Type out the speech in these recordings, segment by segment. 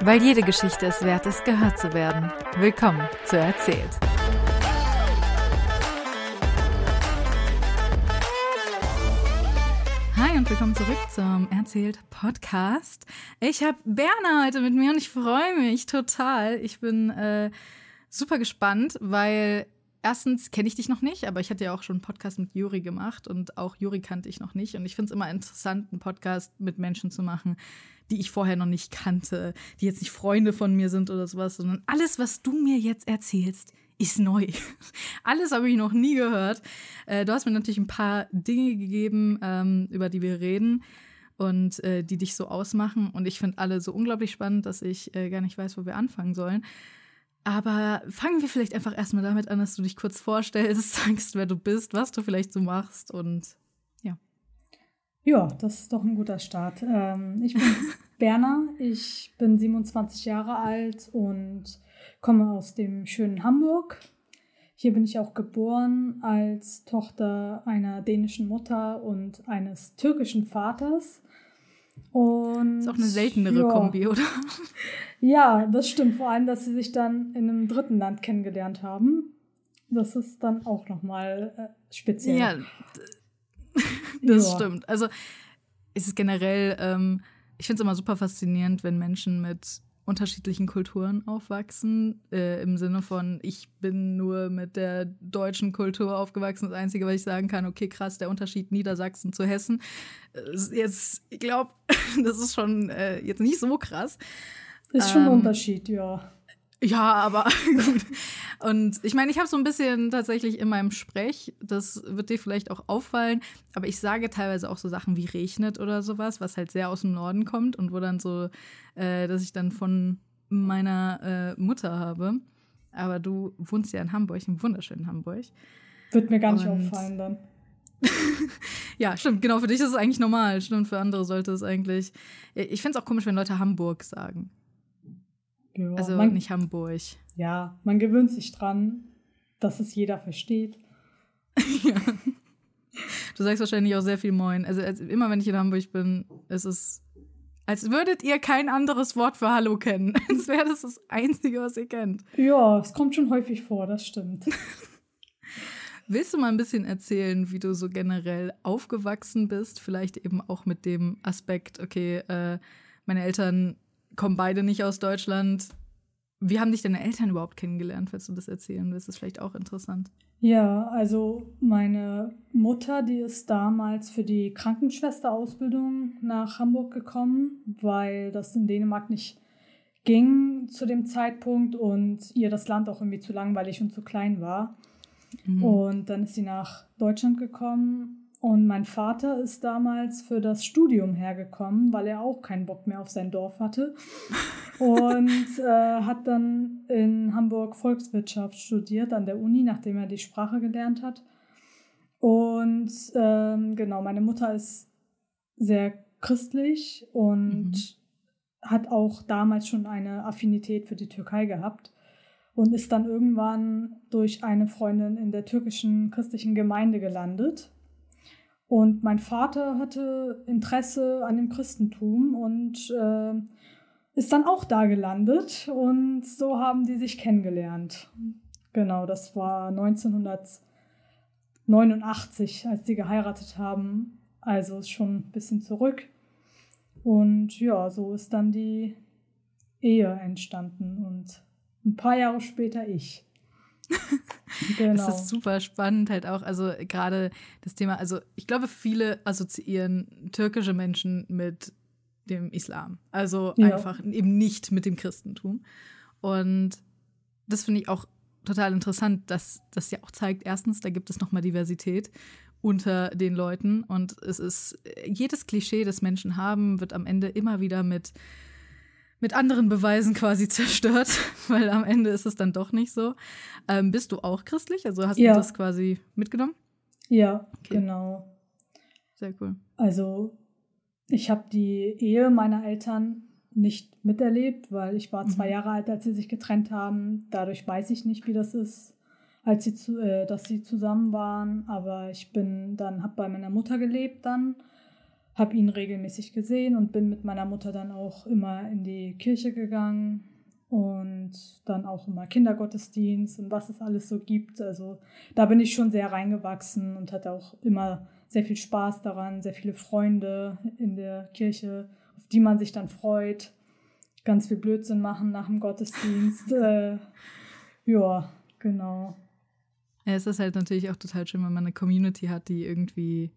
Weil jede Geschichte es wert ist, gehört zu werden. Willkommen zu Erzählt. Hi und willkommen zurück zum Erzählt Podcast. Ich habe Berner heute mit mir und ich freue mich total. Ich bin äh, super gespannt, weil erstens kenne ich dich noch nicht, aber ich hatte ja auch schon einen Podcast mit Juri gemacht und auch Juri kannte ich noch nicht. Und ich finde es immer interessant, einen Podcast mit Menschen zu machen, die ich vorher noch nicht kannte, die jetzt nicht Freunde von mir sind oder sowas, sondern alles, was du mir jetzt erzählst, ist neu. Alles habe ich noch nie gehört. Äh, du hast mir natürlich ein paar Dinge gegeben, ähm, über die wir reden und äh, die dich so ausmachen. Und ich finde alle so unglaublich spannend, dass ich äh, gar nicht weiß, wo wir anfangen sollen. Aber fangen wir vielleicht einfach erstmal damit an, dass du dich kurz vorstellst, sagst, wer du bist, was du vielleicht so machst und ja. Ja, das ist doch ein guter Start. Ähm, ich bin Berner, ich bin 27 Jahre alt und komme aus dem schönen Hamburg. Hier bin ich auch geboren als Tochter einer dänischen Mutter und eines türkischen Vaters. Und, ist auch eine seltenere ja. Kombi, oder? Ja, das stimmt. Vor allem, dass sie sich dann in einem dritten Land kennengelernt haben. Das ist dann auch nochmal äh, speziell. Ja, das ja. stimmt. Also ist es generell, ähm, ich finde es immer super faszinierend, wenn Menschen mit unterschiedlichen Kulturen aufwachsen. Äh, Im Sinne von, ich bin nur mit der deutschen Kultur aufgewachsen. Das Einzige, was ich sagen kann, okay, krass, der Unterschied Niedersachsen zu Hessen. Ist jetzt, ich glaube, das ist schon äh, jetzt nicht so krass. Ist schon ein ähm, Unterschied, ja. Ja, aber gut. Und ich meine, ich habe so ein bisschen tatsächlich in meinem Sprech, das wird dir vielleicht auch auffallen, aber ich sage teilweise auch so Sachen wie regnet oder sowas, was halt sehr aus dem Norden kommt und wo dann so, äh, dass ich dann von meiner äh, Mutter habe. Aber du wohnst ja in Hamburg, im wunderschönen Hamburg. Wird mir gar nicht und auffallen dann. ja, stimmt, genau, für dich ist es eigentlich normal. Stimmt, für andere sollte es eigentlich. Ich finde es auch komisch, wenn Leute Hamburg sagen. Ja, also man, nicht Hamburg. Ja, man gewöhnt sich dran, dass es jeder versteht. ja. Du sagst wahrscheinlich auch sehr viel Moin. Also, also, immer wenn ich in Hamburg bin, ist es, als würdet ihr kein anderes Wort für Hallo kennen. Als wäre das das Einzige, was ihr kennt. Ja, es kommt schon häufig vor, das stimmt. Willst du mal ein bisschen erzählen, wie du so generell aufgewachsen bist? Vielleicht eben auch mit dem Aspekt, okay, äh, meine Eltern kommen beide nicht aus Deutschland. Wie haben dich deine Eltern überhaupt kennengelernt, falls du das erzählen willst? Das ist vielleicht auch interessant. Ja, also meine Mutter, die ist damals für die Krankenschwesterausbildung nach Hamburg gekommen, weil das in Dänemark nicht ging zu dem Zeitpunkt und ihr das Land auch irgendwie zu langweilig und zu klein war. Mhm. Und dann ist sie nach Deutschland gekommen und mein Vater ist damals für das Studium hergekommen, weil er auch keinen Bock mehr auf sein Dorf hatte. Und äh, hat dann in Hamburg Volkswirtschaft studiert an der Uni, nachdem er die Sprache gelernt hat. Und ähm, genau, meine Mutter ist sehr christlich und mhm. hat auch damals schon eine Affinität für die Türkei gehabt und ist dann irgendwann durch eine Freundin in der türkischen christlichen Gemeinde gelandet und mein Vater hatte Interesse an dem Christentum und äh, ist dann auch da gelandet. Und so haben die sich kennengelernt. Genau, das war 1989, als sie geheiratet haben. Also ist schon ein bisschen zurück. Und ja, so ist dann die Ehe entstanden. Und ein paar Jahre später ich. Genau. Das ist super spannend halt auch. Also gerade das Thema, also ich glaube, viele assoziieren türkische Menschen mit dem Islam. Also ja. einfach eben nicht mit dem Christentum. Und das finde ich auch total interessant, dass das ja auch zeigt, erstens, da gibt es nochmal Diversität unter den Leuten. Und es ist jedes Klischee, das Menschen haben, wird am Ende immer wieder mit mit anderen Beweisen quasi zerstört, weil am Ende ist es dann doch nicht so. Ähm, bist du auch christlich? Also hast ja. du das quasi mitgenommen? Ja, okay. genau. Sehr cool. Also ich habe die Ehe meiner Eltern nicht miterlebt, weil ich war mhm. zwei Jahre alt, als sie sich getrennt haben. Dadurch weiß ich nicht, wie das ist, als sie zu, äh, dass sie zusammen waren. Aber ich bin dann, habe bei meiner Mutter gelebt dann habe ihn regelmäßig gesehen und bin mit meiner Mutter dann auch immer in die Kirche gegangen und dann auch immer Kindergottesdienst und was es alles so gibt. Also da bin ich schon sehr reingewachsen und hatte auch immer sehr viel Spaß daran, sehr viele Freunde in der Kirche, auf die man sich dann freut. Ganz viel Blödsinn machen nach dem Gottesdienst. äh, ja, genau. Ja, es ist halt natürlich auch total schön, wenn man eine Community hat, die irgendwie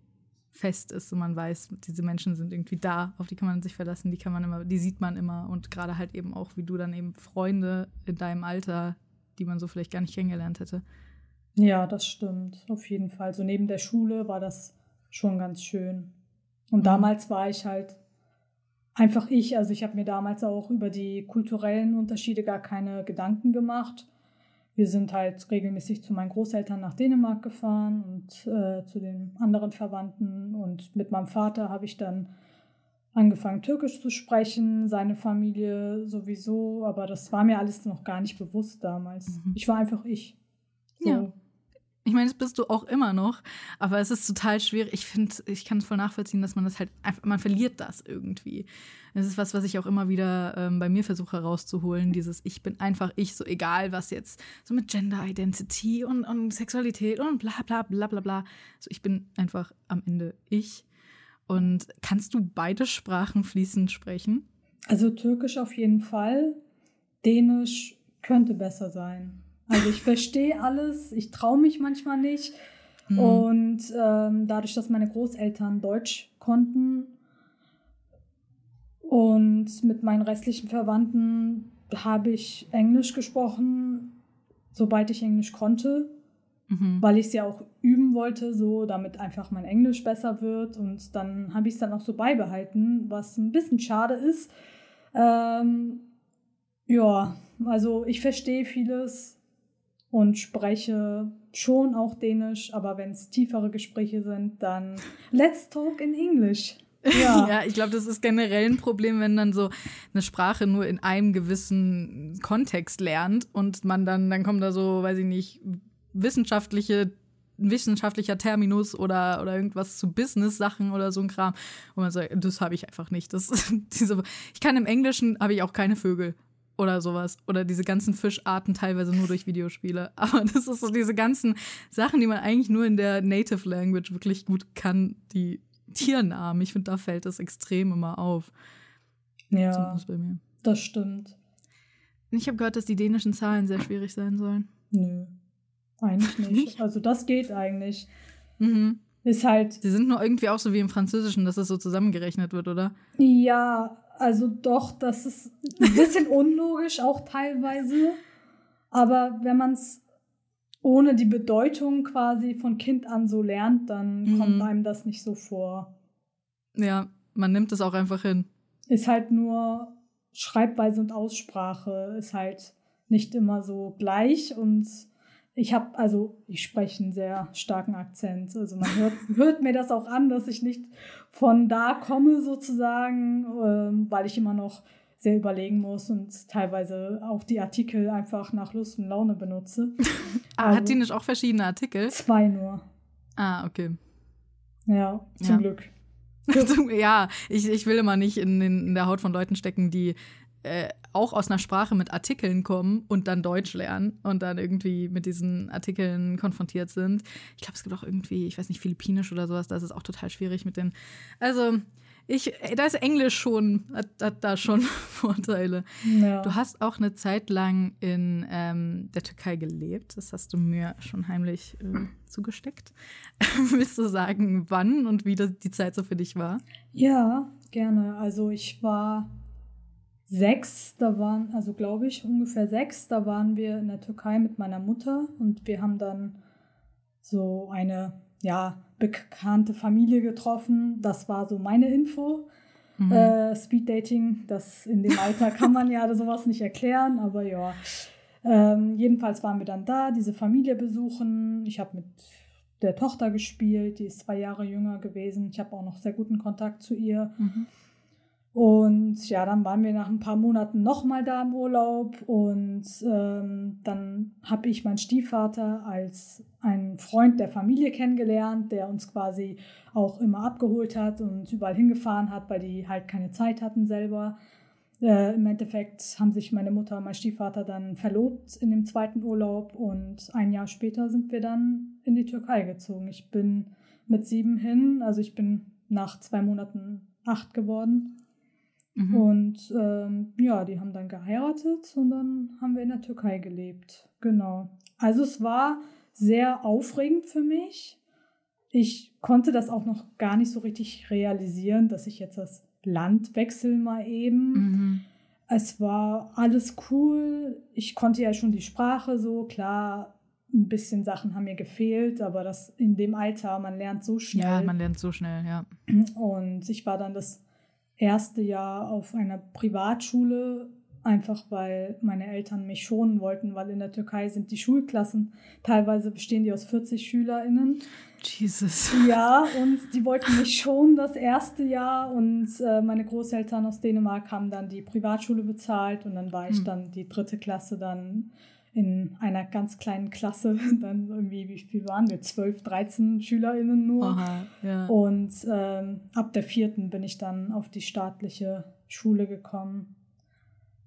fest ist und man weiß, diese Menschen sind irgendwie da, auf die kann man sich verlassen, die kann man immer, die sieht man immer und gerade halt eben auch, wie du dann eben Freunde in deinem Alter, die man so vielleicht gar nicht kennengelernt hätte. Ja, das stimmt, auf jeden Fall. So neben der Schule war das schon ganz schön. Und mhm. damals war ich halt einfach ich, also ich habe mir damals auch über die kulturellen Unterschiede gar keine Gedanken gemacht wir sind halt regelmäßig zu meinen Großeltern nach Dänemark gefahren und äh, zu den anderen Verwandten. Und mit meinem Vater habe ich dann angefangen, Türkisch zu sprechen, seine Familie sowieso, aber das war mir alles noch gar nicht bewusst damals. Mhm. Ich war einfach ich. So. Ja. Ich meine, das bist du auch immer noch, aber es ist total schwierig. Ich finde, ich kann es voll nachvollziehen, dass man das halt einfach, man verliert das irgendwie. Das ist was, was ich auch immer wieder ähm, bei mir versuche herauszuholen, dieses Ich bin einfach ich, so egal was jetzt, so mit Gender Identity und, und Sexualität und bla bla bla bla bla. So, ich bin einfach am Ende ich. Und kannst du beide Sprachen fließend sprechen? Also Türkisch auf jeden Fall. Dänisch könnte besser sein. Also ich verstehe alles, ich traue mich manchmal nicht. Mhm. Und ähm, dadurch, dass meine Großeltern Deutsch konnten und mit meinen restlichen Verwandten habe ich Englisch gesprochen, sobald ich Englisch konnte, mhm. weil ich es ja auch üben wollte, so damit einfach mein Englisch besser wird. Und dann habe ich es dann auch so beibehalten, was ein bisschen schade ist. Ähm, ja, also ich verstehe vieles, und spreche schon auch Dänisch, aber wenn es tiefere Gespräche sind, dann let's talk in English. Ja, ja ich glaube, das ist generell ein Problem, wenn dann so eine Sprache nur in einem gewissen Kontext lernt und man dann, dann kommt da so, weiß ich nicht, wissenschaftliche wissenschaftlicher Terminus oder, oder irgendwas zu Business-Sachen oder so ein Kram, wo man sagt, das habe ich einfach nicht. Das, diese, ich kann im Englischen, habe ich auch keine Vögel oder sowas. Oder diese ganzen Fischarten teilweise nur durch Videospiele. Aber das ist so diese ganzen Sachen, die man eigentlich nur in der Native Language wirklich gut kann, die Tiernamen. Ich finde, da fällt das extrem immer auf. Ja, das stimmt. Ich habe gehört, dass die dänischen Zahlen sehr schwierig sein sollen. Nö, eigentlich nicht. Also das geht eigentlich. Mhm. Ist halt. Sie sind nur irgendwie auch so wie im Französischen, dass das so zusammengerechnet wird, oder? Ja, also doch, das ist ein bisschen unlogisch auch teilweise. Aber wenn man es ohne die Bedeutung quasi von Kind an so lernt, dann mhm. kommt einem das nicht so vor. Ja, man nimmt es auch einfach hin. Ist halt nur Schreibweise und Aussprache ist halt nicht immer so gleich und ich habe, also ich spreche einen sehr starken Akzent. Also man hört, hört, mir das auch an, dass ich nicht von da komme sozusagen, ähm, weil ich immer noch sehr überlegen muss und teilweise auch die Artikel einfach nach Lust und Laune benutze. ah, also, hat die nicht auch verschiedene Artikel? Zwei nur. Ah, okay. Ja, zum ja. Glück. ja, ich, ich will immer nicht in, den, in der Haut von Leuten stecken, die äh, auch aus einer Sprache mit Artikeln kommen und dann Deutsch lernen und dann irgendwie mit diesen Artikeln konfrontiert sind. Ich glaube, es gibt auch irgendwie, ich weiß nicht, Philippinisch oder sowas, da ist es auch total schwierig mit den. Also, ich, da ist Englisch schon, hat, hat da schon Vorteile. Ja. Du hast auch eine Zeit lang in ähm, der Türkei gelebt. Das hast du mir schon heimlich äh, zugesteckt. Willst du sagen, wann und wie die Zeit so für dich war? Ja, gerne. Also ich war sechs, da waren, also glaube ich, ungefähr sechs, da waren wir in der Türkei mit meiner Mutter und wir haben dann so eine, ja, bekannte Familie getroffen. Das war so meine Info. Mhm. Äh, Speed Dating, das in dem Alter kann man ja sowas nicht erklären, aber ja. Ähm, jedenfalls waren wir dann da, diese Familie besuchen. Ich habe mit der Tochter gespielt, die ist zwei Jahre jünger gewesen. Ich habe auch noch sehr guten Kontakt zu ihr. Mhm. Und ja, dann waren wir nach ein paar Monaten nochmal da im Urlaub und ähm, dann habe ich meinen Stiefvater als einen Freund der Familie kennengelernt, der uns quasi auch immer abgeholt hat und überall hingefahren hat, weil die halt keine Zeit hatten selber. Äh, Im Endeffekt haben sich meine Mutter und mein Stiefvater dann verlobt in dem zweiten Urlaub und ein Jahr später sind wir dann in die Türkei gezogen. Ich bin mit sieben hin, also ich bin nach zwei Monaten acht geworden. Mhm. Und ähm, ja, die haben dann geheiratet und dann haben wir in der Türkei gelebt. Genau. Also es war sehr aufregend für mich. Ich konnte das auch noch gar nicht so richtig realisieren, dass ich jetzt das Land wechsle mal eben. Mhm. Es war alles cool. Ich konnte ja schon die Sprache so, klar, ein bisschen Sachen haben mir gefehlt, aber das in dem Alter, man lernt so schnell. Ja, man lernt so schnell, ja. Und ich war dann das erste Jahr auf einer Privatschule, einfach weil meine Eltern mich schonen wollten, weil in der Türkei sind die Schulklassen, teilweise bestehen die aus 40 SchülerInnen. Jesus. Ja, und die wollten mich schonen das erste Jahr und äh, meine Großeltern aus Dänemark haben dann die Privatschule bezahlt und dann war ich hm. dann die dritte Klasse dann in einer ganz kleinen Klasse, dann irgendwie, wie viel waren wir? 12, 13 SchülerInnen nur. Aha, ja. Und ähm, ab der vierten bin ich dann auf die staatliche Schule gekommen.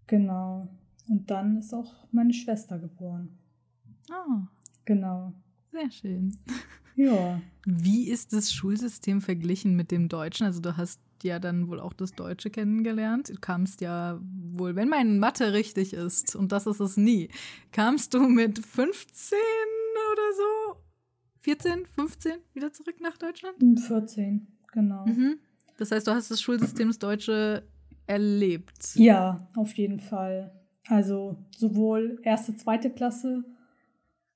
Genau. Und dann ist auch meine Schwester geboren. Oh. Genau. Sehr schön. Ja. Wie ist das Schulsystem verglichen mit dem Deutschen? Also du hast ja dann wohl auch das Deutsche kennengelernt. Du kamst ja wohl, wenn mein Mathe richtig ist, und das ist es nie, kamst du mit 15 oder so, 14, 15 wieder zurück nach Deutschland? 14, genau. Mhm. Das heißt, du hast das Schulsystem das Deutsche erlebt. Ja, auf jeden Fall. Also sowohl erste, zweite Klasse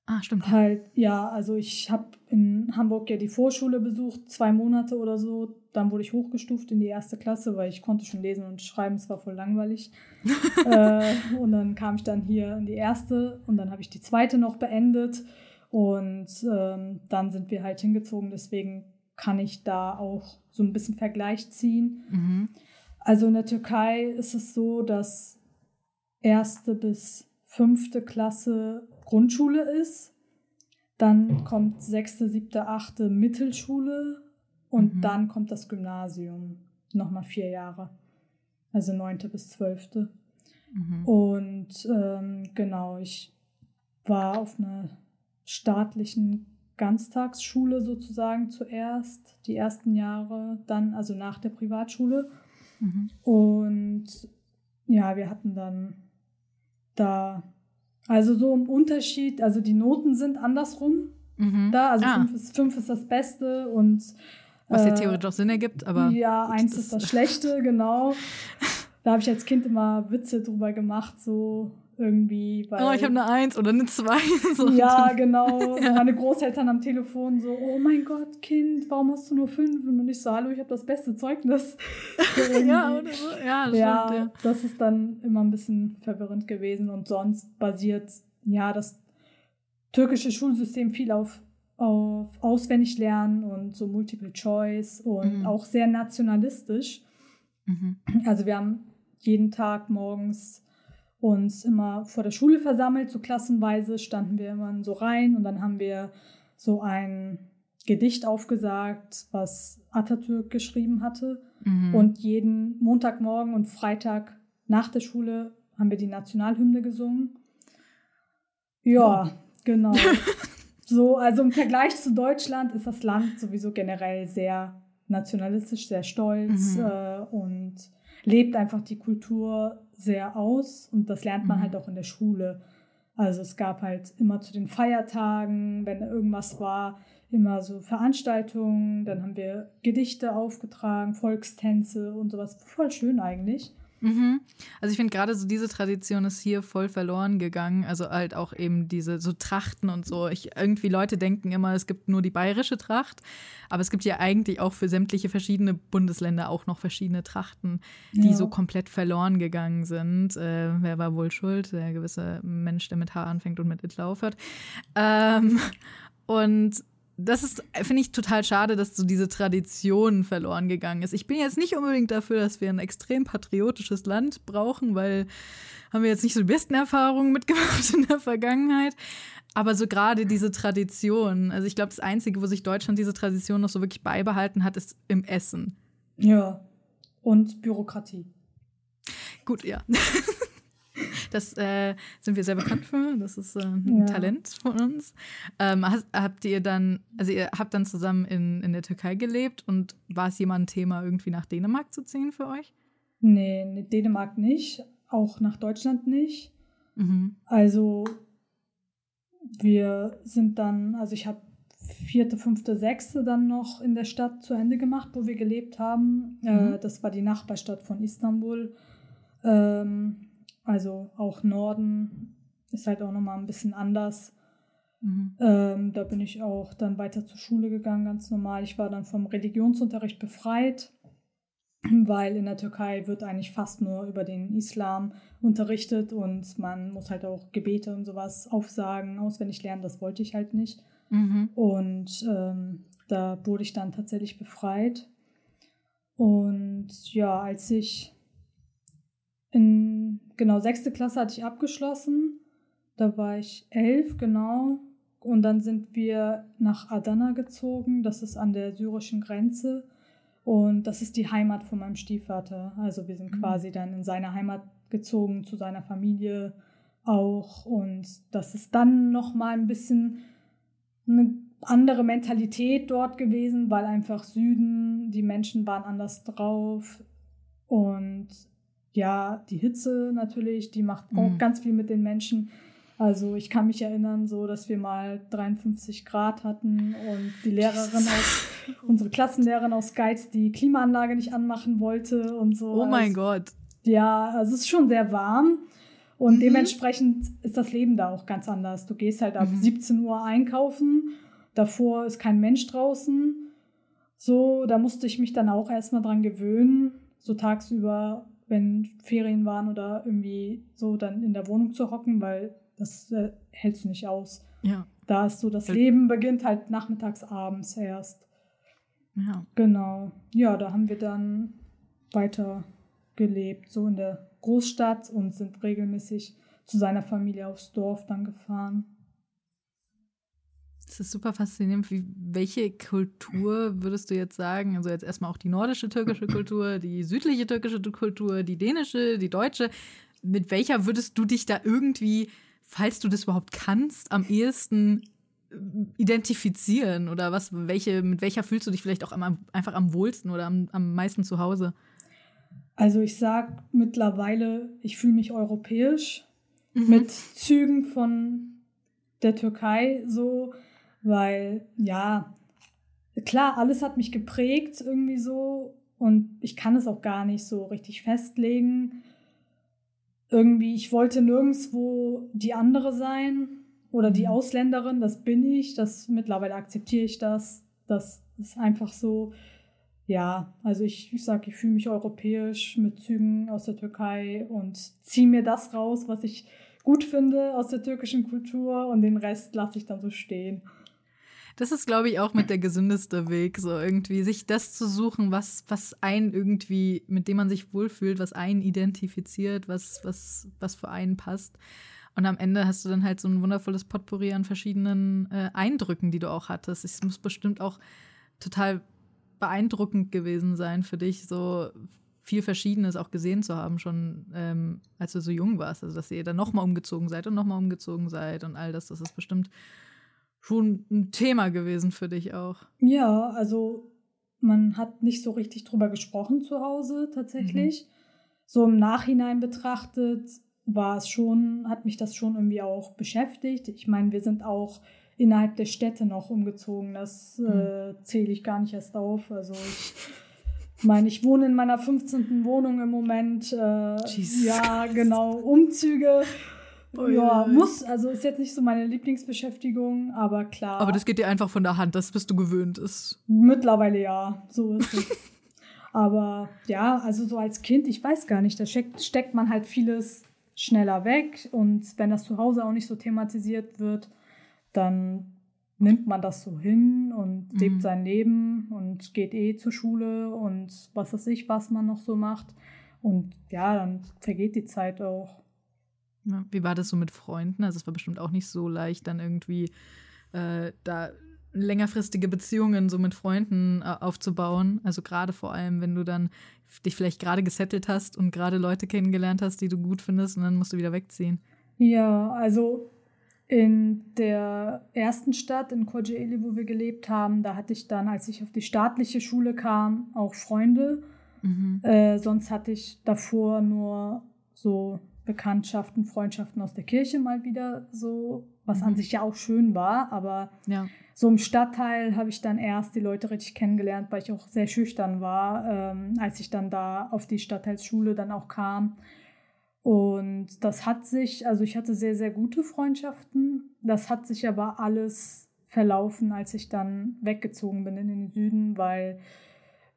Ah, stimmt. Halt, ja, also ich habe in Hamburg ja die Vorschule besucht, zwei Monate oder so. Dann wurde ich hochgestuft in die erste Klasse, weil ich konnte schon lesen und schreiben, es war voll langweilig. äh, und dann kam ich dann hier in die erste und dann habe ich die zweite noch beendet. Und ähm, dann sind wir halt hingezogen, deswegen kann ich da auch so ein bisschen Vergleich ziehen. Mhm. Also in der Türkei ist es so, dass erste bis fünfte Klasse Grundschule ist. Dann kommt sechste, siebte, achte Mittelschule und mhm. dann kommt das Gymnasium. Nochmal vier Jahre. Also neunte bis zwölfte. Mhm. Und ähm, genau, ich war auf einer staatlichen Ganztagsschule sozusagen zuerst, die ersten Jahre, dann also nach der Privatschule. Mhm. Und ja, wir hatten dann da also so im Unterschied, also die Noten sind andersrum. Mhm. Da, also ah. fünf, ist, fünf ist das Beste und was ja äh, theoretisch auch Sinn ergibt, aber. Ja, gut, eins ist das Schlechte, genau. Da habe ich als Kind immer Witze drüber gemacht, so irgendwie. Weil, oh, ich habe eine Eins oder eine Zwei. So. Ja, genau. So meine Großeltern am Telefon so, oh mein Gott, Kind, warum hast du nur fünf? Und ich so, hallo, ich habe das beste Zeugnis. Ja, oder so. Ja, das ja, stimmt, ja, das ist dann immer ein bisschen verwirrend gewesen. Und sonst basiert, ja, das türkische Schulsystem viel auf, auf auswendig lernen und so Multiple Choice und mhm. auch sehr nationalistisch. Mhm. Also wir haben jeden Tag morgens uns immer vor der Schule versammelt, so klassenweise standen wir immer so rein und dann haben wir so ein Gedicht aufgesagt, was Atatürk geschrieben hatte. Mhm. Und jeden Montagmorgen und Freitag nach der Schule haben wir die Nationalhymne gesungen. Ja, oh. genau. so, also im Vergleich zu Deutschland ist das Land sowieso generell sehr nationalistisch, sehr stolz mhm. äh, und lebt einfach die Kultur sehr aus und das lernt man mhm. halt auch in der Schule. Also es gab halt immer zu den Feiertagen, wenn irgendwas war, immer so Veranstaltungen, dann haben wir Gedichte aufgetragen, Volkstänze und sowas. Voll schön eigentlich. Mhm. Also ich finde gerade so diese Tradition ist hier voll verloren gegangen. Also halt auch eben diese so Trachten und so. Ich, irgendwie Leute denken immer, es gibt nur die bayerische Tracht, aber es gibt ja eigentlich auch für sämtliche verschiedene Bundesländer auch noch verschiedene Trachten, die ja. so komplett verloren gegangen sind. Äh, wer war wohl schuld? Der gewisse Mensch, der mit H anfängt und mit It aufhört. Ähm, und das ist, finde ich, total schade, dass so diese Tradition verloren gegangen ist. Ich bin jetzt nicht unbedingt dafür, dass wir ein extrem patriotisches Land brauchen, weil haben wir jetzt nicht so die besten Erfahrungen mitgemacht in der Vergangenheit. Aber so gerade diese Tradition, also ich glaube, das Einzige, wo sich Deutschland diese Tradition noch so wirklich beibehalten hat, ist im Essen. Ja. Und Bürokratie. Gut, ja. Das äh, sind wir sehr bekannt für. Das ist äh, ein ja. Talent von uns. Ähm, hast, habt ihr dann, also ihr habt dann zusammen in, in der Türkei gelebt und war es jemand ein Thema, irgendwie nach Dänemark zu ziehen für euch? Nee, Dänemark nicht, auch nach Deutschland nicht. Mhm. Also wir sind dann, also ich habe vierte, fünfte, sechste dann noch in der Stadt zu Ende gemacht, wo wir gelebt haben. Äh, mhm. Äh, das war die Nachbarstadt von Istanbul. Ähm, also auch Norden ist halt auch nochmal ein bisschen anders. Mhm. Ähm, da bin ich auch dann weiter zur Schule gegangen, ganz normal. Ich war dann vom Religionsunterricht befreit, weil in der Türkei wird eigentlich fast nur über den Islam unterrichtet und man muss halt auch Gebete und sowas aufsagen, auswendig lernen. Das wollte ich halt nicht. Mhm. Und ähm, da wurde ich dann tatsächlich befreit. Und ja, als ich in, genau, sechste Klasse hatte ich abgeschlossen. Da war ich elf, genau. Und dann sind wir nach Adana gezogen. Das ist an der syrischen Grenze. Und das ist die Heimat von meinem Stiefvater. Also wir sind mhm. quasi dann in seine Heimat gezogen, zu seiner Familie auch. Und das ist dann nochmal ein bisschen eine andere Mentalität dort gewesen, weil einfach Süden, die Menschen waren anders drauf. Und ja, die Hitze natürlich, die macht auch mhm. ganz viel mit den Menschen. Also ich kann mich erinnern, so dass wir mal 53 Grad hatten und die Lehrerin aus, unsere Klassenlehrerin aus Geiz die Klimaanlage nicht anmachen wollte und so. Oh mein also, Gott. Ja, also es ist schon sehr warm und mhm. dementsprechend ist das Leben da auch ganz anders. Du gehst halt ab mhm. 17 Uhr einkaufen, davor ist kein Mensch draußen. So, da musste ich mich dann auch erstmal dran gewöhnen, so tagsüber wenn Ferien waren oder irgendwie so dann in der Wohnung zu hocken, weil das äh, hältst du nicht aus. Ja. Da ist so, das Leben beginnt halt nachmittags, abends erst. Ja. Genau. Ja, da haben wir dann weiter gelebt, so in der Großstadt und sind regelmäßig zu seiner Familie aufs Dorf dann gefahren. Das ist super faszinierend. Wie, welche Kultur würdest du jetzt sagen? Also jetzt erstmal auch die nordische türkische Kultur, die südliche türkische Kultur, die dänische, die deutsche. Mit welcher würdest du dich da irgendwie, falls du das überhaupt kannst, am ehesten äh, identifizieren? Oder was, welche, mit welcher fühlst du dich vielleicht auch am, einfach am wohlsten oder am, am meisten zu Hause? Also ich sag mittlerweile, ich fühle mich europäisch mhm. mit Zügen von der Türkei so weil ja, klar, alles hat mich geprägt irgendwie so und ich kann es auch gar nicht so richtig festlegen. Irgendwie, ich wollte nirgendwo die andere sein oder die mhm. Ausländerin, das bin ich, das mittlerweile akzeptiere ich das. Das ist einfach so, ja, also ich, ich sage, ich fühle mich europäisch mit Zügen aus der Türkei und ziehe mir das raus, was ich gut finde aus der türkischen Kultur und den Rest lasse ich dann so stehen. Das ist, glaube ich, auch mit der gesündeste Weg, so irgendwie, sich das zu suchen, was, was einen irgendwie, mit dem man sich wohlfühlt, was einen identifiziert, was, was, was für einen passt. Und am Ende hast du dann halt so ein wundervolles Potpourri an verschiedenen äh, Eindrücken, die du auch hattest. Es muss bestimmt auch total beeindruckend gewesen sein für dich, so viel Verschiedenes auch gesehen zu haben, schon ähm, als du so jung warst. Also, dass ihr dann nochmal umgezogen seid und nochmal umgezogen seid und all das. Das ist bestimmt schon ein Thema gewesen für dich auch. Ja, also man hat nicht so richtig drüber gesprochen zu Hause tatsächlich. Mhm. So im Nachhinein betrachtet war es schon, hat mich das schon irgendwie auch beschäftigt. Ich meine, wir sind auch innerhalb der Städte noch umgezogen. Das mhm. äh, zähle ich gar nicht erst auf. Also ich meine, ich wohne in meiner 15. Wohnung im Moment. Äh, ja, genau, Umzüge ja, muss, also ist jetzt nicht so meine Lieblingsbeschäftigung, aber klar. Aber das geht dir einfach von der Hand, das bist du gewöhnt ist. Mittlerweile ja, so ist es. aber ja, also so als Kind, ich weiß gar nicht, da steckt, steckt man halt vieles schneller weg und wenn das zu Hause auch nicht so thematisiert wird, dann nimmt man das so hin und mhm. lebt sein Leben und geht eh zur Schule und was weiß ich, was man noch so macht. Und ja, dann vergeht die Zeit auch. Wie war das so mit Freunden? Also es war bestimmt auch nicht so leicht, dann irgendwie äh, da längerfristige Beziehungen so mit Freunden äh, aufzubauen. Also gerade vor allem, wenn du dann dich vielleicht gerade gesettelt hast und gerade Leute kennengelernt hast, die du gut findest und dann musst du wieder wegziehen. Ja, also in der ersten Stadt in Kocaeli, wo wir gelebt haben, da hatte ich dann, als ich auf die staatliche Schule kam, auch Freunde. Mhm. Äh, sonst hatte ich davor nur so Bekanntschaften, Freundschaften aus der Kirche mal wieder so, was mhm. an sich ja auch schön war, aber ja. so im Stadtteil habe ich dann erst die Leute richtig kennengelernt, weil ich auch sehr schüchtern war, ähm, als ich dann da auf die Stadtteilsschule dann auch kam. Und das hat sich, also ich hatte sehr, sehr gute Freundschaften. Das hat sich aber alles verlaufen, als ich dann weggezogen bin in den Süden, weil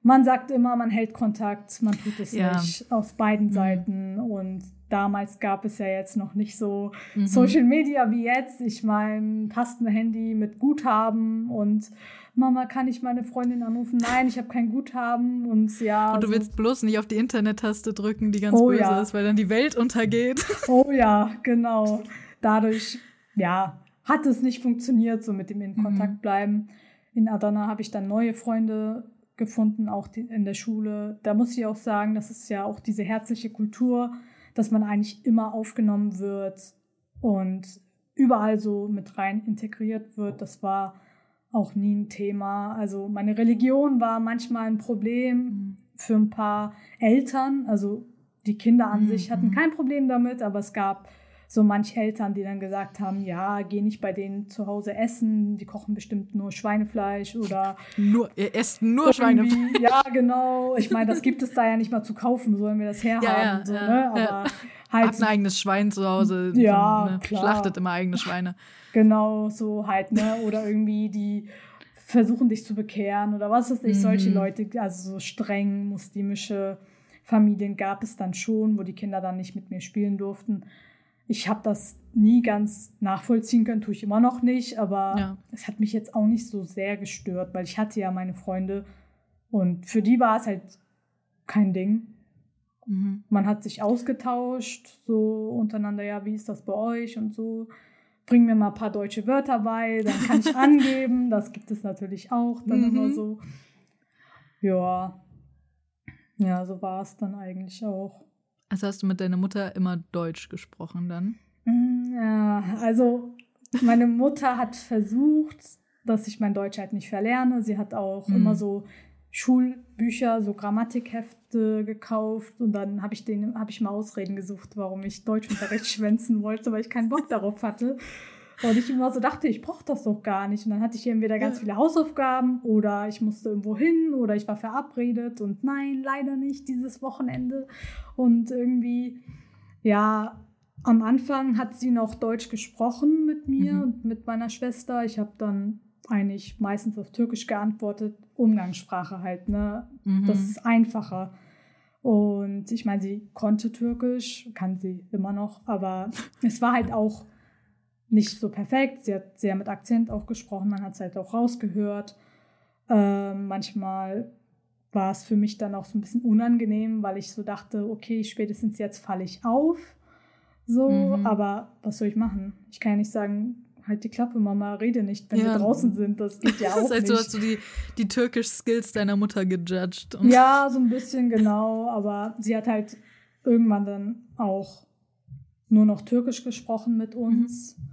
man sagt immer, man hält Kontakt, man tut es ja. nicht aus beiden mhm. Seiten. Und damals gab es ja jetzt noch nicht so mhm. Social Media wie jetzt. Ich meine, Tastenhandy mit Guthaben und Mama, kann ich meine Freundin anrufen? Nein, ich habe kein Guthaben und ja. Und du so. willst bloß nicht auf die Internet-Taste drücken, die ganz oh, böse ja. ist, weil dann die Welt untergeht. Oh ja, genau. Dadurch, ja, hat es nicht funktioniert, so mit dem in Kontakt mhm. bleiben. In Adana habe ich dann neue Freunde gefunden, auch in der Schule. Da muss ich auch sagen, das ist ja auch diese herzliche Kultur, dass man eigentlich immer aufgenommen wird und überall so mit rein integriert wird. Das war auch nie ein Thema. Also meine Religion war manchmal ein Problem mhm. für ein paar Eltern. Also die Kinder an mhm. sich hatten mhm. kein Problem damit, aber es gab so manch Eltern, die dann gesagt haben, ja, geh nicht bei denen zu Hause essen, die kochen bestimmt nur Schweinefleisch oder nur ihr esst nur Schweinefleisch. Ja, genau. Ich meine, das gibt es da ja nicht mal zu kaufen, sollen wir das herhaben, ja, ja, so, ja, ne? Aber halt Hat ein eigenes Schwein zu Hause, ja, so, ne? klar. schlachtet immer eigene Schweine. Genau, so halt, ne? Oder irgendwie die versuchen dich zu bekehren oder was weiß ich, mhm. solche Leute, also so streng muslimische Familien gab es dann schon, wo die Kinder dann nicht mit mir spielen durften. Ich habe das nie ganz nachvollziehen können, tue ich immer noch nicht, aber ja. es hat mich jetzt auch nicht so sehr gestört, weil ich hatte ja meine Freunde und für die war es halt kein Ding. Mhm. Man hat sich ausgetauscht, so untereinander, ja, wie ist das bei euch und so. Bring mir mal ein paar deutsche Wörter bei, dann kann ich angeben. Das gibt es natürlich auch dann mhm. immer so. Ja. Ja, so war es dann eigentlich auch. Also hast du mit deiner Mutter immer Deutsch gesprochen dann? Mm, ja, also meine Mutter hat versucht, dass ich mein Deutsch halt nicht verlerne. Sie hat auch mhm. immer so Schulbücher, so Grammatikhefte gekauft und dann habe ich den habe ich mal Ausreden gesucht, warum ich Deutschunterricht schwänzen wollte, weil ich keinen Bock darauf hatte. Und ich immer so dachte, ich brauche das doch gar nicht. Und dann hatte ich entweder ganz viele Hausaufgaben oder ich musste irgendwo hin oder ich war verabredet und nein, leider nicht dieses Wochenende. Und irgendwie, ja, am Anfang hat sie noch Deutsch gesprochen mit mir mhm. und mit meiner Schwester. Ich habe dann eigentlich meistens auf Türkisch geantwortet. Umgangssprache halt, ne? Mhm. Das ist einfacher. Und ich meine, sie konnte Türkisch, kann sie immer noch, aber es war halt auch nicht so perfekt. Sie hat sehr mit Akzent auch gesprochen, man hat es halt auch rausgehört. Ähm, manchmal war es für mich dann auch so ein bisschen unangenehm, weil ich so dachte, okay, spätestens jetzt falle ich auf. So, mhm. aber was soll ich machen? Ich kann ja nicht sagen, halt die Klappe, Mama, rede nicht, wenn ja. wir draußen sind. Das geht ja auch. Das heißt, nicht. du hast du die, die Türkisch-Skills deiner Mutter gejudged. ja, so ein bisschen genau, aber sie hat halt irgendwann dann auch nur noch Türkisch gesprochen mit uns. Mhm.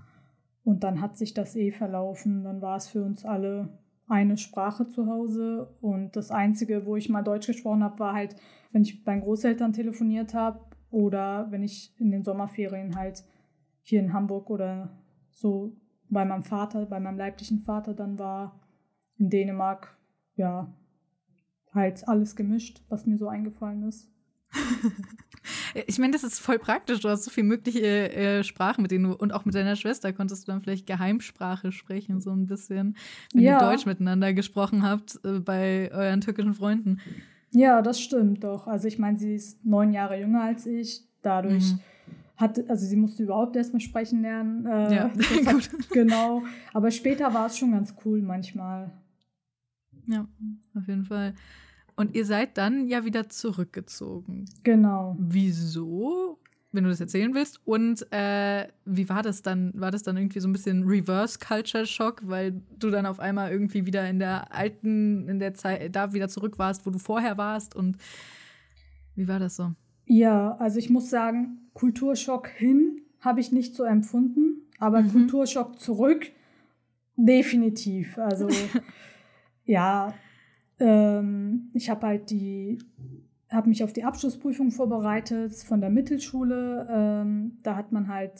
Und dann hat sich das eh verlaufen. Dann war es für uns alle eine Sprache zu Hause. Und das Einzige, wo ich mal Deutsch gesprochen habe, war halt, wenn ich bei meinen Großeltern telefoniert habe oder wenn ich in den Sommerferien halt hier in Hamburg oder so bei meinem Vater, bei meinem leiblichen Vater dann war, in Dänemark, ja, halt alles gemischt, was mir so eingefallen ist. ich meine, das ist voll praktisch. Du hast so viele mögliche äh, Sprachen, mit denen du und auch mit deiner Schwester konntest du dann vielleicht Geheimsprache sprechen, so ein bisschen, wenn ja. ihr Deutsch miteinander gesprochen habt äh, bei euren türkischen Freunden. Ja, das stimmt doch. Also ich meine, sie ist neun Jahre jünger als ich. Dadurch mhm hat, also sie musste überhaupt erstmal sprechen lernen. Äh, Ja, hat, genau. Aber später war es schon ganz cool manchmal. Ja, auf jeden Fall. Und ihr seid dann ja wieder zurückgezogen. Genau. Wieso? Wenn du das erzählen willst. Und äh, wie war das dann? War das dann irgendwie so ein bisschen Reverse Culture Shock, weil du dann auf einmal irgendwie wieder in der alten, in der Zeit, da wieder zurück warst, wo du vorher warst? Und wie war das so? Ja, also ich muss sagen, Kulturschock hin habe ich nicht so empfunden, aber Mhm. Kulturschock zurück definitiv. Also ja, ähm, ich habe halt die, habe mich auf die Abschlussprüfung vorbereitet von der Mittelschule. Ähm, da hat man halt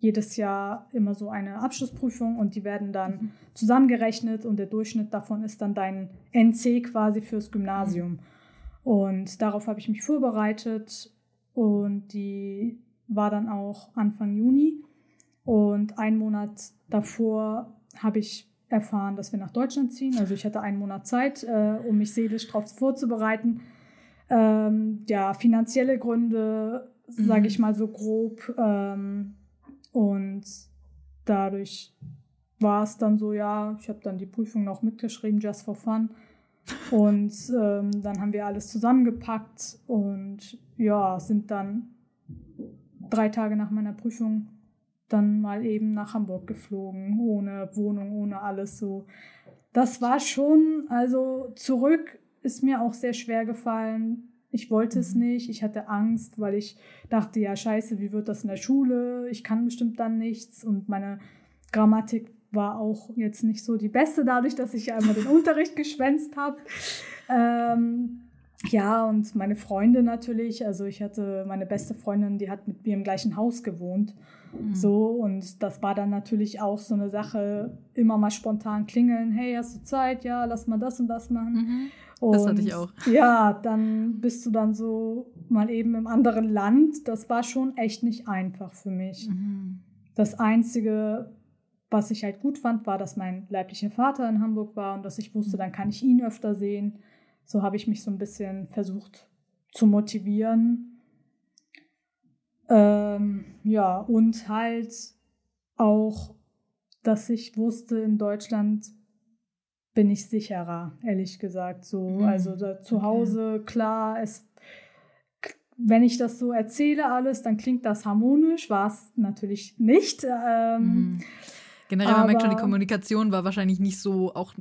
jedes Jahr immer so eine Abschlussprüfung und die werden dann zusammengerechnet und der Durchschnitt davon ist dann dein NC quasi fürs Gymnasium. Und darauf habe ich mich vorbereitet und die war dann auch Anfang Juni. Und einen Monat davor habe ich erfahren, dass wir nach Deutschland ziehen. Also ich hatte einen Monat Zeit, äh, um mich seelisch darauf vorzubereiten. Ähm, ja, finanzielle Gründe, sage Mhm. ich mal so grob. Ähm, und dadurch war es dann so, ja, ich habe dann die Prüfung noch mitgeschrieben, just for fun. Und ähm, dann haben wir alles zusammengepackt und ja, sind dann drei Tage nach meiner Prüfung dann mal eben nach Hamburg geflogen, ohne Wohnung, ohne alles so. Das war schon, also zurück ist mir auch sehr schwer gefallen. Ich wollte es Mhm. nicht, ich hatte Angst, weil ich dachte, ja, scheiße, wie wird das in der Schule? Ich kann bestimmt dann nichts und meine Grammatik war auch jetzt nicht so die beste, dadurch, dass ich einmal den Unterricht geschwänzt habe. Ähm, ja, und meine Freunde natürlich. Also ich hatte meine beste Freundin, die hat mit mir im gleichen Haus gewohnt. Mhm. So, und das war dann natürlich auch so eine Sache, immer mal spontan klingeln, hey, hast du Zeit? Ja, lass mal das und das machen. Mhm. Das hatte ich Und auch. Ja, dann bist du dann so mal eben im anderen Land. Das war schon echt nicht einfach für mich. Mhm. Das Einzige, was ich halt gut fand, war, dass mein leiblicher Vater in Hamburg war und dass ich wusste, dann kann ich ihn öfter sehen. So habe ich mich so ein bisschen versucht zu motivieren. Ähm, ja, und halt auch, dass ich wusste, in Deutschland bin ich sicherer, ehrlich gesagt. So, Mhm. also da, zu Okay. Hause, klar, es wenn ich das so erzähle alles, dann klingt das harmonisch, war es natürlich nicht. Ähm, Mhm. Generell, man merkt schon, die Kommunikation war wahrscheinlich nicht so auch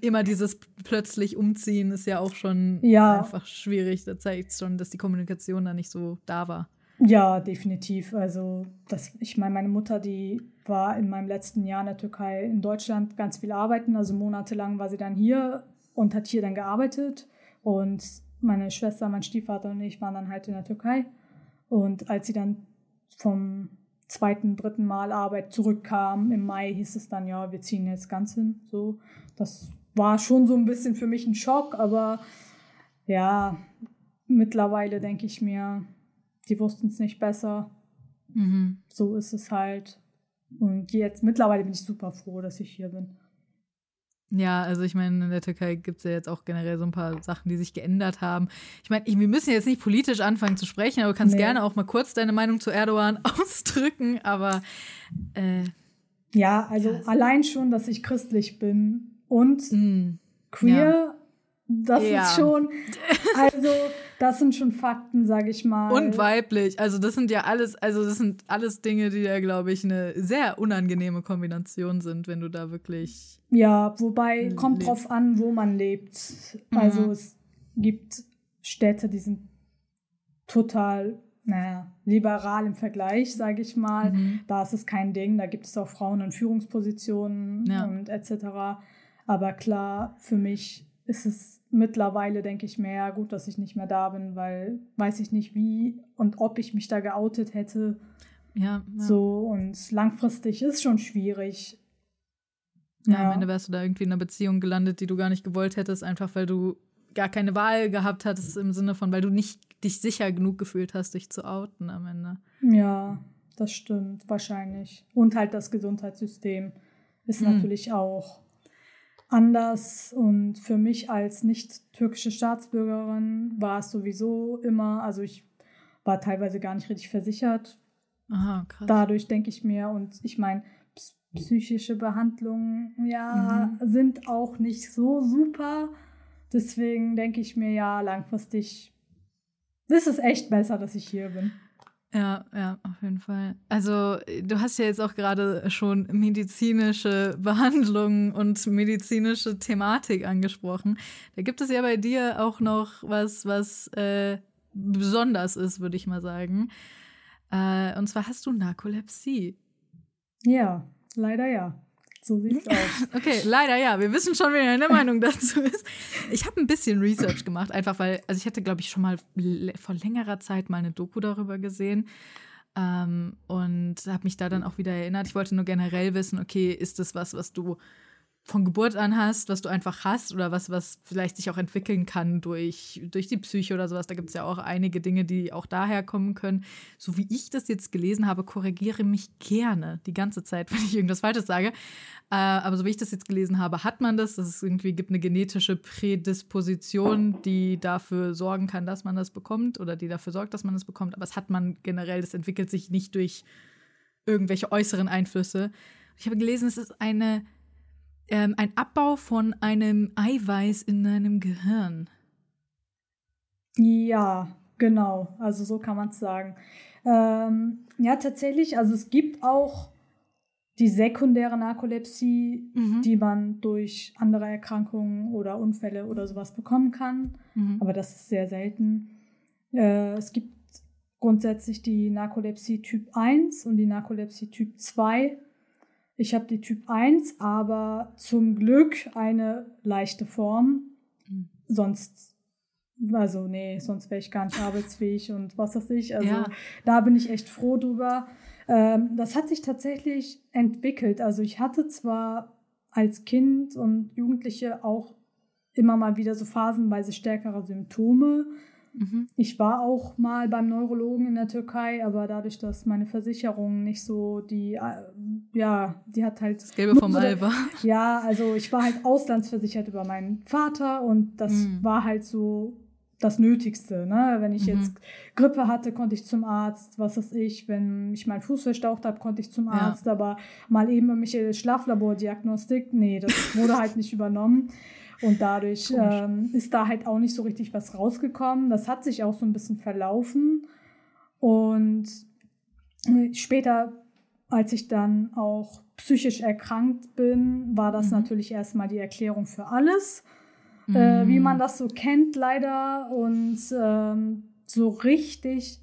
immer dieses plötzlich umziehen ist ja auch schon Ja. einfach schwierig. Da zeigt es schon, dass die Kommunikation da nicht so da war. Ja, definitiv. Also, das, ich meine, meine Mutter, die war in meinem letzten Jahr in der Türkei in Deutschland ganz viel arbeiten. Also monatelang war sie dann hier und hat hier dann gearbeitet. Und meine Schwester, mein Stiefvater und ich waren dann halt in der Türkei. Und als sie dann vom zweiten, dritten Mal Arbeit zurückkam, im Mai hieß es dann, ja, wir ziehen jetzt ganz hin. So, das war schon so ein bisschen für mich ein Schock, aber ja, mittlerweile denke ich mir, die wussten es nicht besser. Mhm. So ist es halt. Und jetzt mittlerweile bin ich super froh, dass ich hier bin. Ja, also ich meine, in der Türkei gibt es ja jetzt auch generell so ein paar Sachen, die sich geändert haben. Ich meine, wir müssen jetzt nicht politisch anfangen zu sprechen, aber du kannst Nee. gerne auch mal kurz deine Meinung zu Erdogan ausdrücken. Aber äh, Ja, also Ja. allein schon, dass ich christlich bin und mh, queer, das Ja. ist schon, also das sind schon Fakten, sage ich mal. und weiblich. Also das sind ja alles, also das sind alles Dinge, die ja, glaube ich, eine sehr unangenehme Kombination sind, wenn du da wirklich. Ja, wobei kommt Lebt. drauf an, wo man lebt. Also Mhm. es gibt Städte, die sind total, naja, liberal im Vergleich, sage ich mal. Mhm. Da ist es kein Ding, da gibt es auch Frauen in Führungspositionen Ja. und etc. Aber klar, für mich ist es mittlerweile, denke ich mir, ja gut, dass ich nicht mehr da bin, weil weiß ich nicht wie und ob ich mich da geoutet hätte. Ja, ja. So und langfristig ist schon schwierig. Ja, Ja. am Ende wärst du da irgendwie in einer Beziehung gelandet, die du gar nicht gewollt hättest, einfach weil du gar keine Wahl gehabt hattest im Sinne von, weil du nicht dich sicher genug gefühlt hast, dich zu outen am Ende. Ja, das stimmt, wahrscheinlich. Und halt das Gesundheitssystem ist Mhm. natürlich auch anders. Und für mich als nicht türkische Staatsbürgerin war es sowieso immer, also ich war teilweise gar nicht richtig versichert, Aha, krass. Dadurch denke ich mir, und ich meine, psychische Behandlungen, ja, mhm. sind auch nicht so super. Deswegen denke ich mir, ja, langfristig ist es echt besser, dass ich hier bin. Ja, ja, auf jeden Fall. Also, du hast ja jetzt auch gerade schon medizinische Behandlungen und medizinische Thematik angesprochen. Da gibt es ja bei dir auch noch was, was äh, besonders ist, würde ich mal sagen. Äh, und zwar hast du Narkolepsie. Ja, leider ja. So sieht's aus. Okay, leider ja. Wir wissen schon, wer deine Meinung dazu ist. Ich habe ein bisschen Research gemacht, einfach weil, also ich hatte, glaube ich, schon mal vor längerer Zeit mal eine Doku darüber gesehen. Ähm, und habe mich da dann auch wieder erinnert. Ich wollte nur generell wissen, okay, ist das was, was du von Geburt an hast, was du einfach hast oder was, was vielleicht sich auch entwickeln kann durch, durch die Psyche oder sowas. Da gibt es ja auch einige Dinge, die auch daher kommen können. So wie ich das jetzt gelesen habe, korrigiere mich gerne die ganze Zeit, wenn ich irgendwas Falsches sage. Äh, aber so wie ich das jetzt gelesen habe, hat man das, es irgendwie gibt eine genetische Prädisposition, die dafür sorgen kann, dass man das bekommt oder die dafür sorgt, dass man das bekommt. Aber es hat man generell, das entwickelt sich nicht durch irgendwelche äußeren Einflüsse. Ich habe gelesen, es ist eine ähm, ein Abbau von einem Eiweiß in deinem Gehirn. Ja, genau. Also so kann man es sagen. Ähm, ja, tatsächlich. Also es gibt auch die sekundäre Narkolepsie, mhm. die man durch andere Erkrankungen oder Unfälle oder sowas bekommen kann. Mhm. Aber das ist sehr selten. Äh, es gibt grundsätzlich die Narkolepsie Typ 1 und die Narkolepsie Typ 2. Ich habe die Typ 1, aber zum Glück eine leichte Form. Mhm. Sonst, also nee, sonst wäre ich gar nicht arbeitsfähig und was weiß ich. Also ja. da bin ich echt froh drüber. Ähm, das hat sich tatsächlich entwickelt. Also ich hatte zwar als Kind und Jugendliche auch immer mal wieder so phasenweise stärkere Symptome. Mhm. Ich war auch mal beim Neurologen in der Türkei, aber dadurch, dass meine Versicherung nicht so die, äh, ja, die hat halt. Das Gelbe vom Ei war. Ja, also ich war halt auslandsversichert über meinen Vater und das mhm. war halt so das Nötigste. Ne? Wenn ich mhm. jetzt Grippe hatte, konnte ich zum Arzt, was weiß ich. Wenn ich meinen Fuß verstaucht habe, konnte ich zum Arzt. Ja. Aber mal eben irgendwelche Schlaflabordiagnostik, nee, das wurde halt nicht übernommen. Und dadurch ähm, ist da halt auch nicht so richtig was rausgekommen. Das hat sich auch so ein bisschen verlaufen. Und äh, später, als ich dann auch psychisch erkrankt bin, war das mhm. natürlich erstmal die Erklärung für alles, mhm. äh, wie man das so kennt leider. Und ähm, so richtig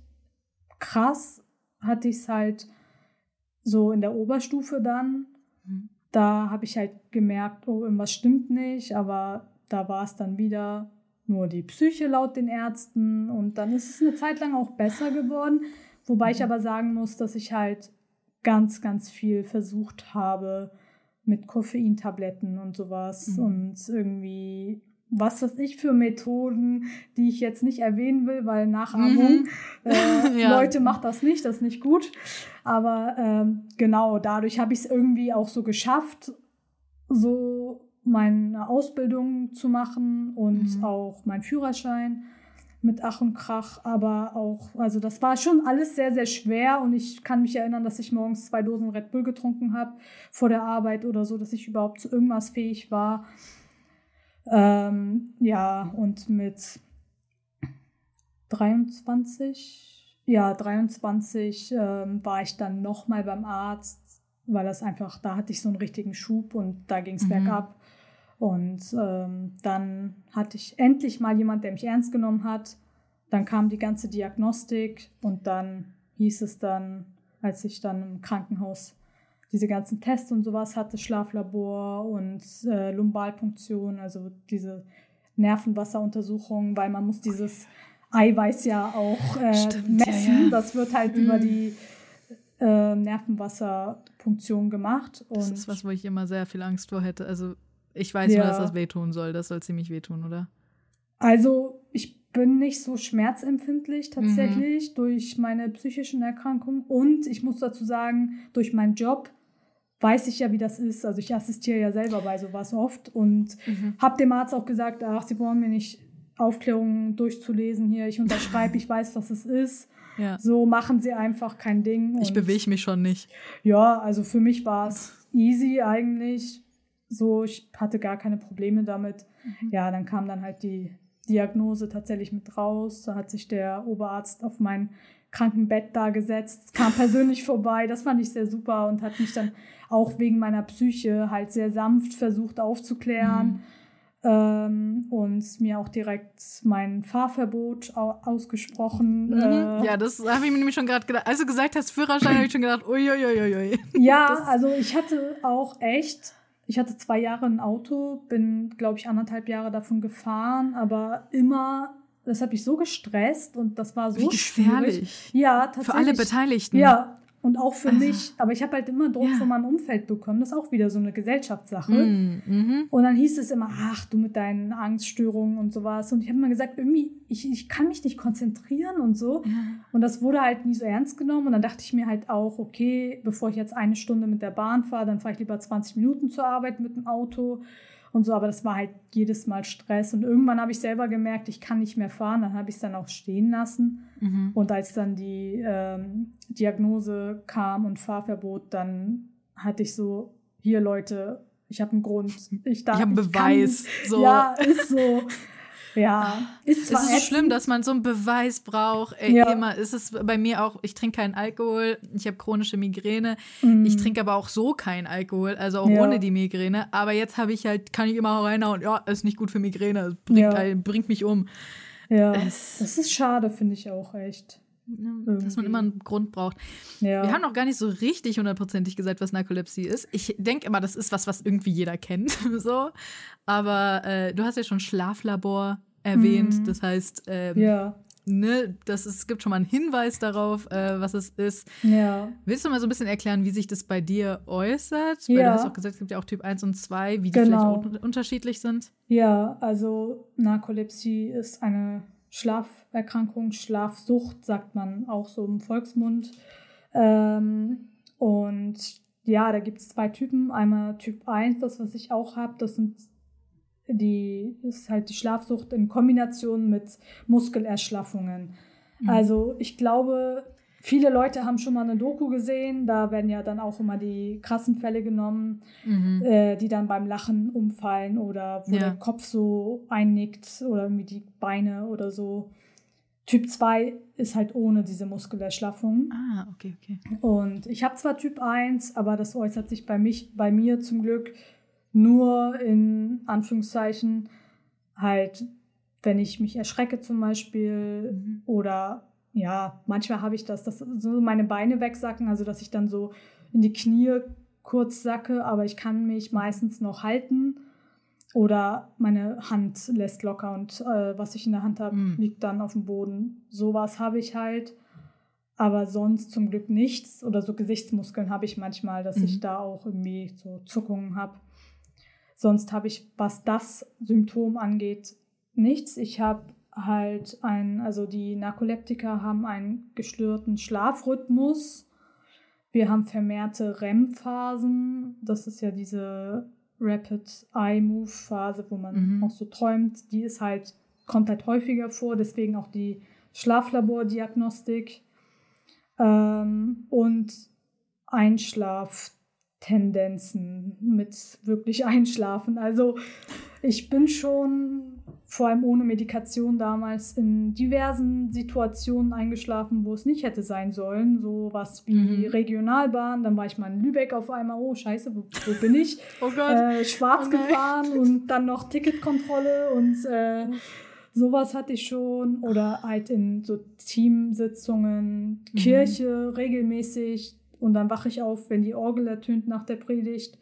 krass hatte ich es halt so in der Oberstufe dann. Da habe ich halt gemerkt, oh, irgendwas stimmt nicht, aber da war es dann wieder nur die Psyche laut den Ärzten und dann ist es eine Zeit lang auch besser geworden, wobei ich mhm. aber sagen muss, dass ich halt ganz, ganz viel versucht habe mit Koffeintabletten und sowas mhm. und irgendwie was weiß ich für Methoden, die ich jetzt nicht erwähnen will, weil Nachahmung, mhm. äh, ja. Leute macht das nicht, das ist nicht gut. Aber ähm, genau, dadurch habe ich es irgendwie auch so geschafft, so meine Ausbildung zu machen und mhm. auch meinen Führerschein mit Ach und Krach, aber auch, also das war schon alles sehr, sehr schwer und ich kann mich erinnern, dass ich morgens zwei Dosen Red Bull getrunken habe vor der Arbeit oder so, dass ich überhaupt zu irgendwas fähig war. Ähm, ja, und mit 23, ja, 23 ähm, war ich dann nochmal beim Arzt, weil das einfach, da hatte ich so einen richtigen Schub und da ging es mhm. bergab. Und ähm, dann hatte ich endlich mal jemand, der mich ernst genommen hat. Dann kam die ganze Diagnostik und dann hieß es dann, als ich dann im Krankenhaus diese ganzen Tests und sowas hatte, Schlaflabor und äh, Lumbalpunktion, also diese Nervenwasseruntersuchungen, weil man muss dieses Eiweiß ja auch äh, Stimmt, messen. Ja, ja. Das wird halt mhm. über die äh, Nervenwasserpunktion gemacht. Das ist was, wo ich immer sehr viel Angst vor hätte. Also ich weiß ja. nur, dass das wehtun soll. Das soll ziemlich wehtun, oder? Also ich bin nicht so schmerzempfindlich tatsächlich mhm. durch meine psychischen Erkrankungen und ich muss dazu sagen, durch meinen Job weiß ich ja, wie das ist. Also ich assistiere ja selber bei sowas oft und mhm. habe dem Arzt auch gesagt, ach, Sie wollen mir nicht Aufklärungen durchzulesen hier. Ich unterschreibe, ich weiß, was es ist. Ja. So machen sie einfach kein Ding. Ich bewege mich schon nicht. Ja, also für mich war es easy eigentlich. So, ich hatte gar keine Probleme damit. Mhm. Ja, dann kam dann halt die Diagnose tatsächlich mit raus. Da hat sich der Oberarzt auf mein Krankenbett da gesetzt, kam persönlich vorbei. Das fand ich sehr super und hat mich dann auch wegen meiner Psyche halt sehr sanft versucht aufzuklären. Ähm, und mir auch direkt mein Fahrverbot au ausgesprochen. Mhm. Äh, ja, das habe ich mir nämlich schon gerade gedacht. Als du gesagt hast, Führerschein, habe ich schon gedacht, uiuiuiui. Ja, Das- also ich hatte auch echt, ich hatte zwei Jahre ein Auto, bin, glaube ich, anderthalb Jahre davon gefahren, aber immer, das hat mich so gestresst und das war so Wie schwierig. gefährlich. Ja, tatsächlich. Für alle Beteiligten. Ja, und auch für Also, mich. Aber ich habe halt immer Druck ja. von meinem Umfeld bekommen. Das ist auch wieder so eine Gesellschaftssache. Mhm. Mhm. Und dann hieß es immer, ach, du mit deinen Angststörungen und sowas. Und ich habe immer gesagt, irgendwie, ich, ich kann mich nicht konzentrieren und so. Ja. Und das wurde halt nie so ernst genommen. Und dann dachte ich mir halt auch, okay, bevor ich jetzt eine Stunde mit der Bahn fahre, dann fahre ich lieber 20 Minuten zur Arbeit mit dem Auto und so. Aber das war halt jedes Mal Stress. Und irgendwann habe ich selber gemerkt, ich kann nicht mehr fahren. Dann habe ich es dann auch stehen lassen. Mhm. Und als dann die ähm, Diagnose kam und Fahrverbot, dann hatte ich so, hier Leute, ich habe einen Grund. Ich, darf, Ich habe einen kann- Beweis. So. Ja, ist so. Ja, ist ist so schlimm, dass man so einen Beweis braucht. Ey, Ja. immer ist es bei mir auch, ich trinke keinen Alkohol, ich habe chronische Migräne. Mm. Ich trinke aber auch so keinen Alkohol, also auch Ja. ohne die Migräne. Aber jetzt habe ich halt, kann ich immer reinhauen, ja, ist nicht gut für Migräne, es bringt, Ja. bringt mich um. Ja, Es- das ist schade, finde ich auch echt. Ja, Dass man immer einen Grund braucht. Ja. Wir haben noch gar nicht so richtig hundertprozentig gesagt, was Narkolepsie ist. Ich denke immer, das ist was, was irgendwie jeder kennt. so. Aber äh, du hast ja schon Schlaflabor erwähnt. Mhm. Das heißt, ähm, ja, ne, das ist, es gibt schon mal einen Hinweis darauf, äh, was es ist. ja. Willst du mal so ein bisschen erklären, wie sich das bei dir äußert? Weil Ja. du hast auch gesagt, es gibt ja auch Typ 1 und 2, wie die Genau. vielleicht unterschiedlich sind. Ja, also Narkolepsie ist eine Schlaferkrankung, Schlafsucht, sagt man auch so im Volksmund. Ähm, und ja, da gibt es zwei Typen. Einmal Typ 1, das, was ich auch habe, das sind die, ist halt die Schlafsucht in Kombination mit Muskelerschlaffungen. Mhm. Also ich glaube, viele Leute haben schon mal eine Doku gesehen, da werden ja dann auch immer die krassen Fälle genommen Mhm. äh, die dann beim Lachen umfallen oder wo Ja. der Kopf so einnickt oder irgendwie die Beine oder so. Typ 2 ist halt ohne diese Muskelerschlaffung. Ah, okay, okay. Und ich habe zwar Typ 1, aber das äußert sich bei, mich, bei mir zum Glück nur in Anführungszeichen halt, wenn ich mich erschrecke zum Beispiel Mhm. oder ja, manchmal habe ich das, dass so meine Beine wegsacken, also dass ich dann so in die Knie kurz sacke, aber ich kann mich meistens noch halten. Oder meine Hand lässt locker und äh, was ich in der Hand habe, Mm. liegt dann auf dem Boden. Sowas habe ich halt. Aber sonst zum Glück nichts. Oder so Gesichtsmuskeln habe ich manchmal, dass Mhm. ich da auch irgendwie so Zuckungen habe. Sonst habe ich, was das Symptom angeht, nichts. Ich habe halt ein, also die Narkoleptiker haben einen gestörten Schlafrhythmus. Wir haben vermehrte REM-Phasen. Das ist ja diese Rapid Eye Move Phase, wo man Mhm. auch so träumt. Die ist halt, kommt halt häufiger vor, deswegen auch die Schlaflabordiagnostik. Ähm, und Einschlaftendenzen mit wirklich Einschlafen. Also ich bin schon vor allem ohne Medikation damals in diversen Situationen eingeschlafen, wo es nicht hätte sein sollen. So was wie Mhm. Regionalbahn, dann war ich mal in Lübeck auf einmal, oh scheiße, wo, wo bin ich? Oh Gott. äh, schwarz Oh gefahren und dann noch Ticketkontrolle und äh, sowas hatte ich schon. Oder halt in so Teamsitzungen, Mhm. Kirche regelmäßig und dann wache ich auf, wenn die Orgel ertönt nach der Predigt.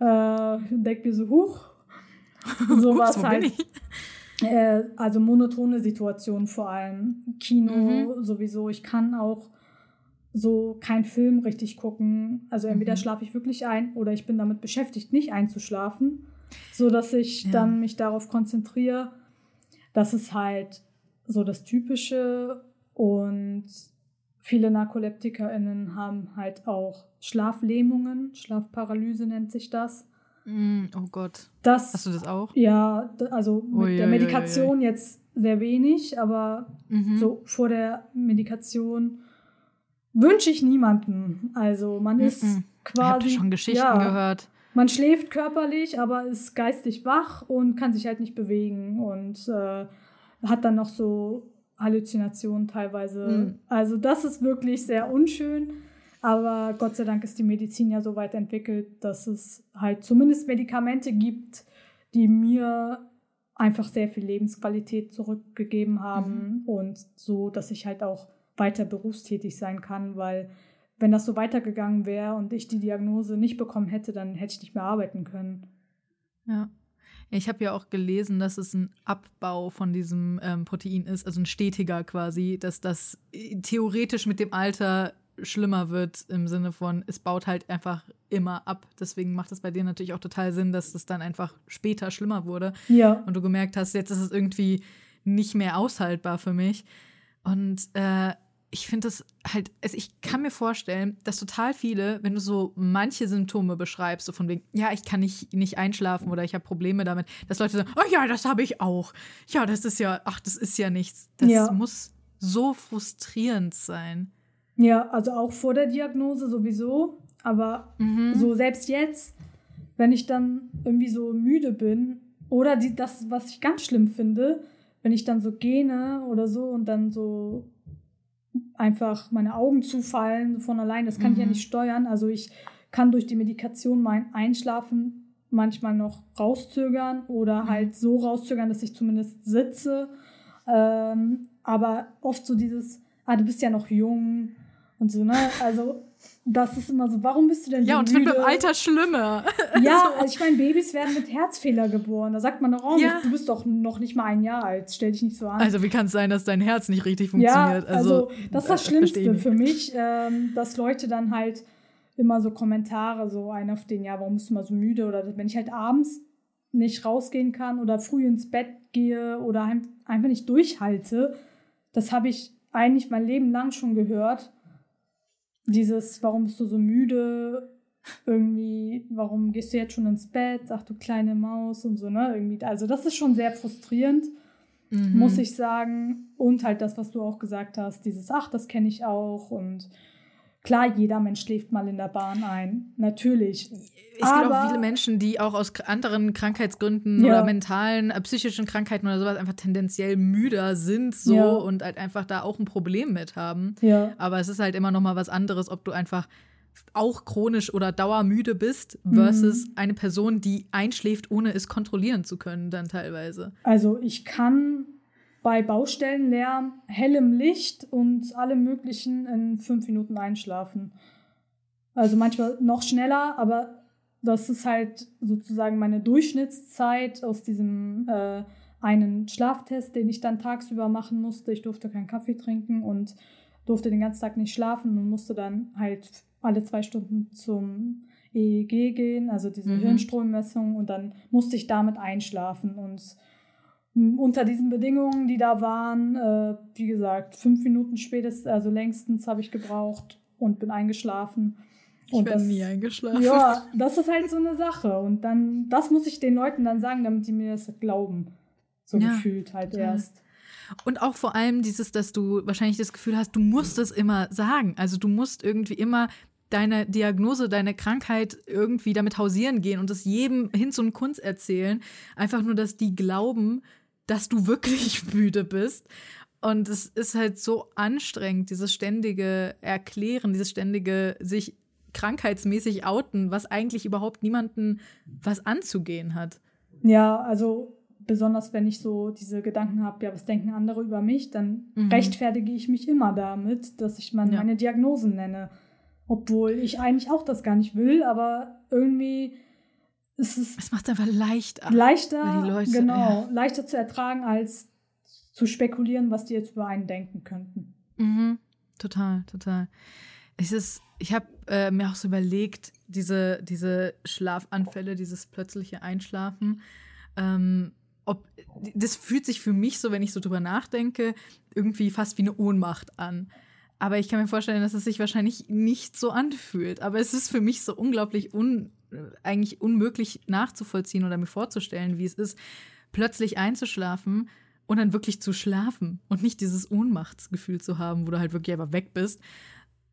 Äh, denk mir so, huch. Sowas Ups, wo halt. Äh, also monotone Situationen vor allem. Kino Mhm. sowieso. Ich kann auch so keinen Film richtig gucken. Also entweder Mhm. schlafe ich wirklich ein oder ich bin damit beschäftigt, nicht einzuschlafen, so dass ich Ja. dann mich darauf konzentriere. Das ist halt so das Typische und viele NarkoleptikerInnen haben halt auch Schlaflähmungen, Schlafparalyse nennt sich das. Mm, oh Gott. Das, Hast du das auch? Ja, also mit Ui, der ui, ui, Medikation jetzt sehr wenig, aber Mhm. so vor der Medikation wünsche ich niemanden. Also man ist Mhm. Ich habe quasi schon Geschichten ja, gehört. Man schläft körperlich, aber ist geistig wach und kann sich halt nicht bewegen und äh, hat dann noch so Halluzinationen teilweise. Mhm. Also das ist wirklich sehr unschön. Aber Gott sei Dank ist die Medizin ja so weit entwickelt, dass es halt zumindest Medikamente gibt, die mir einfach sehr viel Lebensqualität zurückgegeben haben und so, dass ich halt auch weiter berufstätig sein kann, weil wenn das so weitergegangen wäre und ich die Diagnose nicht bekommen hätte, dann hätte ich nicht mehr arbeiten können. Ja. Ich habe ja auch gelesen, dass es ein Abbau von diesem ähm, Protein ist, also ein stetiger quasi, dass das äh, theoretisch mit dem Alter schlimmer wird im Sinne von, es baut halt einfach immer ab. Deswegen macht es bei dir natürlich auch total Sinn, dass es dann einfach später schlimmer wurde Ja, und du gemerkt hast, jetzt ist es irgendwie nicht mehr aushaltbar für mich. Und äh, ich finde das halt, also ich kann mir vorstellen, dass total viele, wenn du so manche Symptome beschreibst, so von wegen, ja, ich kann nicht, nicht einschlafen oder ich habe Probleme damit, dass Leute sagen, oh ja, das habe ich auch. Ja, das ist ja, ach, das ist ja nichts. Das Ja. muss so frustrierend sein. Ja, also auch vor der Diagnose sowieso, aber Mhm. so selbst jetzt, wenn ich dann irgendwie so müde bin oder die, das, was ich ganz schlimm finde, wenn ich dann so gähne oder so und dann so einfach meine Augen zufallen von allein, das kann ich ja Mhm. nicht steuern. Also ich kann durch die Medikation mein Einschlafen manchmal noch rauszögern oder Mhm. halt so rauszögern, dass ich zumindest sitze. Ähm, aber oft so dieses, ah, du bist ja noch jung und so, ne? Also das ist immer so, warum bist du denn so Ja, und es wird beim Alter schlimmer. Ja, also ich meine, Babys werden mit Herzfehler geboren. Da sagt man doch auch Ja. nicht, du bist doch noch nicht mal ein Jahr alt. Stell dich nicht so an. Also, wie kann es sein, dass dein Herz nicht richtig ja, funktioniert? also, das ist das äh, Schlimmste für mich, ähm, dass Leute dann halt immer so Kommentare, so einen auf den, ja, warum bist du mal so müde? Oder wenn ich halt abends nicht rausgehen kann oder früh ins Bett gehe oder ein- einfach nicht durchhalte, das habe ich eigentlich mein Leben lang schon gehört. Dieses, warum bist du so müde? Irgendwie, warum gehst du jetzt schon ins Bett? Ach du kleine Maus und so, ne? Irgendwie, also das ist schon sehr frustrierend Mhm. muss ich sagen. Und halt das, was du auch gesagt hast, dieses, ach, das kenne ich auch. Und klar, jeder Mensch schläft mal in der Bahn ein. Natürlich. Es gibt auch Aber- viele Menschen, die auch aus anderen Krankheitsgründen Ja. oder mentalen, äh, psychischen Krankheiten oder sowas einfach tendenziell müder sind so Ja. und halt einfach da auch ein Problem mit haben. Ja. Aber es ist halt immer noch mal was anderes, ob du einfach auch chronisch oder dauermüde bist versus Mhm. eine Person, die einschläft, ohne es kontrollieren zu können, dann teilweise. Also ich kann bei Baustellenlärm, hellem Licht und allem Möglichen in fünf Minuten einschlafen. Also manchmal noch schneller, aber das ist halt sozusagen meine Durchschnittszeit aus diesem äh, einen Schlaftest, den ich dann tagsüber machen musste. Ich durfte keinen Kaffee trinken und durfte den ganzen Tag nicht schlafen und musste dann halt alle zwei Stunden zum EEG gehen, also diese Mhm. Hirnstrommessung und dann musste ich damit einschlafen und unter diesen Bedingungen, die da waren, äh, wie gesagt, fünf Minuten spätestens, also längstens habe ich gebraucht und bin eingeschlafen. Ich Und bin nie eingeschlafen. Ja, das ist halt so eine Sache. Und dann, das muss ich den Leuten dann sagen, damit die mir das glauben. So Ja, gefühlt halt total. erst. Und auch vor allem dieses, dass du wahrscheinlich das Gefühl hast, du musst es immer sagen. Also du musst irgendwie immer deine Diagnose, deine Krankheit irgendwie damit hausieren gehen und es jedem hin zu Kunst erzählen. Einfach nur, dass die glauben, dass du wirklich müde bist. Und es ist halt so anstrengend, dieses ständige Erklären, dieses ständige sich krankheitsmäßig outen, was eigentlich überhaupt niemanden was anzugehen hat. Ja, also besonders wenn ich so diese Gedanken habe, ja, was denken andere über mich, dann Mhm. rechtfertige ich mich immer damit, dass ich mal Ja. meine Diagnosen nenne. Obwohl ich eigentlich auch das gar nicht will, aber irgendwie ist es Es macht es einfach leichter, die Leute- genau, ja. leichter zu ertragen, als zu spekulieren, was die jetzt über einen denken könnten. Mhm. Total, total. Es ist, ich habe äh, mir auch so überlegt, diese, diese Schlafanfälle, dieses plötzliche Einschlafen, ähm, ob das fühlt sich für mich so, wenn ich so drüber nachdenke, irgendwie fast wie eine Ohnmacht an. Aber ich kann mir vorstellen, dass es sich wahrscheinlich nicht so anfühlt. Aber es ist für mich so unglaublich eigentlich unmöglich nachzuvollziehen oder mir vorzustellen, wie es ist, plötzlich einzuschlafen und dann wirklich zu schlafen und nicht dieses Ohnmachtsgefühl zu haben, wo du halt wirklich einfach weg bist,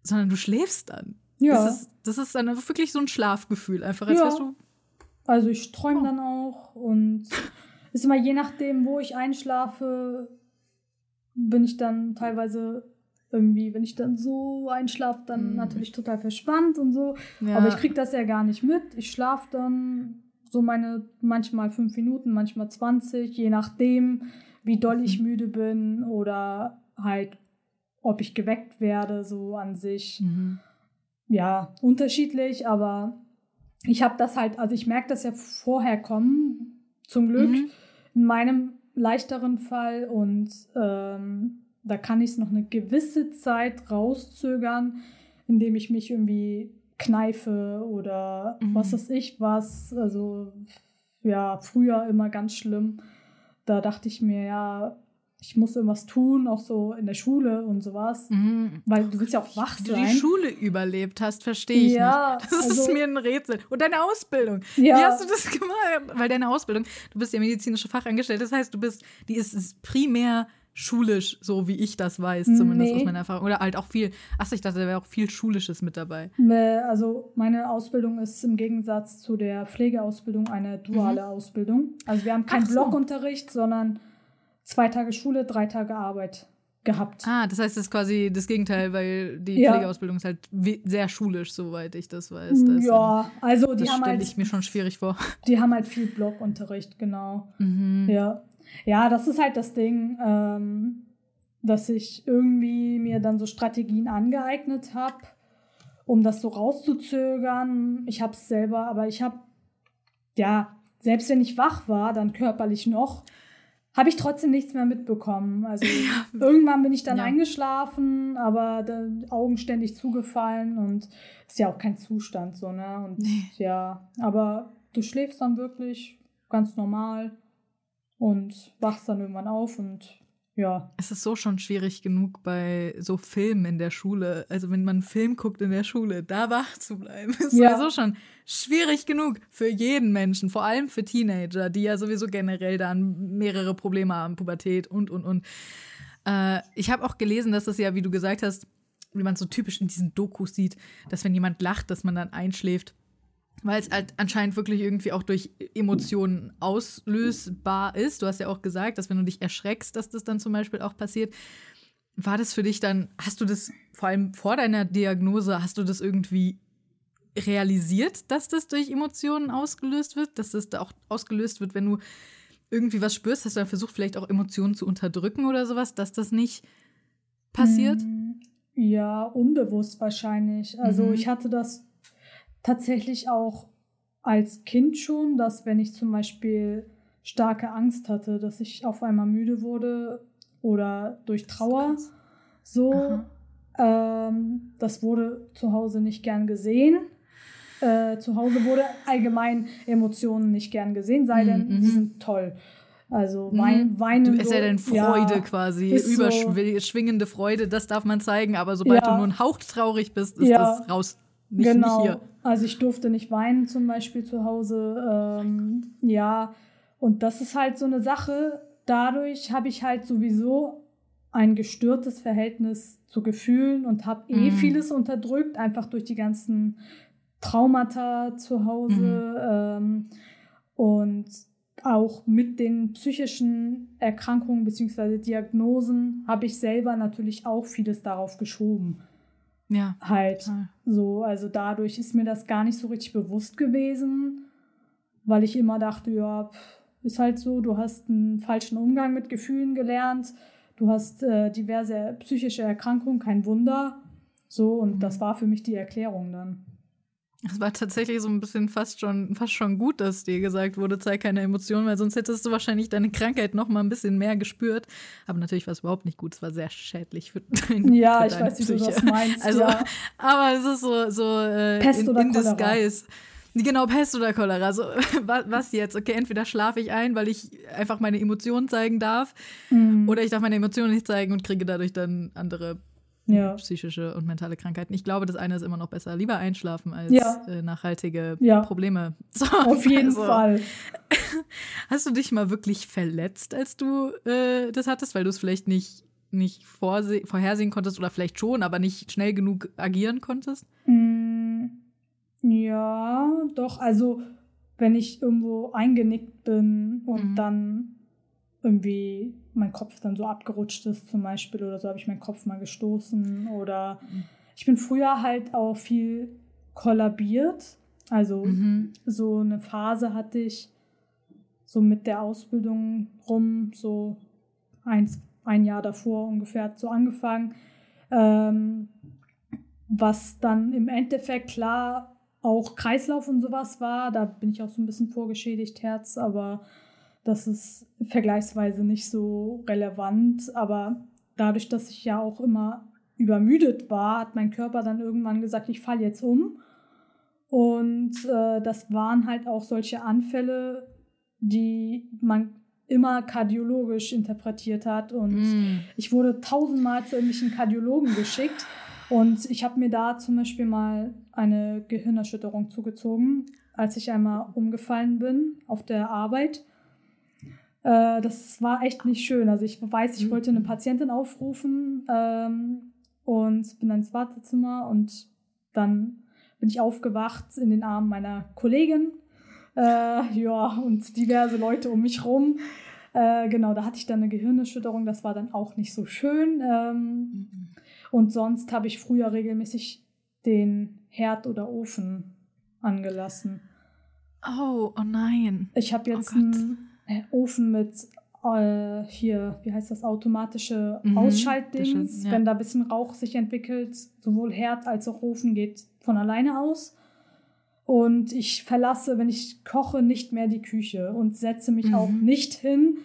sondern du schläfst dann. Ja. Das ist, das ist dann wirklich so ein Schlafgefühl, einfach als Ja. wärst du. Also ich träume Oh. dann auch und ist immer je nachdem, wo ich einschlafe, bin ich dann teilweise irgendwie, wenn ich dann so einschlafe, dann Mhm. natürlich total verspannt und so. Ja. Aber ich kriege das ja gar nicht mit. Ich schlafe dann so meine manchmal fünf Minuten, manchmal 20, je nachdem, wie doll ich Mhm. müde bin oder halt, ob ich geweckt werde, so an sich Mhm. ja, unterschiedlich, aber ich habe das halt, also ich merke das ja vorher kommen, zum Glück, Mhm. in meinem leichteren Fall und ähm, da kann ich es noch eine gewisse Zeit rauszögern, indem ich mich irgendwie kneife oder Mhm. was weiß ich was, also ja, früher immer ganz schlimm. Da dachte ich mir, ja, ich muss irgendwas tun, auch so in der Schule und sowas. Mhm. Weil du willst ja auch wach Wie du sein. die Schule überlebt hast, verstehe ich Ja, nicht. Das also- ist mir ein Rätsel. Und deine Ausbildung. Ja. Wie hast du das gemacht? Weil deine Ausbildung, du bist ja medizinische Fachangestellte, das heißt, du bist, die ist, ist primär schulisch, so wie ich das weiß, zumindest Nee. aus meiner Erfahrung. Oder halt auch viel, achso, ich dachte, da wäre auch viel Schulisches mit dabei. Also meine Ausbildung ist im Gegensatz zu der Pflegeausbildung eine duale Ausbildung. Also wir haben keinen Mhm. So. Blockunterricht, sondern zwei Tage Schule, drei Tage Arbeit gehabt. Ah, das heißt, das ist quasi das Gegenteil, weil die Ja. Pflegeausbildung ist halt sehr schulisch, soweit ich das weiß. Das, ja, also die das haben, stelle halt, ich mir schon schwierig vor. die haben halt viel Blockunterricht, genau. Mhm. Ja. Ja, das ist halt das Ding, ähm, dass ich irgendwie mir dann so Strategien angeeignet habe, um das so rauszuzögern. Ich habe es selber, aber ich habe, ja, selbst wenn ich wach war, dann körperlich noch, habe ich trotzdem nichts mehr mitbekommen. Also irgendwann bin ich dann Ja. eingeschlafen, aber dann Augen ständig zugefallen und ist ja auch kein Zustand so, ne? Und Nee. ja, aber du schläfst dann wirklich ganz normal und wachst dann irgendwann auf und ja. Es ist so schon schwierig genug bei so Filmen in der Schule. Also wenn man einen Film guckt in der Schule, da wach zu bleiben, ist Ja. sowieso schon schwierig genug für jeden Menschen, vor allem für Teenager, die ja sowieso generell dann mehrere Probleme haben, Pubertät und, und, und. Äh, ich habe auch gelesen, dass das ja, wie du gesagt hast, wie man so typisch in diesen Dokus sieht, dass wenn jemand lacht, dass man dann einschläft. Weil es halt anscheinend wirklich irgendwie auch durch Emotionen auslösbar ist. Du hast ja auch gesagt, dass wenn du dich erschreckst, dass das dann zum Beispiel auch passiert. War das für dich dann, hast du das vor allem vor deiner Diagnose, hast du das irgendwie realisiert, dass das durch Emotionen ausgelöst wird? Dass das da auch ausgelöst wird, wenn du irgendwie was spürst? Hast du dann versucht, vielleicht auch Emotionen zu unterdrücken oder sowas, dass das nicht passiert? Mm, Ja, unbewusst wahrscheinlich. Also Mhm. ich hatte das tatsächlich auch als Kind schon, dass wenn ich zum Beispiel starke Angst hatte, dass ich auf einmal müde wurde oder durch Trauer, so, ähm, das wurde zu Hause nicht gern gesehen. Äh, zu Hause wurde allgemein Emotionen nicht gern gesehen, sei Mhm, denn, mhm. sie sind toll. Also Mhm. wein, weinen. Du, es sei denn Freude quasi, ist so. überschwingende Freude, das darf man zeigen, aber sobald Ja. du nur ein Hauch traurig bist, ist Ja. das raus. Nicht, genau. nicht. Also ich durfte nicht weinen zum Beispiel zu Hause. Ähm, ja, und das ist halt so eine Sache. Dadurch habe ich halt sowieso ein gestörtes Verhältnis zu Gefühlen und habe eh Mhm. vieles unterdrückt, einfach durch die ganzen Traumata zu Hause. Ähm, und auch mit den psychischen Erkrankungen bzw. Diagnosen habe ich selber natürlich auch vieles darauf geschoben. Ja. Halt. total. So, also dadurch ist mir das gar nicht so richtig bewusst gewesen, weil ich immer dachte, ja, pff, ist halt so, du hast einen falschen Umgang mit Gefühlen gelernt, du hast äh, diverse psychische Erkrankungen, kein Wunder. So, und Mhm. das war für mich die Erklärung dann. Es war tatsächlich so ein bisschen fast schon, fast schon gut, dass dir gesagt wurde, zeig keine Emotionen, weil sonst hättest du wahrscheinlich deine Krankheit noch mal ein bisschen mehr gespürt. Aber natürlich war es überhaupt nicht gut. Es war sehr schädlich für, dein, Ja, für ich weiß, wie du Psyche. das meinst. Also, ja. aber es ist so, so äh, Pest in, oder in Cholera. disguise. Genau, Pest oder Cholera. So, was, was jetzt? Okay, entweder schlafe ich ein, weil ich einfach meine Emotionen zeigen darf, Mhm. oder ich darf meine Emotionen nicht zeigen und kriege dadurch dann andere ja. psychische und mentale Krankheiten. Ich glaube, das eine ist immer noch besser. Lieber einschlafen als ja. äh, nachhaltige ja. Probleme. So, Auf jeden also. Fall. Hast du dich mal wirklich verletzt, als du äh, das hattest, weil du es vielleicht nicht, nicht vorhersehen konntest oder vielleicht schon, aber nicht schnell genug agieren konntest? Mm, ja, doch. Also, wenn ich irgendwo eingenickt bin und mhm. dann irgendwie mein Kopf dann so abgerutscht ist zum Beispiel oder so habe ich meinen Kopf mal gestoßen oder ich bin früher halt auch viel kollabiert. Also mhm. so eine Phase hatte ich so mit der Ausbildung rum, so eins, ein Jahr davor ungefähr so angefangen. Ähm, was dann im Endeffekt klar auch Kreislauf und sowas war. Da bin ich auch so ein bisschen vorgeschädigt, Herz, aber das ist vergleichsweise nicht so relevant. Aber dadurch, dass ich ja auch immer übermüdet war, hat mein Körper dann irgendwann gesagt, ich falle jetzt um. Und äh, das waren halt auch solche Anfälle, die man immer kardiologisch interpretiert hat. Und mm. ich wurde tausendmal zu irgendwelchen Kardiologen geschickt. Und ich habe mir da zum Beispiel mal eine Gehirnerschütterung zugezogen, als ich einmal umgefallen bin auf der Arbeit. Äh, das war echt nicht schön. Also ich weiß, ich mhm. wollte eine Patientin aufrufen ähm, und bin ins Wartezimmer und dann bin ich aufgewacht in den Armen meiner Kollegin. Äh, ja, und diverse Leute um mich rum. Äh, genau, da hatte ich dann eine Gehirnerschütterung. Das war dann auch nicht so schön. Ähm, mhm. Und sonst habe ich früher regelmäßig den Herd oder Ofen angelassen. Oh, oh nein. Ich habe jetzt oh einen äh, Ofen mit äh, hier, wie heißt das, automatische mhm, Ausschaltdings. Ja. Wenn da ein bisschen Rauch sich entwickelt, sowohl Herd als auch Ofen geht von alleine aus. Und ich verlasse, wenn ich koche, nicht mehr die Küche und setze mich mhm. auch nicht hin,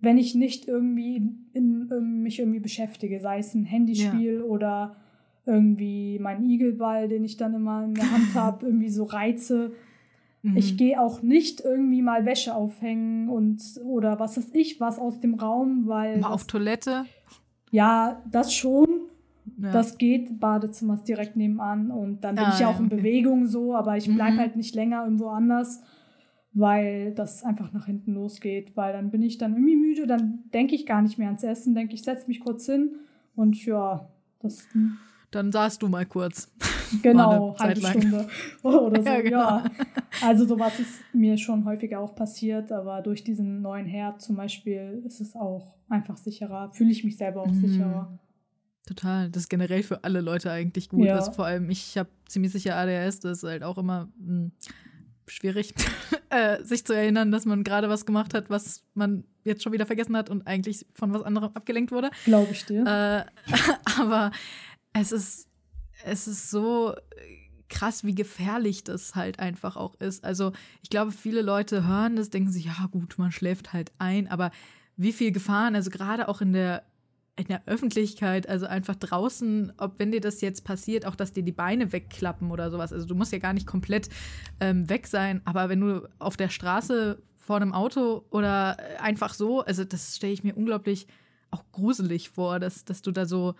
wenn ich nicht irgendwie in, in, mich irgendwie beschäftige, sei es ein Handyspiel ja. oder irgendwie mein Igelball, den ich dann immer in der Hand habe, irgendwie so reize. Mhm. Ich gehe auch nicht irgendwie mal Wäsche aufhängen und oder was weiß ich, was aus dem Raum, weil. Mal auf Toilette? Ja, das schon. Ja. Das geht, Badezimmer ist direkt nebenan und dann bin ah, ich ja auch in Bewegung so, aber ich bleibe mhm. halt nicht länger irgendwo anders, weil das einfach nach hinten losgeht, weil dann bin ich dann irgendwie müde, dann denke ich gar nicht mehr ans Essen, denke ich, setze mich kurz hin und ja, das. Hm. Dann saßt du mal kurz. Genau, halbe Stunde oder so, ja, genau. ja. Also sowas ist mir schon häufiger auch passiert, aber durch diesen neuen Herd zum Beispiel ist es auch einfach sicherer, fühle ich mich selber auch mhm. sicherer. Total. Das ist generell für alle Leute eigentlich gut. Ja. Also vor allem, ich habe ziemlich sicher ADHS, das ist halt auch immer mh, hm, schwierig, äh, sich zu erinnern, dass man gerade was gemacht hat, was man jetzt schon wieder vergessen hat und eigentlich von was anderem abgelenkt wurde. Glaube ich dir. Äh, aber es ist, es ist so krass, wie gefährlich das halt einfach auch ist. Also ich glaube, viele Leute hören das, denken sich, ja gut, man schläft halt ein, aber wie viel Gefahren, also gerade auch in der in der Öffentlichkeit, also einfach draußen, ob wenn dir das jetzt passiert, auch dass dir die Beine wegklappen oder sowas. Also du musst ja gar nicht komplett ähm, weg sein, aber wenn du auf der Straße vor einem Auto oder einfach so, also das stelle ich mir unglaublich auch gruselig vor, dass, dass du da so,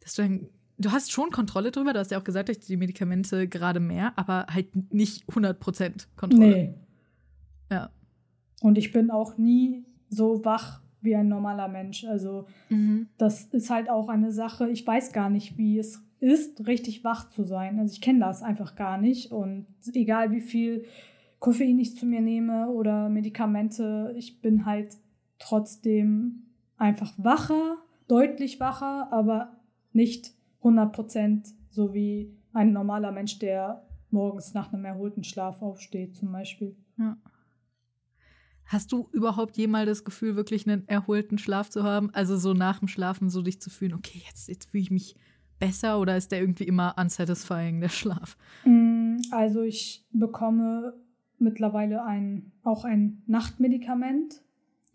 dass du dann, du hast schon Kontrolle drüber, du hast ja auch gesagt, dass die Medikamente gerade mehr, aber halt nicht 100% Kontrolle. Nee. Ja. Und ich bin auch nie so wach wie ein normaler Mensch. Also mhm. das ist halt auch eine Sache, ich weiß gar nicht, wie es ist, richtig wach zu sein. Also ich kenne das einfach gar nicht. Und egal wie viel Koffein ich zu mir nehme oder Medikamente, ich bin halt trotzdem einfach wacher, deutlich wacher, aber nicht 100 Prozent so wie ein normaler Mensch, der morgens nach einem erholten Schlaf aufsteht zum Beispiel. Ja. Hast du überhaupt jemals das Gefühl, wirklich einen erholten Schlaf zu haben? Also so nach dem Schlafen so dich zu fühlen, okay, jetzt, jetzt fühle ich mich besser oder ist der irgendwie immer unsatisfying, der Schlaf? Mm, also ich bekomme mittlerweile ein, auch ein Nachtmedikament.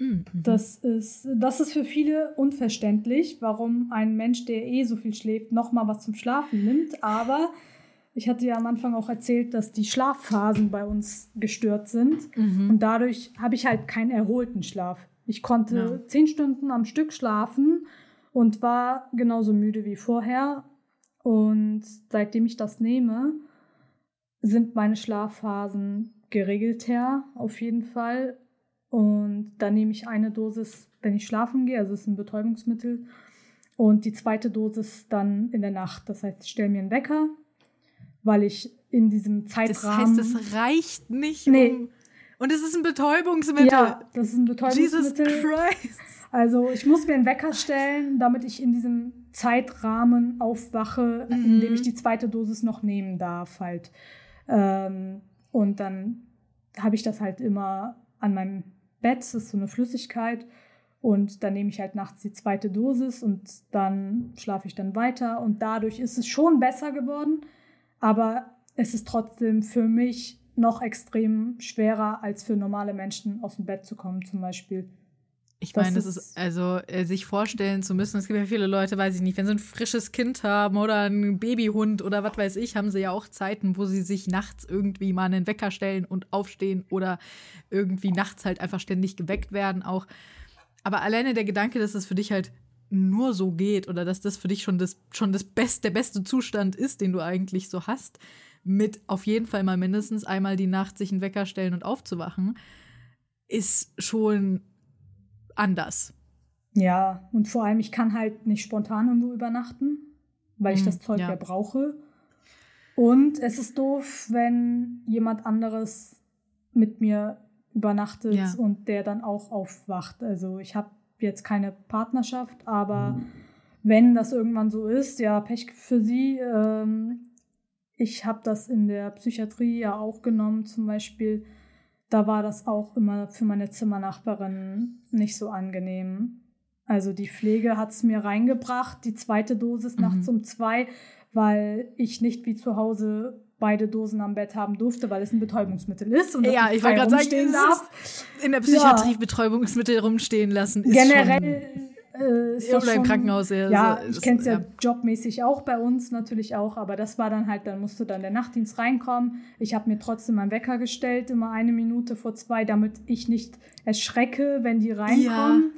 Mhm. Das, ist, das ist für viele unverständlich, warum ein Mensch, der eh so viel schläft, nochmal was zum Schlafen nimmt. Aber ich hatte ja am Anfang auch erzählt, dass die Schlafphasen bei uns gestört sind. Mhm. Und dadurch habe ich halt keinen erholten Schlaf. Ich konnte ja. zehn Stunden am Stück schlafen und war genauso müde wie vorher. Und seitdem ich das nehme, sind meine Schlafphasen geregelter auf jeden Fall. Und dann nehme ich eine Dosis, wenn ich schlafen gehe, also es ist ein Betäubungsmittel. Und die zweite Dosis dann in der Nacht. Das heißt, ich stelle mir einen Wecker, weil ich in diesem Zeitrahmen. Das heißt, es reicht nicht. Nee. Um und es ist ein Betäubungsmittel. Ja, das ist ein Betäubungsmittel. Jesus Christ. Also ich muss mir einen Wecker stellen, damit ich in diesem Zeitrahmen aufwache, mhm. in dem ich die zweite Dosis noch nehmen darf halt. Ähm, und dann habe ich das halt immer an meinem Bett, das ist so eine Flüssigkeit. Und dann nehme ich halt nachts die zweite Dosis und dann schlafe ich dann weiter. Und dadurch ist es schon besser geworden. Aber es ist trotzdem für mich noch extrem schwerer, als für normale Menschen aus dem Bett zu kommen, zum Beispiel. Ich meine, das ist, also äh, sich vorstellen zu müssen, es gibt ja viele Leute, weiß ich nicht, wenn sie ein frisches Kind haben oder einen Babyhund oder was weiß ich, haben sie ja auch Zeiten, wo sie sich nachts irgendwie mal einen Wecker stellen und aufstehen oder irgendwie nachts halt einfach ständig geweckt werden auch. Aber alleine der Gedanke, dass das für dich halt nur so geht oder dass das für dich schon das schon das best, der beste Zustand ist, den du eigentlich so hast, mit auf jeden Fall mal mindestens einmal die Nacht sich einen Wecker stellen und aufzuwachen, ist schon anders. Ja, und vor allem, ich kann halt nicht spontan irgendwo übernachten, weil ich hm, das Zeug ja. ja brauche. Und es ist doof, wenn jemand anderes mit mir übernachtet ja. und der dann auch aufwacht. Also ich habe jetzt keine Partnerschaft, aber mhm. wenn das irgendwann so ist, ja, Pech für sie. Ähm, ich habe das in der Psychiatrie ja auch genommen, zum Beispiel da war das auch immer für meine Zimmernachbarin nicht so angenehm. Also die Pflege hat es mir reingebracht, die zweite Dosis mhm. nachts um zwei, weil ich nicht wie zu Hause beide Dosen am Bett haben durfte, weil es ein Betäubungsmittel ist und ja, ich wollte gerade sagen, darf. in der Psychiatrie ja. Betäubungsmittel rumstehen lassen ist generell äh, ist Oder im Krankenhaus. Ja, ja ich kenne es ja, ja, jobmäßig auch bei uns natürlich auch, aber das war dann halt, dann musst du dann der Nachtdienst reinkommen. Ich habe mir trotzdem meinen Wecker gestellt, immer eine Minute vor zwei, damit ich nicht erschrecke, wenn die reinkommen.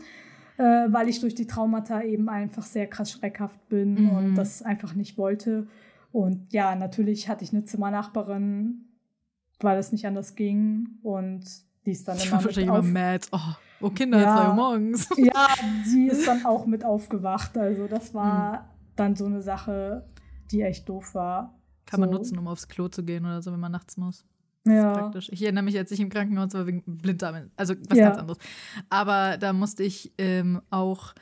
Ja. Äh, weil ich durch die Traumata eben einfach sehr krass schreckhaft bin mhm. und das einfach nicht wollte. Und ja, natürlich hatte ich eine Zimmernachbarin, weil es nicht anders ging. Und die ist dann ich immer. Ich war wahrscheinlich immer mad. Oh. Oh, Kinder, ja, zwei Uhr morgens. Ja, sie ist dann auch mit aufgewacht. Also, das war hm. dann so eine Sache, die echt doof war. Kann so. man nutzen, um aufs Klo zu gehen oder so, wenn man nachts muss. Ja. praktisch. Ich erinnere mich, als ich im Krankenhaus war wegen Blinddarm, also was ja. ganz anderes. Aber da musste ich ähm, auch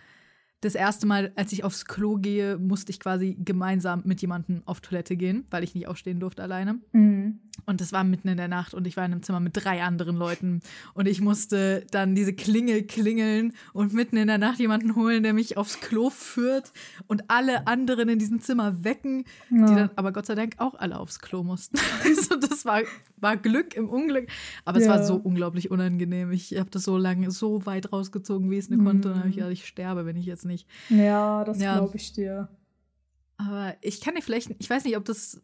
das erste Mal, als ich aufs Klo gehe, musste ich quasi gemeinsam mit jemandem auf Toilette gehen, weil ich nicht aufstehen durfte alleine. Mhm. Und das war mitten in der Nacht und ich war in einem Zimmer mit drei anderen Leuten. Und ich musste dann diese Klingel klingeln und mitten in der Nacht jemanden holen, der mich aufs Klo führt und alle anderen in diesem Zimmer wecken, ja. die dann aber Gott sei Dank auch alle aufs Klo mussten. also das war, war Glück im Unglück. Aber ja. es war so unglaublich unangenehm. Ich habe das so lange, so weit rausgezogen, wie es nur mhm. konnte. Und dann habe ich gedacht, ich sterbe, wenn ich jetzt nicht nicht. Ja, das ja. glaube ich dir. Aber ich kann dir vielleicht, ich weiß nicht, ob das,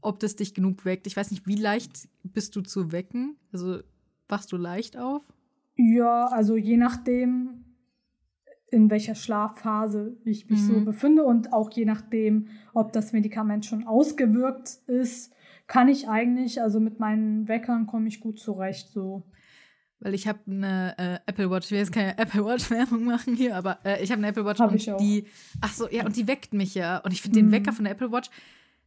ob das dich genug weckt. Ich weiß nicht, wie leicht bist du zu wecken? Also wachst du leicht auf? Ja, also je nachdem, in welcher Schlafphase ich mich mhm. so befinde und auch je nachdem, ob das Medikament schon ausgewirkt ist, kann ich eigentlich, also mit meinen Weckern komme ich gut zurecht so. Weil ich habe eine äh, Apple Watch, ich will jetzt keine Apple Watch Werbung machen hier, aber äh, ich habe eine Apple Watch hab und die, ach so, ja, und die weckt mich ja. Und ich finde mhm. den Wecker von der Apple Watch,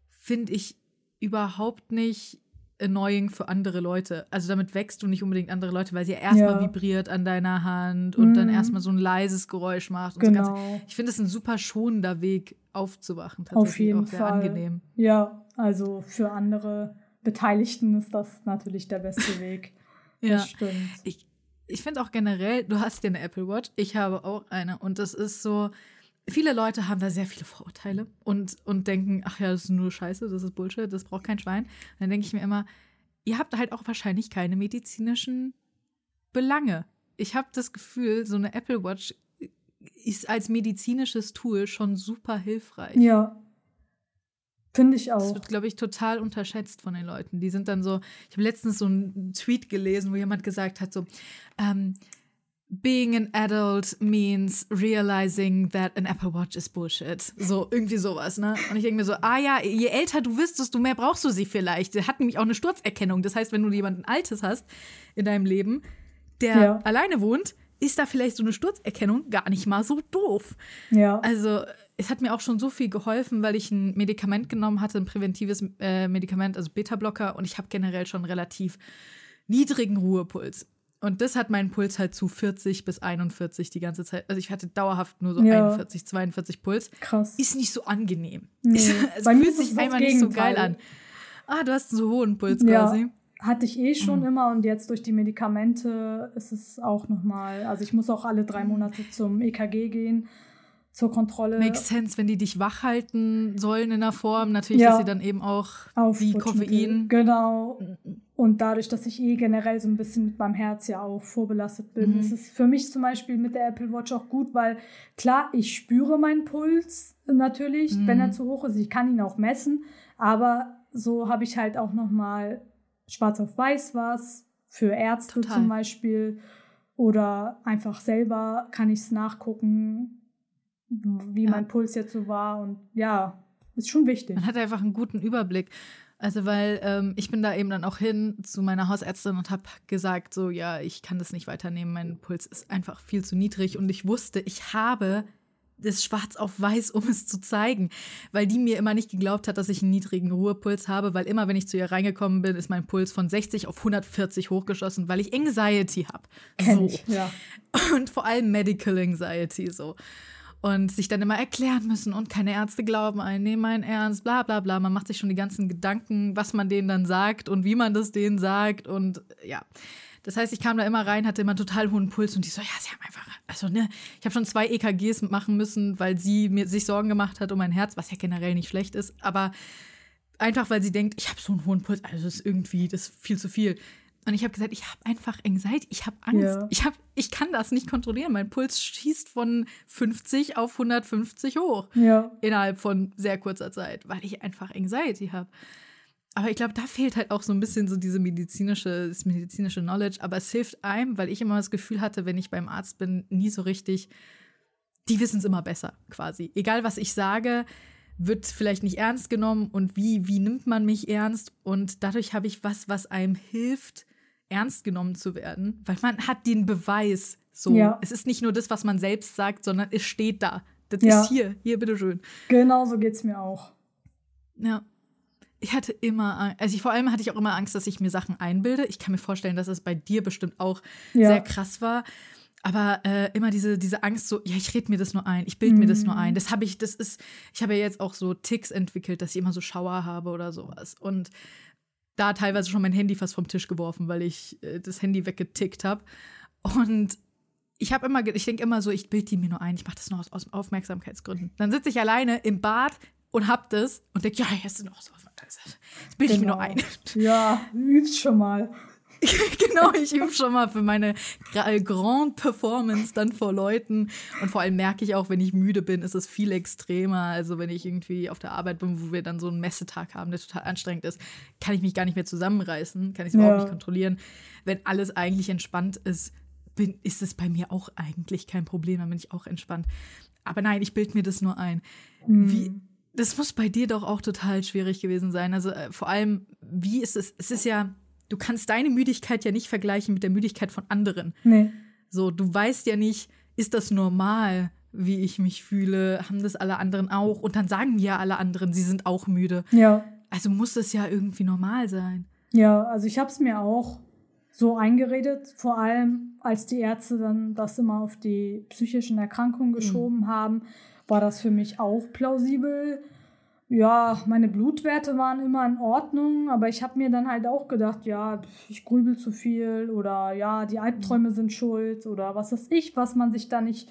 finde ich überhaupt nicht annoying für andere Leute. Also damit wächst du nicht unbedingt andere Leute, weil sie ja erstmal ja. vibriert an deiner Hand und mhm. dann erstmal so ein leises Geräusch macht. Genau. so ich finde es ein super schonender Weg aufzuwachen. Auf jeden auch sehr Fall. angenehm. Ja, also für andere Beteiligten ist das natürlich der beste Weg. Ja, das stimmt. Ich, ich finde auch generell, du hast ja eine Apple Watch, ich habe auch eine und das ist so, viele Leute haben da sehr viele Vorurteile und, und denken, ach ja, das ist nur Scheiße, das ist Bullshit, das braucht kein Schwein. Und dann denke ich mir immer, ihr habt halt auch wahrscheinlich keine medizinischen Belange. Ich habe das Gefühl, so eine Apple Watch ist als medizinisches Tool schon super hilfreich. Ja, Finde ich auch. Das wird, glaube ich, total unterschätzt von den Leuten. Die sind dann so, ich habe letztens so einen Tweet gelesen, wo jemand gesagt hat, so, ähm, being an adult means realizing that an Apple Watch is bullshit. So, irgendwie sowas, ne? Und ich denke mir so, ah ja, je älter du wirst, desto mehr brauchst du sie vielleicht. Der hat nämlich auch eine Sturzerkennung. Das heißt, wenn du jemanden Altes hast in deinem Leben, der ja. alleine wohnt, ist da vielleicht so eine Sturzerkennung gar nicht mal so doof. Ja. Also, es hat mir auch schon so viel geholfen, weil ich ein Medikament genommen hatte, ein präventives äh, Medikament, also Beta-Blocker, und ich habe generell schon relativ niedrigen Ruhepuls. Und das hat meinen Puls halt zu 40 bis 41 die ganze Zeit. Also ich hatte dauerhaft nur so ja. 41, 42 Puls. Krass. Ist nicht so angenehm. Nee. es Bei fühlt sich einfach nicht so geil an. Ah, du hast einen so hohen Puls ja. quasi. Hatte ich eh schon mhm. immer und jetzt durch die Medikamente ist es auch nochmal. Also ich muss auch alle drei Monate zum EKG gehen zur Kontrolle. Makes sense, wenn die dich wach halten sollen in der Form. Natürlich, ja. dass sie dann eben auch wie Koffein. Genau. Und dadurch, dass ich eh generell so ein bisschen mit meinem Herz ja auch vorbelastet bin, mhm. ist es für mich zum Beispiel mit der Apple Watch auch gut, weil klar, ich spüre meinen Puls natürlich, mhm. wenn er zu hoch ist. Ich kann ihn auch messen, aber so habe ich halt auch noch mal schwarz auf weiß was für Ärzte Total. zum Beispiel oder einfach selber kann ich es nachgucken wie ja. mein Puls jetzt so war. Und ja, ist schon wichtig. Man hat einfach einen guten Überblick. Also, weil ähm, ich bin da eben dann auch hin zu meiner Hausärztin und habe gesagt, so, ja, ich kann das nicht weiternehmen, mein Puls ist einfach viel zu niedrig. Und ich wusste, ich habe das schwarz auf weiß, um es zu zeigen, weil die mir immer nicht geglaubt hat, dass ich einen niedrigen Ruhepuls habe, weil immer, wenn ich zu ihr reingekommen bin, ist mein Puls von 60 auf 140 hochgeschossen, weil ich Anxiety habe. So. Ich, ja. Und vor allem Medical Anxiety so und sich dann immer erklären müssen und keine Ärzte glauben einen, nehmen einen ernst, bla bla bla. Man macht sich schon die ganzen Gedanken, was man denen dann sagt und wie man das denen sagt und ja. Das heißt, ich kam da immer rein, hatte immer total hohen Puls und die so, ja, sie haben einfach, also ne, ich habe schon zwei EKGs machen müssen, weil sie mir sich Sorgen gemacht hat um mein Herz, was ja generell nicht schlecht ist, aber einfach weil sie denkt, ich habe so einen hohen Puls, also das ist irgendwie, das ist viel zu viel. Und ich habe gesagt, ich habe einfach Anxiety, ich habe Angst. Ja. Ich, hab, ich kann das nicht kontrollieren. Mein Puls schießt von 50 auf 150 hoch. Ja. Innerhalb von sehr kurzer Zeit, weil ich einfach Anxiety habe. Aber ich glaube, da fehlt halt auch so ein bisschen so diese medizinische, das medizinische Knowledge. Aber es hilft einem, weil ich immer das Gefühl hatte, wenn ich beim Arzt bin, nie so richtig, die wissen es immer besser, quasi. Egal, was ich sage, wird vielleicht nicht ernst genommen und wie, wie nimmt man mich ernst? Und dadurch habe ich was, was einem hilft, ernst genommen zu werden, weil man hat den Beweis. So, ja. es ist nicht nur das, was man selbst sagt, sondern es steht da. Das ja. ist hier, hier, bitteschön. Genau so geht es mir auch. Ja. Ich hatte immer, also ich, vor allem hatte ich auch immer Angst, dass ich mir Sachen einbilde. Ich kann mir vorstellen, dass es bei dir bestimmt auch ja. sehr krass war. Aber äh, immer diese, diese Angst, so, ja, ich rede mir das nur ein, ich bilde mm. mir das nur ein. Mhm. Das habe ich, das ist, ich habe ja jetzt auch so Ticks entwickelt, dass ich immer so Schauer habe oder sowas. Und da teilweise schon mein Handy fast vom Tisch geworfen, weil ich äh, das Handy weggetickt habe. Und ich habe immer, ich denke immer so, ich bilde die mir nur ein, ich mache das nur aus, aus Aufmerksamkeitsgründen. Dann sitze ich alleine im Bad und hab das und denke, ja, jetzt sind noch so, das bilde ich genau. mir nur genau. ein. Ja, übst schon mal. genau, ich übe schon mal für meine äh, Grand Performance dann vor Leuten. Und vor allem merke ich auch, wenn ich müde bin, ist es viel extremer. Also wenn ich irgendwie auf der Arbeit bin, wo wir dann so einen Messetag haben, der total anstrengend ist, kann ich mich gar nicht mehr zusammenreißen, kann ich es ja. überhaupt nicht kontrollieren. Wenn alles eigentlich entspannt ist, bin, ist es bei mir auch eigentlich kein Problem, dann bin ich auch entspannt. Aber nein, ich bilde mir das nur ein. Mhm. Wie, das muss bei dir doch auch total schwierig gewesen sein. Also äh, vor allem, wie ist es? Es ist ja du kannst deine Müdigkeit ja nicht vergleichen mit der Müdigkeit von anderen. Nee. So, du weißt ja nicht, ist das normal, wie ich mich fühle? Haben das alle anderen auch? Und dann sagen ja alle anderen, sie sind auch müde. Ja. Also muss das ja irgendwie normal sein. Ja, also ich habe es mir auch so eingeredet, vor allem als die Ärzte dann das immer auf die psychischen Erkrankungen mhm. geschoben mhm. haben, war das für mich auch plausibel ja, meine Blutwerte waren immer in Ordnung, aber ich habe mir dann halt auch gedacht, ja, ich grübel zu viel oder ja, die Albträume sind schuld oder was weiß ich, was man sich da nicht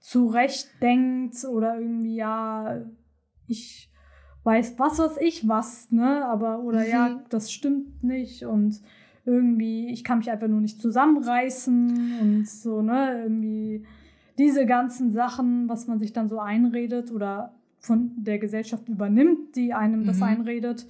zurecht denkt oder irgendwie, ja, ich weiß was was ich was, ne, aber oder mhm. ja, das stimmt nicht und irgendwie, ich kann mich einfach nur nicht zusammenreißen und so, ne, irgendwie diese ganzen Sachen, was man sich dann so einredet oder von der Gesellschaft übernimmt, die einem mhm. das einredet.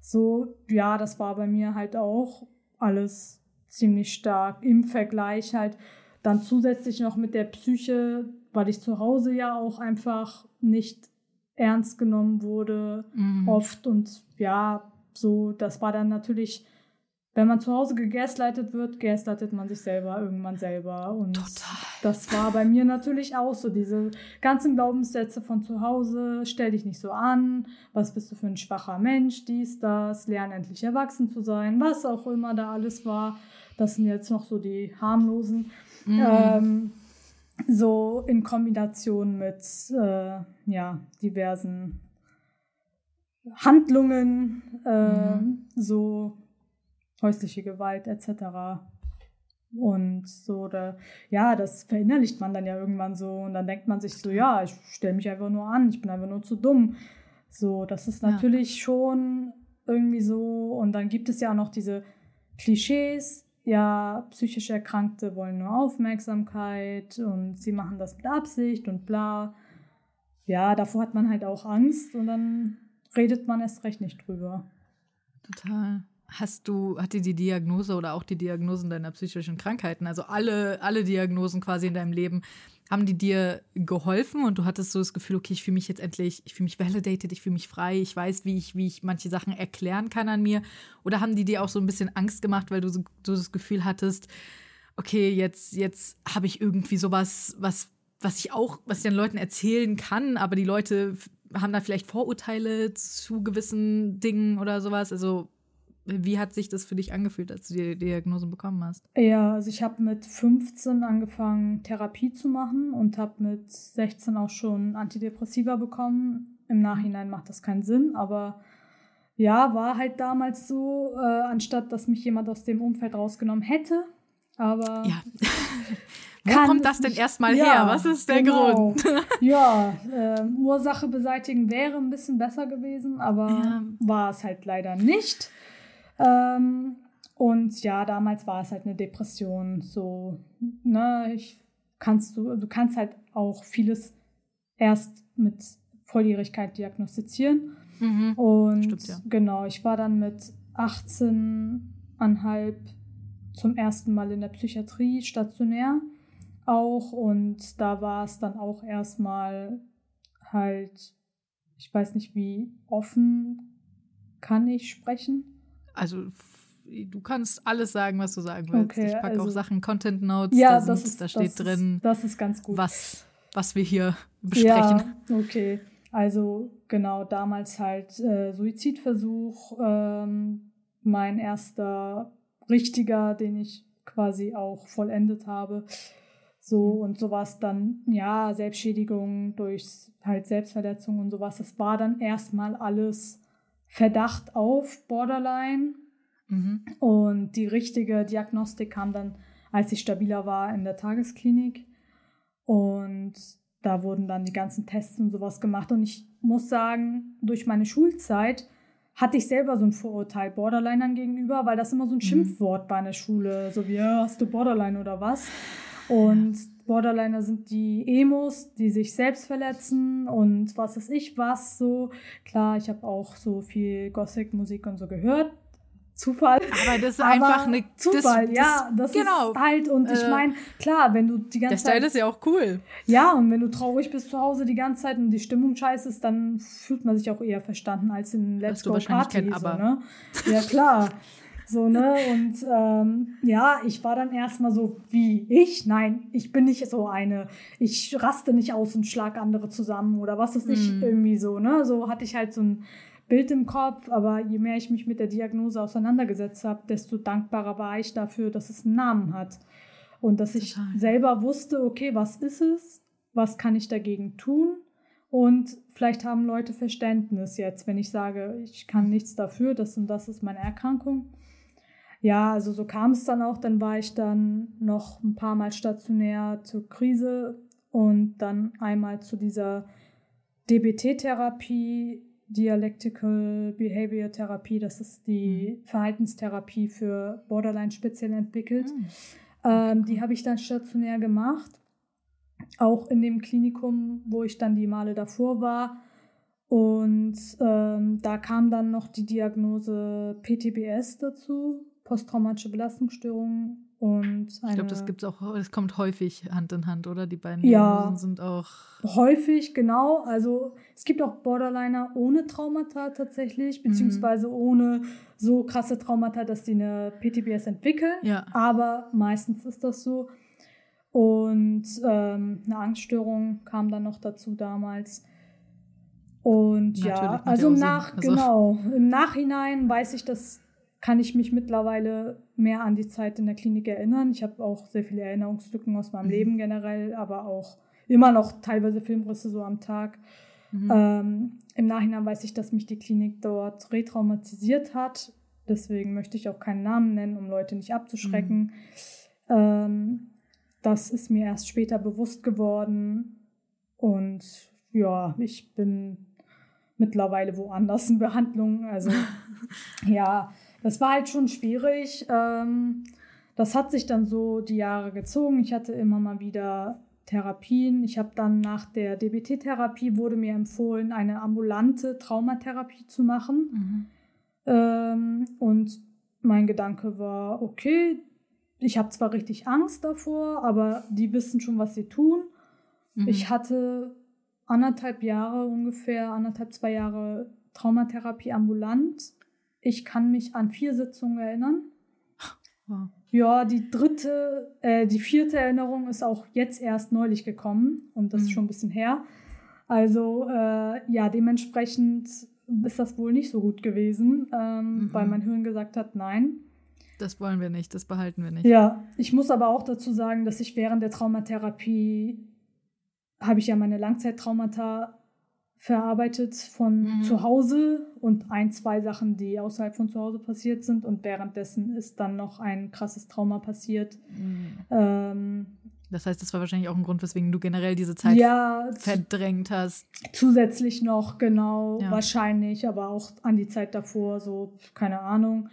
So, ja, das war bei mir halt auch alles ziemlich stark im Vergleich halt dann zusätzlich noch mit der Psyche, weil ich zu Hause ja auch einfach nicht ernst genommen wurde, mhm. oft. Und ja, so, das war dann natürlich wenn man zu Hause gegaslightet wird, gaslightet man sich selber irgendwann selber. Und Total. das war bei mir natürlich auch so. Diese ganzen Glaubenssätze von zu Hause, stell dich nicht so an, was bist du für ein schwacher Mensch, dies, das, lern endlich erwachsen zu sein, was auch immer da alles war. Das sind jetzt noch so die harmlosen. Mhm. Ähm, so in Kombination mit äh, ja, diversen Handlungen, äh, mhm. so häusliche Gewalt etc. Und so, da, ja, das verinnerlicht man dann ja irgendwann so. Und dann denkt man sich so, ja, ich stelle mich einfach nur an, ich bin einfach nur zu dumm. So, das ist natürlich ja. schon irgendwie so. Und dann gibt es ja auch noch diese Klischees, ja, psychisch Erkrankte wollen nur Aufmerksamkeit und sie machen das mit Absicht und bla. Ja, davor hat man halt auch Angst und dann redet man erst recht nicht drüber. Total. Hast du, hat dir die Diagnose oder auch die Diagnosen deiner psychischen Krankheiten, also alle, alle Diagnosen quasi in deinem Leben, haben die dir geholfen und du hattest so das Gefühl, okay, ich fühle mich jetzt endlich, ich fühle mich validated, ich fühle mich frei, ich weiß, wie ich, wie ich manche Sachen erklären kann an mir? Oder haben die dir auch so ein bisschen Angst gemacht, weil du so, so das Gefühl hattest, okay, jetzt, jetzt habe ich irgendwie sowas, was, was ich auch, was ich den Leuten erzählen kann, aber die Leute haben da vielleicht Vorurteile zu gewissen Dingen oder sowas. Also wie hat sich das für dich angefühlt, als du die Diagnose bekommen hast? Ja, also ich habe mit 15 angefangen, Therapie zu machen und habe mit 16 auch schon Antidepressiva bekommen. Im Nachhinein macht das keinen Sinn, aber ja, war halt damals so, äh, anstatt dass mich jemand aus dem Umfeld rausgenommen hätte. Aber. Ja. Wo kommt das denn erstmal ja, her? Was ist der genau. Grund? ja, äh, Ursache beseitigen wäre ein bisschen besser gewesen, aber ja. war es halt leider nicht. Ähm, und ja, damals war es halt eine Depression. So, ne, ich kannst du, du kannst halt auch vieles erst mit Volljährigkeit diagnostizieren. Mhm. Und Stimmt, ja. genau, ich war dann mit 18,5 zum ersten Mal in der Psychiatrie stationär auch. Und da war es dann auch erstmal halt, ich weiß nicht, wie offen kann ich sprechen also du kannst alles sagen, was du sagen willst. Okay, ich packe also, auch Sachen, Content Notes, ja, da, sind, ist, da steht drin, ist, das ist ganz gut. Was, was wir hier besprechen. Ja, okay. Also genau, damals halt äh, Suizidversuch, ähm, mein erster richtiger, den ich quasi auch vollendet habe. So mhm. und sowas dann, ja, Selbstschädigung durch halt Selbstverletzung und sowas. Das war dann erstmal alles Verdacht auf Borderline. Mhm. Und die richtige Diagnostik kam dann, als ich stabiler war, in der Tagesklinik. Und da wurden dann die ganzen Tests und sowas gemacht. Und ich muss sagen, durch meine Schulzeit hatte ich selber so ein Vorurteil Borderlinern gegenüber, weil das immer so ein mhm. Schimpfwort war in der Schule. So wie, ja, hast du Borderline oder was? Und Borderliner sind die Emos, die sich selbst verletzen und was weiß ich was so. Klar, ich habe auch so viel Gothic-Musik und so gehört. Zufall. Aber das ist Aber einfach eine Zufall, das, ja. Das genau. ist halt und ich äh, meine, klar, wenn du die ganze Zeit. Der Style ist ja auch cool. Ja, und wenn du traurig bist zu Hause die ganze Zeit und die Stimmung scheiße ist, dann fühlt man sich auch eher verstanden als in Let's Go Party. So, ne? Ja, klar. So, ne? Und ähm, ja, ich war dann erstmal so, wie ich? Nein, ich bin nicht so eine. Ich raste nicht aus und schlag andere zusammen oder was ist nicht mm. irgendwie so, ne? So hatte ich halt so ein Bild im Kopf, aber je mehr ich mich mit der Diagnose auseinandergesetzt habe, desto dankbarer war ich dafür, dass es einen Namen hat. Und dass Total. ich selber wusste, okay, was ist es? Was kann ich dagegen tun? Und vielleicht haben Leute Verständnis jetzt, wenn ich sage, ich kann nichts dafür, das und das ist meine Erkrankung ja, also so kam es dann auch. Dann war ich dann noch ein paar Mal stationär zur Krise und dann einmal zu dieser DBT-Therapie, Dialectical Behavior Therapie. Das ist die mhm. Verhaltenstherapie für Borderline speziell entwickelt. Mhm. Ähm, die habe ich dann stationär gemacht. Auch in dem Klinikum, wo ich dann die Male davor war. Und ähm, da kam dann noch die Diagnose PTBS dazu, posttraumatische Belastungsstörung und ich glaube, das gibt's auch, das kommt häufig Hand in Hand, oder? Die beiden Ja. Sind auch. häufig, genau. Also es gibt auch Borderliner ohne Traumata tatsächlich, Mhm. beziehungsweise ohne so krasse Traumata, dass die eine PTBS entwickeln. Ja. Aber meistens ist das so. Und ähm, eine Angststörung kam dann noch dazu damals. Und ja, Natürlich, also ja im auch nach. Also- genau, im Nachhinein weiß ich, das kann ich mich mittlerweile mehr an die Zeit in der Klinik erinnern. Ich habe auch sehr viele Erinnerungslücken aus meinem Mhm. Leben generell, aber auch immer noch teilweise Filmrisse so am Tag. Mhm. Ähm, Im Nachhinein weiß ich, dass mich die Klinik dort retraumatisiert hat. Deswegen möchte ich auch keinen Namen nennen, um Leute nicht abzuschrecken. Ähm, das ist mir erst später bewusst geworden. Und ja, ich bin mittlerweile woanders in Behandlung. Also ja, das war halt schon schwierig. Ähm, das hat sich dann so die Jahre gezogen. Ich hatte immer mal wieder Therapien. Ich habe dann nach der DBT-Therapie wurde mir empfohlen, eine ambulante Traumatherapie zu machen. Mhm. Ähm, und mein Gedanke war, okay, ich habe zwar richtig Angst davor, aber die wissen schon, was sie tun. Mhm. Ich hatte anderthalb Jahre ungefähr, anderthalb, zwei Jahre Traumatherapie ambulant. Ich kann mich an vier Sitzungen erinnern. Wow. Ja, die dritte, äh, die vierte Erinnerung ist auch jetzt erst neulich gekommen und das Mhm. ist schon ein bisschen her. Also äh, ja, dementsprechend ist das wohl nicht so gut gewesen, ähm, Mhm. weil mein Hirn gesagt hat, nein. Das wollen wir nicht, das behalten wir nicht. Ja, ich muss aber auch dazu sagen, dass ich während der Traumatherapie habe ich ja meine Langzeittraumata verarbeitet von Mhm. zu Hause und ein, zwei Sachen, die außerhalb von zu Hause passiert sind und währenddessen ist dann noch ein krasses Trauma passiert. Mhm. Ähm, Das heißt, das war wahrscheinlich auch ein Grund, weswegen du generell diese Zeit ja, verdrängt hast. zusätzlich noch, genau, Ja. wahrscheinlich, aber auch an die Zeit davor, so, keine Ahnung.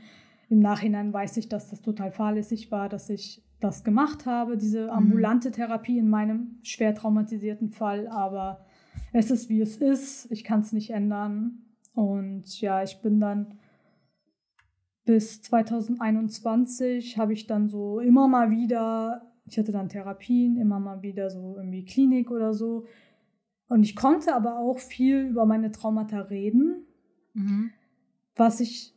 Im Nachhinein weiß ich, dass das total fahrlässig war, dass ich das gemacht habe, diese ambulante Therapie in meinem schwer traumatisierten Fall, aber es ist wie es ist, ich kann es nicht ändern. Und ja, ich bin dann bis 2021 habe ich dann so immer mal wieder, ich hatte dann Therapien, immer mal wieder so irgendwie Klinik oder so. Und ich konnte aber auch viel über meine Traumata reden, Mhm. was ich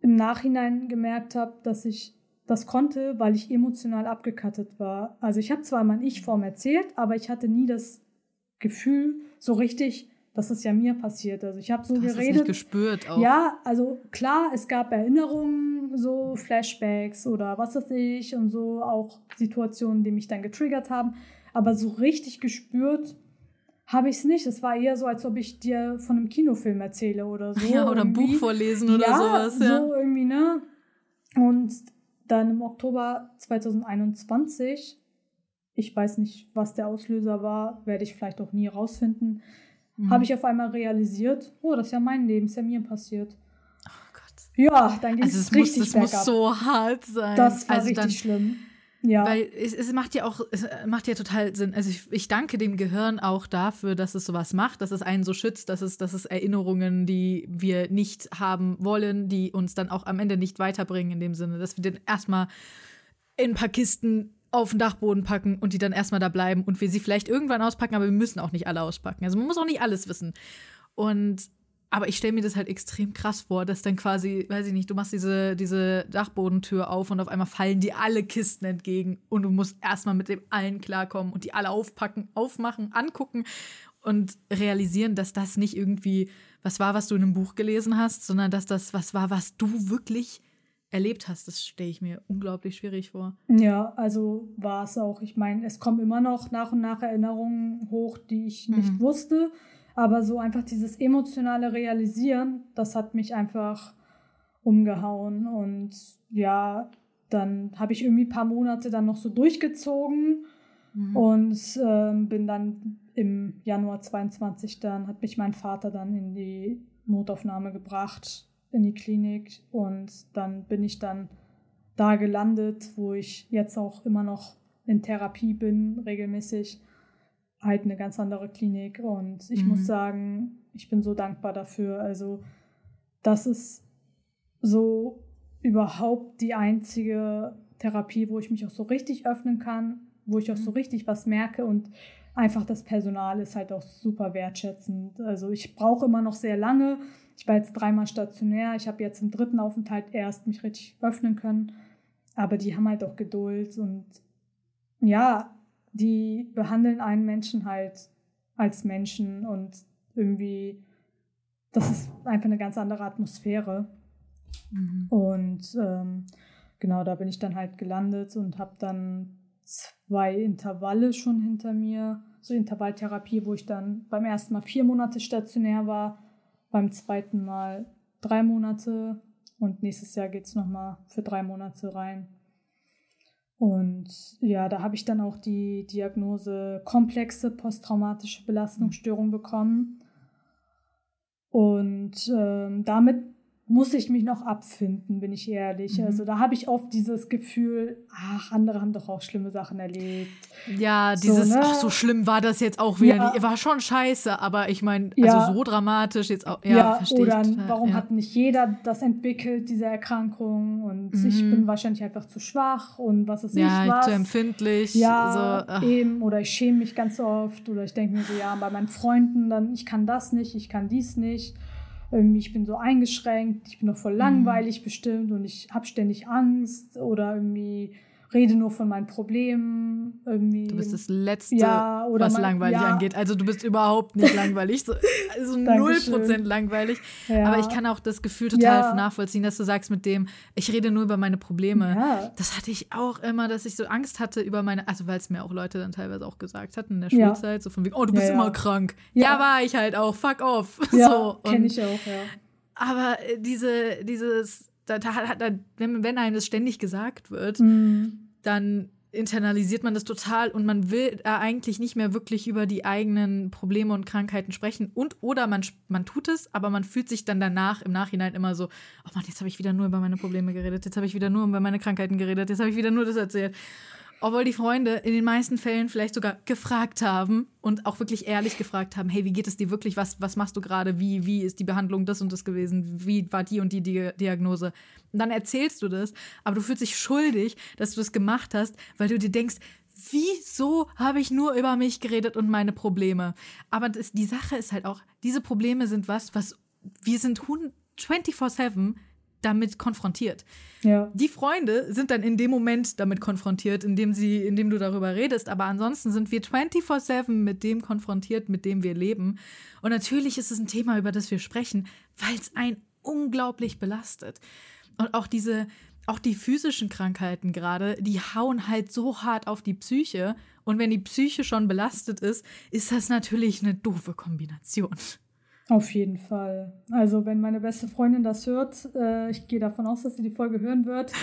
im Nachhinein gemerkt habe, dass ich das konnte, weil ich emotional abgekattet war. Also ich habe zwar mein Ich-Form erzählt, aber ich hatte nie das Gefühl so richtig, dass es ja mir passiert. Also ich habe so Du hast es nicht geredet. gespürt auch. Ja, also klar, es gab Erinnerungen, so Flashbacks oder was weiß ich und so auch Situationen, die mich dann getriggert haben. Aber so richtig gespürt habe ich es nicht. Es war eher so, als ob ich dir von einem Kinofilm erzähle oder so. Ja, oder ein. Buch vorlesen oder ja, sowas. Ja. so irgendwie, ne? Und dann im Oktober 2021, ich weiß nicht, was der Auslöser war, werde ich vielleicht auch nie rausfinden, Mhm. habe ich auf einmal realisiert, oh, das ist ja mein Leben, ist ja mir passiert. Oh Gott. Ja, dann ging Also es es muss, richtig das muss so hart sein. das war also richtig dann, schlimm. Ja, Weil es, es macht ja auch, es macht ja total Sinn. Also ich, ich danke dem Gehirn auch dafür, dass es sowas macht, dass es einen so schützt, dass es, dass es Erinnerungen, die wir nicht haben wollen, die uns dann auch am Ende nicht weiterbringen in dem Sinne, dass wir den erstmal in ein paar Kisten auf den Dachboden packen und die dann erstmal da bleiben und wir sie vielleicht irgendwann auspacken, aber wir müssen auch nicht alle auspacken. Also man muss auch nicht alles wissen. Und aber ich stelle mir das halt extrem krass vor, dass dann quasi, weiß ich nicht, du machst diese, diese Dachbodentür auf und auf einmal fallen dir alle Kisten entgegen und du musst erstmal mit dem allen klarkommen und die alle aufpacken, aufmachen, angucken und realisieren, dass das nicht irgendwie was war, was du in einem Buch gelesen hast, sondern dass das was war, was du wirklich erlebt hast. Das stelle ich mir unglaublich schwierig vor. ja, also war es auch. Ich meine, es kommen immer noch nach und nach Erinnerungen hoch, die ich nicht Mhm. wusste. Aber so einfach dieses emotionale Realisieren, das hat mich einfach umgehauen. Und ja, dann habe ich irgendwie ein paar Monate dann noch so durchgezogen. Mhm. Und ähm, bin dann im Januar 22 dann, hat mich mein Vater dann in die Notaufnahme gebracht, in die Klinik. Und dann bin ich dann da gelandet, wo ich jetzt auch immer noch in Therapie bin, regelmäßig. Halt eine ganz andere Klinik. Und ich Mhm. muss sagen, ich bin so dankbar dafür. Also, das ist so überhaupt die einzige Therapie, wo ich mich auch so richtig öffnen kann, wo ich auch so mhm. richtig was merke und einfach das Personal ist halt auch super wertschätzend. Also ich brauche immer noch sehr lange. Ich war jetzt dreimal stationär. Ich habe jetzt im dritten Aufenthalt erst mich richtig öffnen können. Aber die haben halt auch Geduld und ja, die behandeln einen Menschen halt als Menschen und irgendwie, das ist einfach eine ganz andere Atmosphäre. Mhm. Und ähm, genau, da bin ich dann halt gelandet und habe dann zwei Intervalle schon hinter mir, so Intervalltherapie, wo ich dann beim ersten Mal vier Monate stationär war, beim zweiten Mal drei Monate und nächstes Jahr geht es nochmal für drei Monate rein. Und ja, da habe ich dann auch die Diagnose komplexe posttraumatische Belastungsstörung bekommen. Und ähm, damit muss ich mich noch abfinden, bin ich ehrlich. Mhm. Also da habe ich oft dieses Gefühl, ach, andere haben doch auch schlimme Sachen erlebt. Ja, dieses, so, ne? ach, so schlimm war das jetzt auch wieder. Ja. War schon scheiße, aber ich meine, also ja. so dramatisch jetzt auch. Ja, ja verstehe oder ich. warum hat nicht jeder das entwickelt, diese Erkrankung? Und mhm. ich bin wahrscheinlich einfach zu schwach und was ist nicht was. zu empfindlich. Ja, so, eben. Oder ich schäme mich ganz oft. Oder ich denke mir so, ja, bei meinen Freunden, dann, ich kann das nicht, ich kann dies nicht irgendwie, ich bin so eingeschränkt, ich bin doch voll mhm. langweilig mhm. bestimmt und ich habe ständig Angst oder irgendwie rede nur von meinen Problemen. Irgendwie. Du bist das Letzte, ja, was man, langweilig ja. angeht. Also du bist überhaupt nicht langweilig, so, also null Prozent langweilig. Ja. Aber ich kann auch das Gefühl total nachvollziehen, dass du sagst mit dem, ich rede nur über meine Probleme. Das hatte ich auch immer, dass ich so Angst hatte über meine, also weil es mir auch Leute dann teilweise auch gesagt hatten in der Schulzeit, so von wegen, oh, du bist immer krank. Ja. war ich halt auch, fuck off. Ja, so, kenne ich auch, ja. Aber äh, diese, dieses da, da, da, wenn, wenn einem das ständig gesagt wird, mhm. dann internalisiert man das total und man will äh, eigentlich nicht mehr wirklich über die eigenen Probleme und Krankheiten sprechen und oder man, man tut es, aber man fühlt sich dann danach im Nachhinein immer so, oh Mann, jetzt habe ich wieder nur über meine Probleme geredet, jetzt habe ich wieder nur über meine Krankheiten geredet, jetzt habe ich wieder nur das erzählt. Obwohl die Freunde in den meisten Fällen vielleicht sogar gefragt haben und auch wirklich ehrlich gefragt haben, hey, wie geht es dir wirklich? Was, was machst du gerade? Wie, wie ist die Behandlung das und das gewesen? Wie war die und die Diagnose? Und dann erzählst du das, aber du fühlst dich schuldig, dass du das gemacht hast, weil du dir denkst, wieso habe ich nur über mich geredet und meine Probleme? Aber das, die Sache ist halt auch, diese Probleme sind was, was wir sind 24-7 damit konfrontiert. Ja. Die Freunde sind dann in dem Moment damit konfrontiert, indem sie, indem du darüber redest. Aber ansonsten sind wir 24-7 mit dem konfrontiert, mit dem wir leben. Und natürlich ist es ein Thema, über das wir sprechen, weil es einen unglaublich belastet. Und auch diese, auch die physischen Krankheiten gerade, die hauen halt so hart auf die Psyche. Und wenn die Psyche schon belastet ist, ist das natürlich eine doofe Kombination. Auf jeden Fall. Also, wenn meine beste Freundin das hört, äh, ich gehe davon aus, dass sie die Folge hören wird.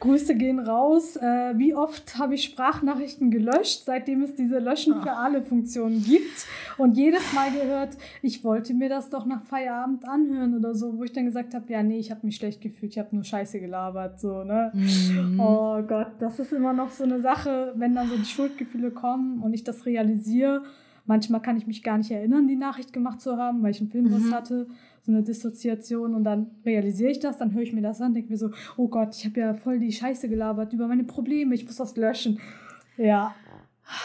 Grüße gehen raus. Äh, wie oft habe ich Sprachnachrichten gelöscht, seitdem es diese Löschen für alle Funktionen gibt? Und jedes Mal gehört, ich wollte mir das doch nach Feierabend anhören oder so, wo ich dann gesagt habe, ja, nee, ich habe mich schlecht gefühlt, ich habe nur Scheiße gelabert, so, ne? Mhm. Oh Gott, das ist immer noch so eine Sache, wenn dann so die Schuldgefühle kommen und ich das realisiere Manchmal kann ich mich gar nicht erinnern, die Nachricht gemacht zu haben, weil ich einen Filmriss mhm. hatte, so eine Dissoziation und dann realisiere ich das, dann höre ich mir das an, denke mir so, oh Gott, ich habe ja voll die Scheiße gelabert über meine Probleme, ich muss das löschen. Ja.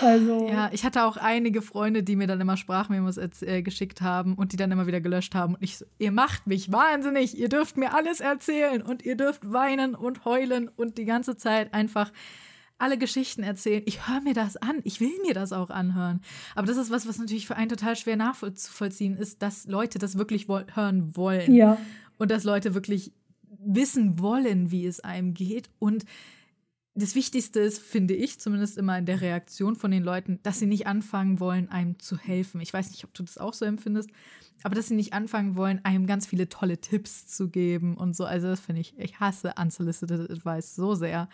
Also. Ja, ich hatte auch einige Freunde, die mir dann immer Sprachmemos äh, geschickt haben und die dann immer wieder gelöscht haben. Und ich so, ihr macht mich wahnsinnig, ihr dürft mir alles erzählen und ihr dürft weinen und heulen und die ganze Zeit einfach alle Geschichten erzählen. Ich höre mir das an. Ich will mir das auch anhören. Aber das ist was, was natürlich für einen total schwer nachzuvollziehen ist, dass Leute das wirklich wo hören wollen. Ja. Und dass Leute wirklich wissen wollen, wie es einem geht. Und das Wichtigste ist, finde ich, zumindest immer in der Reaktion von den Leuten, dass sie nicht anfangen wollen, einem zu helfen. Ich weiß nicht, ob du das auch so empfindest, aber dass sie nicht anfangen wollen, einem ganz viele tolle Tipps zu geben und so. Also das finde ich, ich hasse unsolicited advice so sehr.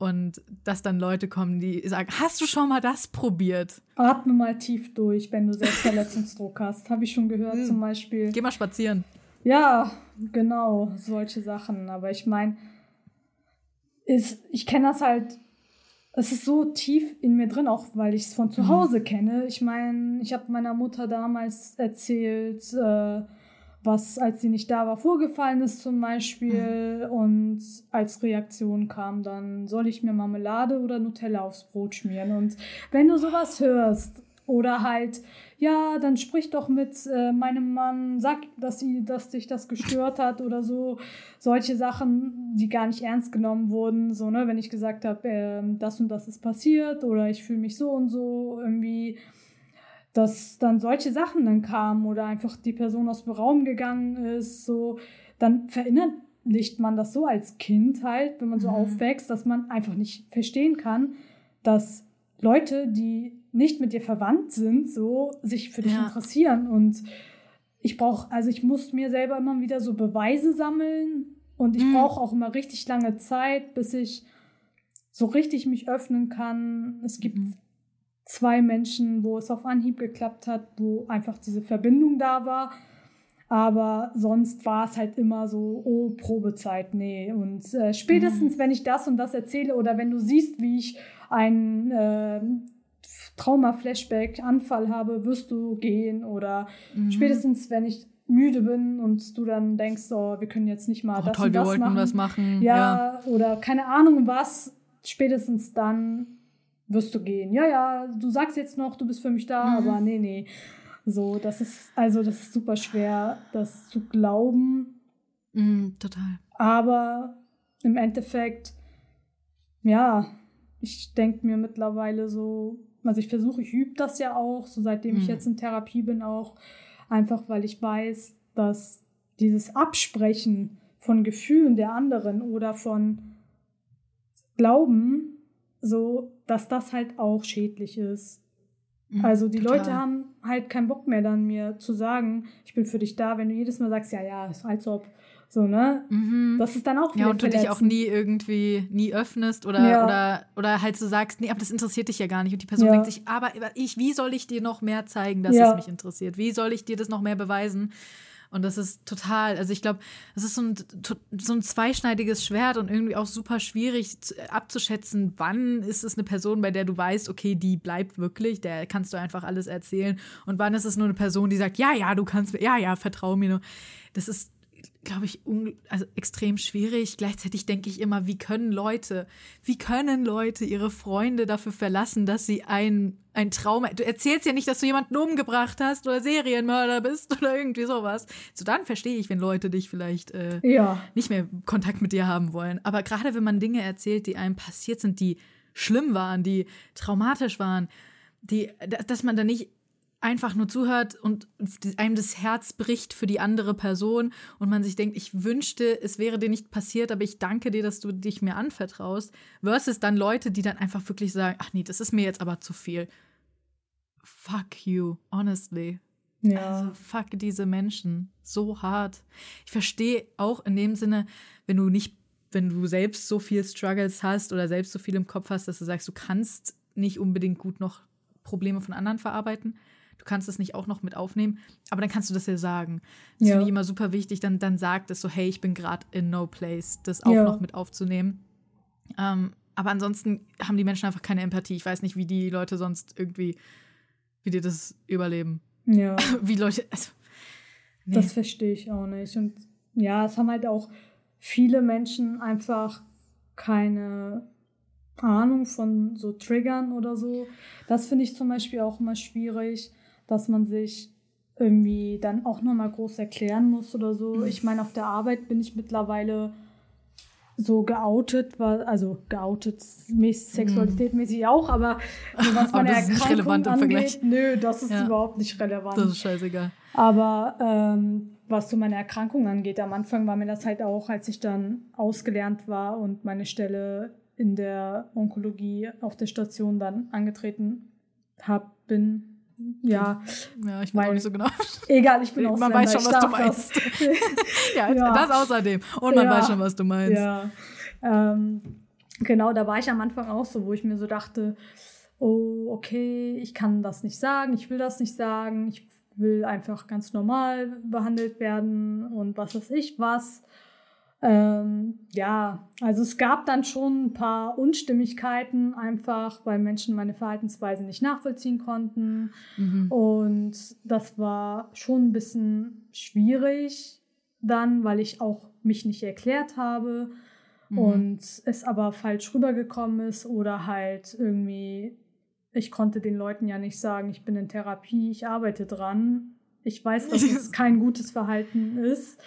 Und dass dann Leute kommen, die sagen, hast du schon mal das probiert? Atme mal tief durch, wenn du Selbstverletzungsdruck hast. Habe ich schon gehört hm. zum Beispiel. Geh mal spazieren. Ja, genau, solche Sachen. Aber ich meine, ich kenne das halt, es ist so tief in mir drin, auch weil ich es von zu mhm. Hause mhm. kenne. Ich meine, ich habe meiner Mutter damals erzählt, äh, was, als sie nicht da war, vorgefallen ist zum Beispiel. Mhm. Und als Reaktion kam dann, soll ich mir Marmelade oder Nutella aufs Brot schmieren? Und wenn du sowas hörst, oder halt, ja, dann sprich doch mit äh, meinem Mann, sag, dass, sie, dass dich das gestört hat oder so. Solche Sachen, die gar nicht ernst genommen wurden. So, ne, wenn ich gesagt habe, äh, das und das ist passiert oder ich fühle mich so und so irgendwie dass dann solche Sachen dann kamen oder einfach die Person aus dem Raum gegangen ist, so, dann verinnerlicht man das so als Kind halt, wenn man so mhm. aufwächst, dass man einfach nicht verstehen kann, dass Leute, die nicht mit dir verwandt sind, so sich für dich ja. interessieren. Und ich brauche, also ich muss mir selber immer wieder so Beweise sammeln und ich mhm. brauche auch immer richtig lange Zeit, bis ich so richtig mich öffnen kann. Es gibt mhm zwei Menschen, wo es auf Anhieb geklappt hat, wo einfach diese Verbindung da war. Aber sonst war es halt immer so, oh, Probezeit, nee. Und äh, spätestens, mhm. wenn ich das und das erzähle oder wenn du siehst, wie ich einen äh, Trauma-Flashback-Anfall habe, wirst du gehen. Oder mhm. spätestens, wenn ich müde bin und du dann denkst, oh, wir können jetzt nicht mal oh, das toll, und das wir wollten machen. was machen. Ja, ja, oder keine Ahnung was, spätestens dann wirst du gehen. Ja, ja, du sagst jetzt noch, du bist für mich da, mhm. aber nee, nee. So, das ist, also das ist super schwer, das zu glauben. Mhm, total. Aber im Endeffekt, ja, ich denke mir mittlerweile so, also ich versuche, ich übe das ja auch, so seitdem mhm. ich jetzt in Therapie bin, auch einfach, weil ich weiß, dass dieses Absprechen von Gefühlen der anderen oder von Glauben so, dass das halt auch schädlich ist. Mhm, also die total. Leute haben halt keinen Bock mehr dann mir zu sagen, ich bin für dich da, wenn du jedes Mal sagst, ja, ja, ist als ob. So, ne? Mhm. Das ist dann auch Ja, und du dich auch nie irgendwie, nie öffnest oder, ja. oder, oder halt so sagst, nee, aber das interessiert dich ja gar nicht. Und die Person ja. denkt sich, aber ich, wie soll ich dir noch mehr zeigen, dass ja. es mich interessiert? Wie soll ich dir das noch mehr beweisen? Und das ist total, also ich glaube, es ist so ein, so ein zweischneidiges Schwert und irgendwie auch super schwierig abzuschätzen, wann ist es eine Person, bei der du weißt, okay, die bleibt wirklich, der kannst du einfach alles erzählen. Und wann ist es nur eine Person, die sagt, ja, ja, du kannst mir, ja, ja, vertrau mir nur. Das ist glaube ich, also extrem schwierig. Gleichzeitig denke ich immer, wie können Leute, wie können Leute ihre Freunde dafür verlassen, dass sie ein, ein Trauma. Du erzählst ja nicht, dass du jemanden umgebracht hast oder Serienmörder bist oder irgendwie sowas. So dann verstehe ich, wenn Leute dich vielleicht äh, ja. nicht mehr Kontakt mit dir haben wollen. Aber gerade wenn man Dinge erzählt, die einem passiert sind, die schlimm waren, die traumatisch waren, die, dass man da nicht einfach nur zuhört und einem das Herz bricht für die andere Person und man sich denkt, ich wünschte, es wäre dir nicht passiert, aber ich danke dir, dass du dich mir anvertraust, versus dann Leute, die dann einfach wirklich sagen, ach nee, das ist mir jetzt aber zu viel. Fuck you, honestly. Ja. Also fuck diese Menschen so hart. Ich verstehe auch in dem Sinne, wenn du nicht, wenn du selbst so viel Struggles hast oder selbst so viel im Kopf hast, dass du sagst, du kannst nicht unbedingt gut noch Probleme von anderen verarbeiten du kannst es nicht auch noch mit aufnehmen, aber dann kannst du das ja sagen. Das ja. finde ich immer super wichtig. Dann, dann sagt es so, hey, ich bin gerade in no place, das auch ja. noch mit aufzunehmen. Ähm, aber ansonsten haben die Menschen einfach keine Empathie. Ich weiß nicht, wie die Leute sonst irgendwie, wie die das überleben. Ja. wie Leute. Also, nee. Das verstehe ich auch nicht. Und ja, es haben halt auch viele Menschen einfach keine Ahnung von so Triggern oder so. Das finde ich zum Beispiel auch immer schwierig dass man sich irgendwie dann auch nochmal groß erklären muss oder so. Mhm. Ich meine, auf der Arbeit bin ich mittlerweile so geoutet, war, also geoutet Sexualität mäßig auch, aber was meine aber das Erkrankung angeht, nö, das ist ja. überhaupt nicht relevant. Das ist scheißegal. Aber ähm, was so meine Erkrankung angeht, am Anfang war mir das halt auch, als ich dann ausgelernt war und meine Stelle in der Onkologie auf der Station dann angetreten hab, bin, ja. Ja, ich weiß auch nicht so genau. Egal, ich bin auch Man weiß schon, was du meinst. ja, ja, das außerdem. Und man ja. weiß schon, was du meinst. Ja. Ähm, genau, da war ich am Anfang auch so, wo ich mir so dachte, oh, okay, ich kann das nicht sagen, ich will das nicht sagen, ich will einfach ganz normal behandelt werden und was weiß ich was. Ähm, ja, also es gab dann schon ein paar Unstimmigkeiten, einfach weil Menschen meine Verhaltensweise nicht nachvollziehen konnten. Mhm. Und das war schon ein bisschen schwierig dann, weil ich auch mich nicht erklärt habe mhm. und es aber falsch rübergekommen ist oder halt irgendwie, ich konnte den Leuten ja nicht sagen, ich bin in Therapie, ich arbeite dran. Ich weiß, dass es kein gutes Verhalten ist.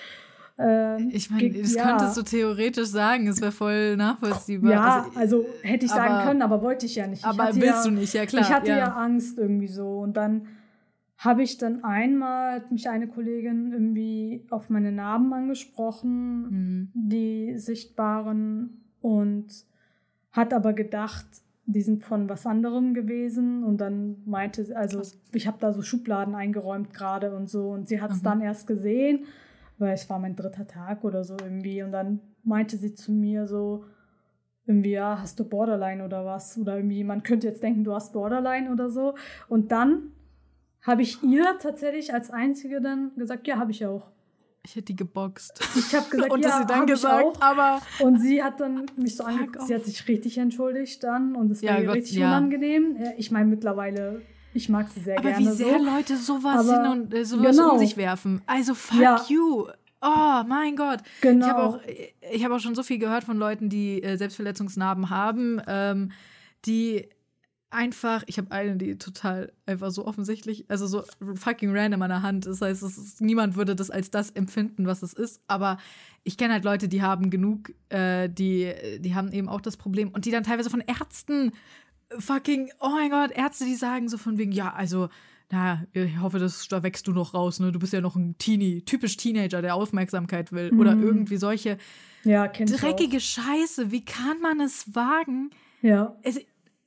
Ähm, ich meine, das ja. könntest du theoretisch sagen, es wäre voll nachvollziehbar. Ja, also, also hätte ich aber, sagen können, aber wollte ich ja nicht. Ich aber willst ja, du nicht, ja klar. Ich hatte ja. ja Angst irgendwie so und dann habe ich dann einmal hat mich eine Kollegin irgendwie auf meine Narben angesprochen, mhm. die sichtbaren und hat aber gedacht, die sind von was anderem gewesen und dann meinte, also Krass. ich habe da so Schubladen eingeräumt gerade und so und sie hat es mhm. dann erst gesehen, weil es war mein dritter Tag oder so irgendwie und dann meinte sie zu mir so irgendwie ja hast du Borderline oder was oder irgendwie man könnte jetzt denken du hast Borderline oder so und dann habe ich ihr tatsächlich als Einzige dann gesagt, ja, habe ich auch. Ich hätte die geboxt. Ich habe gesagt, und ja, sie dann gesagt, auch. aber und sie hat dann mich so angeguckt, sie hat sich richtig entschuldigt dann und es war ja, richtig ja. unangenehm. Ich meine mittlerweile ich mag sie sehr aber gerne. Aber wie sehr so. Leute sowas aber, hin und äh, sowas genau. um sich werfen. Also fuck ja. you. Oh mein Gott. Genau. Ich habe auch, hab auch schon so viel gehört von Leuten, die äh, Selbstverletzungsnarben haben, ähm, die einfach, ich habe eine, die total einfach so offensichtlich, also so fucking random an der Hand. Das heißt, ist, niemand würde das als das empfinden, was es ist. Aber ich kenne halt Leute, die haben genug, äh, die, die haben eben auch das Problem und die dann teilweise von Ärzten fucking, oh mein Gott, Ärzte, die sagen so von wegen, ja, also, na, ich hoffe, das, da wächst du noch raus, ne? Du bist ja noch ein Teenie, typisch Teenager, der Aufmerksamkeit will. Mhm. Oder irgendwie solche ja, dreckige Scheiße. Wie kann man es wagen? Ja. Es,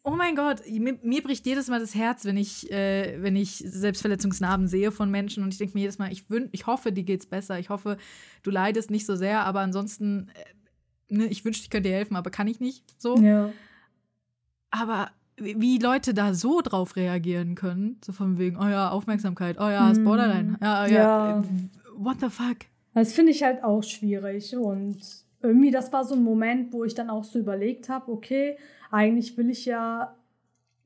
Oh mein Gott, mir, mir, bricht jedes Mal das Herz, wenn ich, äh, wenn ich Selbstverletzungsnarben sehe von Menschen und ich denke mir jedes Mal, ich, wün ich hoffe, dir geht's besser. Ich hoffe, du leidest nicht so sehr, aber ansonsten, äh, ne, ich wünschte, ich könnte dir helfen, aber kann ich nicht so. Ja. Aber wie Leute da so drauf reagieren können, so von wegen, oh ja, Aufmerksamkeit, oh ja, ist Borderline, ja, ja, ja. what the fuck? Das finde ich halt auch schwierig und irgendwie, das war so ein Moment, wo ich dann auch so überlegt habe, okay, eigentlich will ich ja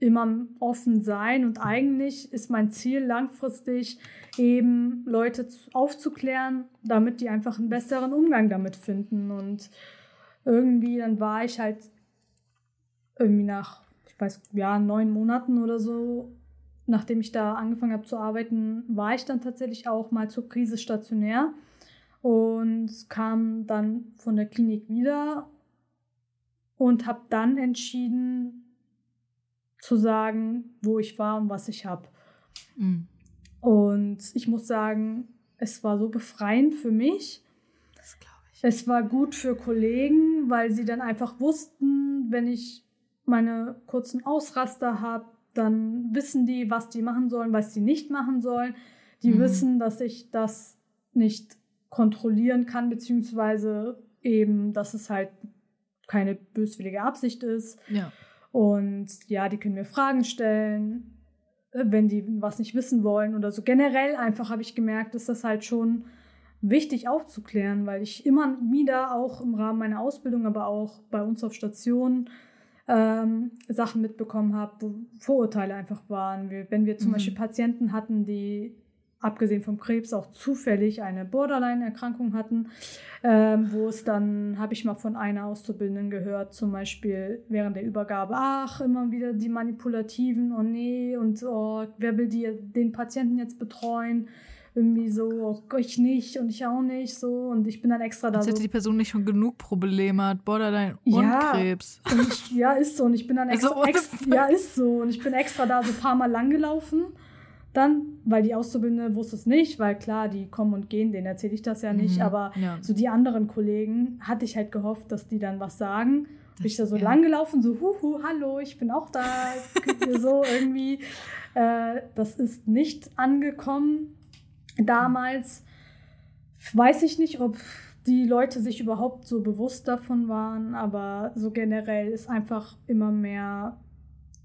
immer offen sein und eigentlich ist mein Ziel langfristig eben Leute aufzuklären, damit die einfach einen besseren Umgang damit finden und irgendwie dann war ich halt irgendwie nach ich weiß ja neun Monaten oder so nachdem ich da angefangen habe zu arbeiten war ich dann tatsächlich auch mal zur Krise stationär und kam dann von der Klinik wieder und habe dann entschieden zu sagen, wo ich war und was ich habe. Mhm. Und ich muss sagen, es war so befreiend für mich. Das glaube ich. Es war gut für Kollegen, weil sie dann einfach wussten, wenn ich meine kurzen Ausraster habe, dann wissen die, was die machen sollen, was sie nicht machen sollen. Die mhm. wissen, dass ich das nicht kontrollieren kann, beziehungsweise eben, dass es halt keine böswillige Absicht ist. Ja. Und ja, die können mir Fragen stellen, äh, wenn die was nicht wissen wollen oder so. Generell einfach habe ich gemerkt, ist das halt schon wichtig aufzuklären, weil ich immer wieder auch im Rahmen meiner Ausbildung, aber auch bei uns auf Station ähm, Sachen mitbekommen habe, wo Vorurteile einfach waren. Wenn wir zum mhm. Beispiel Patienten hatten, die abgesehen vom Krebs auch zufällig eine Borderline-Erkrankung hatten, ähm, wo es dann, habe ich mal von einer Auszubildenden gehört, zum Beispiel während der Übergabe, ach, immer wieder die Manipulativen, oh nee, und oh, wer will die, den Patienten jetzt betreuen? Irgendwie so, oh, ich nicht und ich auch nicht, so, und ich bin dann extra da. Als hätte so, die Person nicht schon genug Probleme hat, Borderline und ja, Krebs. Und ich, ja, ist so, und ich bin dann extra, also, ex, ja, ist so, und ich bin extra da so ein paar Mal langgelaufen dann, weil die Auszubildende wusste es nicht, weil klar, die kommen und gehen, denen erzähle ich das ja nicht, mhm, aber ja. so die anderen Kollegen hatte ich halt gehofft, dass die dann was sagen. Bin ich da so ja. lang gelaufen, so, huhu, hallo, ich bin auch da, so irgendwie. Äh, das ist nicht angekommen. Damals weiß ich nicht, ob die Leute sich überhaupt so bewusst davon waren, aber so generell ist einfach immer mehr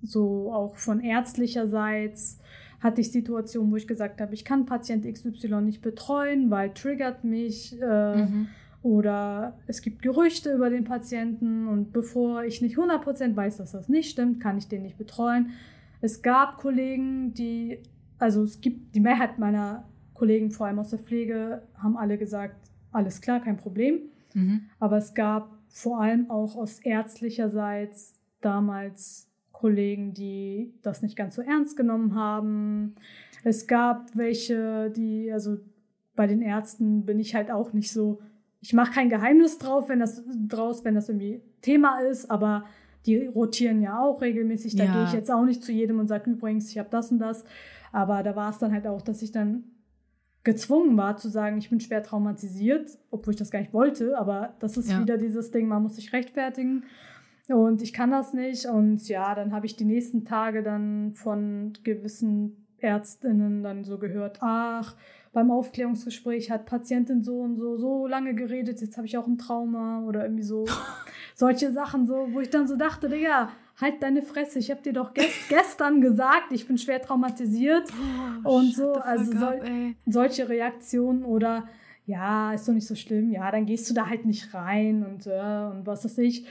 so auch von ärztlicherseits hatte ich Situationen, wo ich gesagt habe, ich kann Patient XY nicht betreuen, weil triggert mich. Äh, mhm. Oder es gibt Gerüchte über den Patienten und bevor ich nicht 100% weiß, dass das nicht stimmt, kann ich den nicht betreuen. Es gab Kollegen, die, also es gibt die Mehrheit meiner Kollegen, vor allem aus der Pflege, haben alle gesagt, alles klar, kein Problem. Mhm. Aber es gab vor allem auch aus ärztlicherseits damals Kollegen, die das nicht ganz so ernst genommen haben. Es gab welche, die, also bei den Ärzten bin ich halt auch nicht so, ich mache kein Geheimnis drauf, wenn das draus, wenn das irgendwie Thema ist, aber die rotieren ja auch regelmäßig. Da Ja. gehe ich jetzt auch nicht zu jedem und sage übrigens, ich habe das und das. Aber da war es dann halt auch, dass ich dann gezwungen war zu sagen, ich bin schwer traumatisiert, obwohl ich das gar nicht wollte. Aber das ist Ja. wieder dieses Ding, man muss sich rechtfertigen. Und ich kann das nicht. Und ja, dann habe ich die nächsten Tage dann von gewissen Ärztinnen dann so gehört, ach, beim Aufklärungsgespräch hat Patientin so und so so lange geredet, jetzt habe ich auch ein Trauma oder irgendwie so. Solche Sachen so, wo ich dann so dachte, Digga, halt deine Fresse, ich habe dir doch gest gestern gesagt, ich bin schwer traumatisiert. Und so, also up. Solche Reaktionen oder ja, ist doch nicht so schlimm, ja, dann gehst du da halt nicht rein und, äh, und was weiß ich.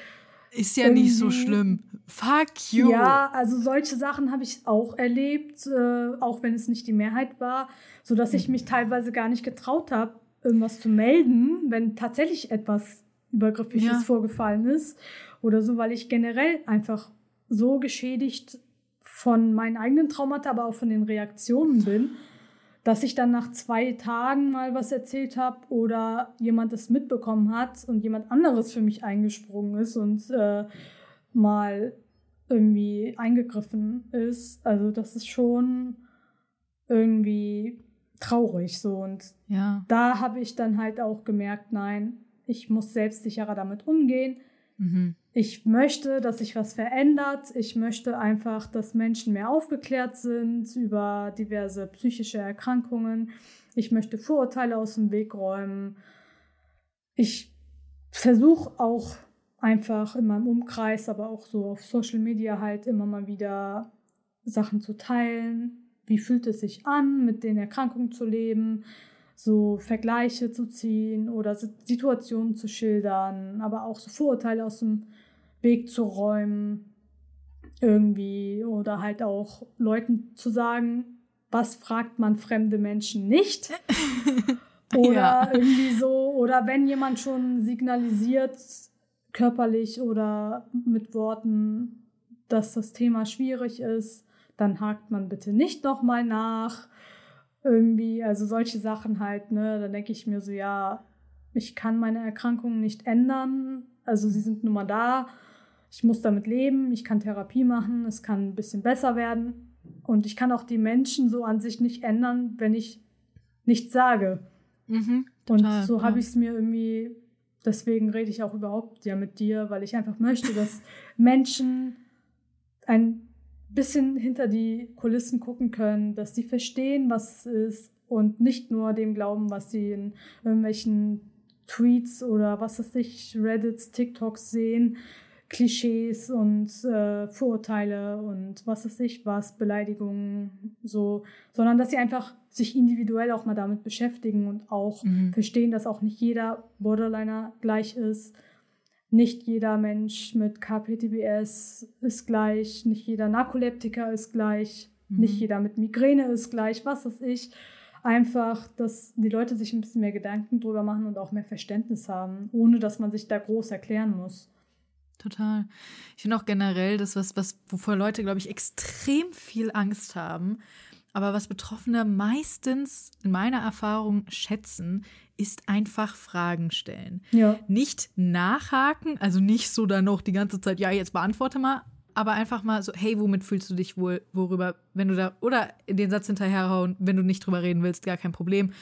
Ist ja nicht so irgendwie- schlimm. Fuck you. Ja, also solche Sachen habe ich auch erlebt, äh, auch wenn es nicht die Mehrheit war, sodass ich mich teilweise gar nicht getraut habe, irgendwas zu melden, wenn tatsächlich etwas Übergriffiges Ja. vorgefallen ist oder so, weil ich generell einfach so geschädigt von meinen eigenen Traumata, aber auch von den Reaktionen bin, dass ich dann nach zwei Tagen mal was erzählt habe oder jemand es mitbekommen hat und jemand anderes für mich eingesprungen ist und äh, mal irgendwie eingegriffen ist. Also das ist schon irgendwie traurig so und Ja. da habe ich dann halt auch gemerkt, nein, ich muss selbstsicherer damit umgehen. Mhm. Ich möchte, dass sich was verändert. Ich möchte einfach, dass Menschen mehr aufgeklärt sind über diverse psychische Erkrankungen. Ich möchte Vorurteile aus dem Weg räumen. Ich versuche auch einfach in meinem Umkreis, aber auch so auf Social Media halt immer mal wieder Sachen zu teilen. Wie fühlt es sich an, mit den Erkrankungen zu leben? so Vergleiche zu ziehen oder Si- Situationen zu schildern, aber auch so Vorurteile aus dem Weg zu räumen irgendwie oder halt auch Leuten zu sagen, was fragt man fremde Menschen nicht? Oder Ja. irgendwie so, oder wenn jemand schon signalisiert, körperlich oder mit Worten, dass das Thema schwierig ist, dann hakt man bitte nicht nochmal nach. Irgendwie, also solche Sachen halt, ne? Da denke ich mir so, ja, ich kann meine Erkrankungen nicht ändern. Also sie sind nun mal da. Ich muss damit leben. Ich kann Therapie machen. Es kann ein bisschen besser werden. Und ich kann auch die Menschen so an sich nicht ändern, wenn ich nichts sage. Mhm. Und Total, so habe ich es mir irgendwie, deswegen rede ich auch überhaupt ja mit dir, weil ich einfach möchte, dass Menschen ein bisschen hinter die Kulissen gucken können, dass sie verstehen, was es ist und nicht nur dem glauben, was sie in irgendwelchen Tweets oder was weiß ich, Reddits, TikToks sehen, Klischees und äh, Vorurteile und was weiß ich was, Beleidigungen, so, sondern dass sie einfach sich individuell auch mal damit beschäftigen und auch Mhm. verstehen, dass auch nicht jeder Borderliner gleich ist. Nicht jeder Mensch mit KPTBS ist gleich, nicht jeder Narkoleptiker ist gleich, Mhm. nicht jeder mit Migräne ist gleich, was weiß ich. Einfach, dass die Leute sich ein bisschen mehr Gedanken drüber machen und auch mehr Verständnis haben, ohne dass man sich da groß erklären muss. Total. Ich finde auch generell das, was, was, wovor Leute, glaube ich, extrem viel Angst haben, aber was Betroffene meistens in meiner Erfahrung schätzen, ist einfach Fragen stellen. Ja. Nicht nachhaken, also nicht so dann noch die ganze Zeit, ja, jetzt beantworte mal, aber einfach mal so, hey, womit fühlst du dich wohl, worüber, wenn du da, oder den Satz hinterherhauen, wenn du nicht drüber reden willst, gar kein Problem.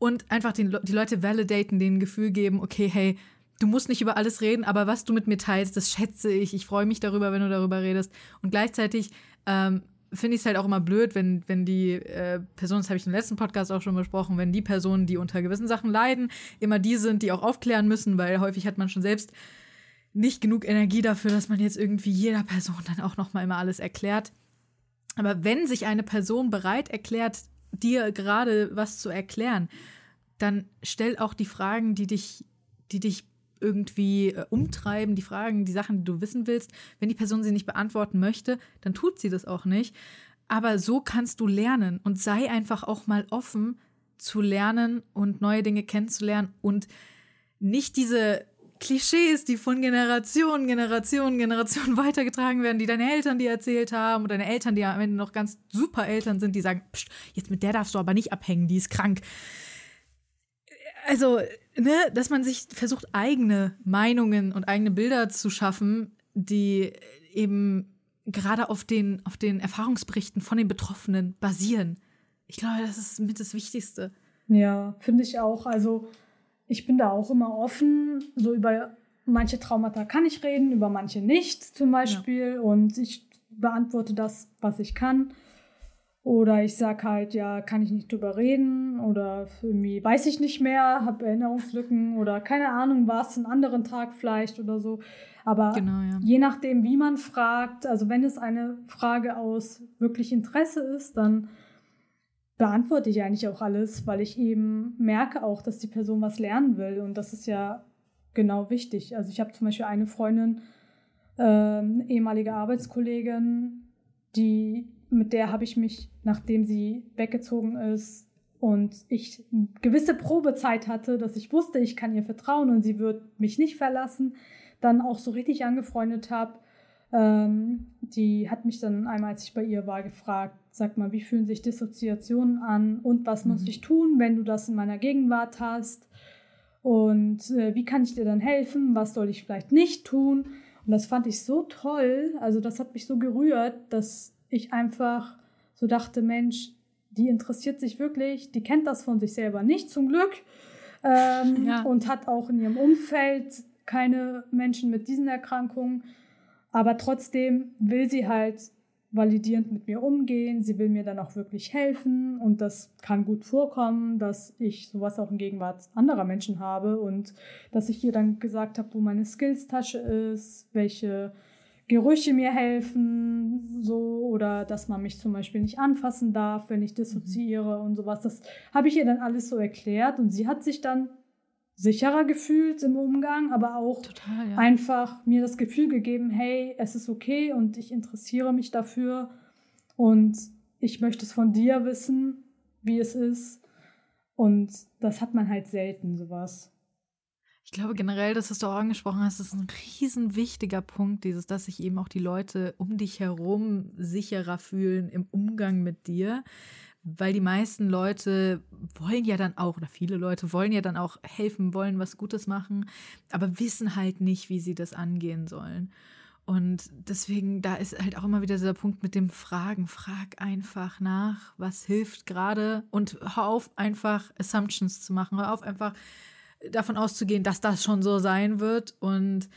Und einfach den, die Leute validaten, denen ein Gefühl geben, okay, hey, du musst nicht über alles reden, aber was du mit mir teilst, das schätze ich. Ich freue mich darüber, wenn du darüber redest. Und gleichzeitig ähm, finde ich es halt auch immer blöd, wenn, wenn die äh, Personen, das habe ich im letzten Podcast auch schon besprochen, wenn die Personen, die unter gewissen Sachen leiden, immer die sind, die auch aufklären müssen, weil häufig hat man schon selbst nicht genug Energie dafür, dass man jetzt irgendwie jeder Person dann auch noch mal immer alles erklärt. Aber wenn sich eine Person bereit erklärt, dir gerade was zu erklären, dann stell auch die Fragen, die dich, die dich irgendwie äh, umtreiben, die Fragen, die Sachen, die du wissen willst. Wenn die Person sie nicht beantworten möchte, dann tut sie das auch nicht. Aber so kannst du lernen und sei einfach auch mal offen, zu lernen und neue Dinge kennenzulernen und nicht diese Klischees, die von Generation, Generation, Generation weitergetragen werden, die deine Eltern dir erzählt haben oder deine Eltern, die am Ende noch ganz super Eltern sind, die sagen, jetzt mit der darfst du aber nicht abhängen, die ist krank. Also, ne, dass man sich versucht, eigene Meinungen und eigene Bilder zu schaffen, die eben gerade auf den, auf den Erfahrungsberichten von den Betroffenen basieren. Ich glaube, das ist mit das Wichtigste. Ja, finde ich auch. Also ich bin da auch immer offen. So über manche Traumata kann ich reden, über manche nicht zum Beispiel. Ja. Und ich beantworte das, was ich kann. Oder ich sage halt, ja, kann ich nicht drüber reden oder irgendwie weiß ich nicht mehr, habe Erinnerungslücken oder keine Ahnung, war es einen anderen Tag vielleicht oder so. Aber genau, ja. je nachdem, wie man fragt, also wenn es eine Frage aus wirklich Interesse ist, dann beantworte ich eigentlich auch alles, weil ich eben merke auch, dass die Person was lernen will. Und das ist ja genau wichtig. Also ich habe zum Beispiel eine Freundin, äh, ehemalige Arbeitskollegin, die, mit der habe ich mich, nachdem sie weggezogen ist und ich gewisse Probezeit hatte, dass ich wusste, ich kann ihr vertrauen und sie wird mich nicht verlassen, dann auch so richtig angefreundet habe. Ähm, die hat mich dann einmal, als ich bei ihr war, gefragt, sag mal, wie fühlen sich Dissoziationen an und was mhm. muss ich tun, wenn du das in meiner Gegenwart hast? Und äh, wie kann ich dir dann helfen? Was soll ich vielleicht nicht tun? Und das fand ich so toll. Also das hat mich so gerührt, dass ich einfach so dachte, Mensch, die interessiert sich wirklich, die kennt das von sich selber nicht zum Glück ähm, ja. und hat auch in ihrem Umfeld keine Menschen mit diesen Erkrankungen. Aber trotzdem will sie halt validierend mit mir umgehen. Sie will mir dann auch wirklich helfen und das kann gut vorkommen, dass ich sowas auch in Gegenwart anderer Menschen habe und dass ich ihr dann gesagt habe, wo meine Skills-Tasche ist, welche Gerüche mir helfen, so oder dass man mich zum Beispiel nicht anfassen darf, wenn ich dissoziiere mhm. und sowas. Das habe ich ihr dann alles so erklärt und sie hat sich dann sicherer gefühlt im Umgang, aber auch Total, ja. einfach mir das Gefühl gegeben, hey, es ist okay und ich interessiere mich dafür und ich möchte es von dir wissen, wie es ist. Und das hat man halt selten, sowas. Ich glaube generell, dass du auch angesprochen hast, ist ein riesen wichtiger Punkt, dieses, dass sich eben auch die Leute um dich herum sicherer fühlen im Umgang mit dir weil die meisten Leute wollen ja dann auch, oder viele Leute wollen ja dann auch helfen, wollen was Gutes machen, aber wissen halt nicht, wie sie das angehen sollen. Und deswegen, da ist halt auch immer wieder dieser Punkt mit dem Fragen. Frag einfach nach, was hilft gerade und hör auf, einfach Assumptions zu machen. Hör auf, einfach davon auszugehen, dass das schon so sein wird. Und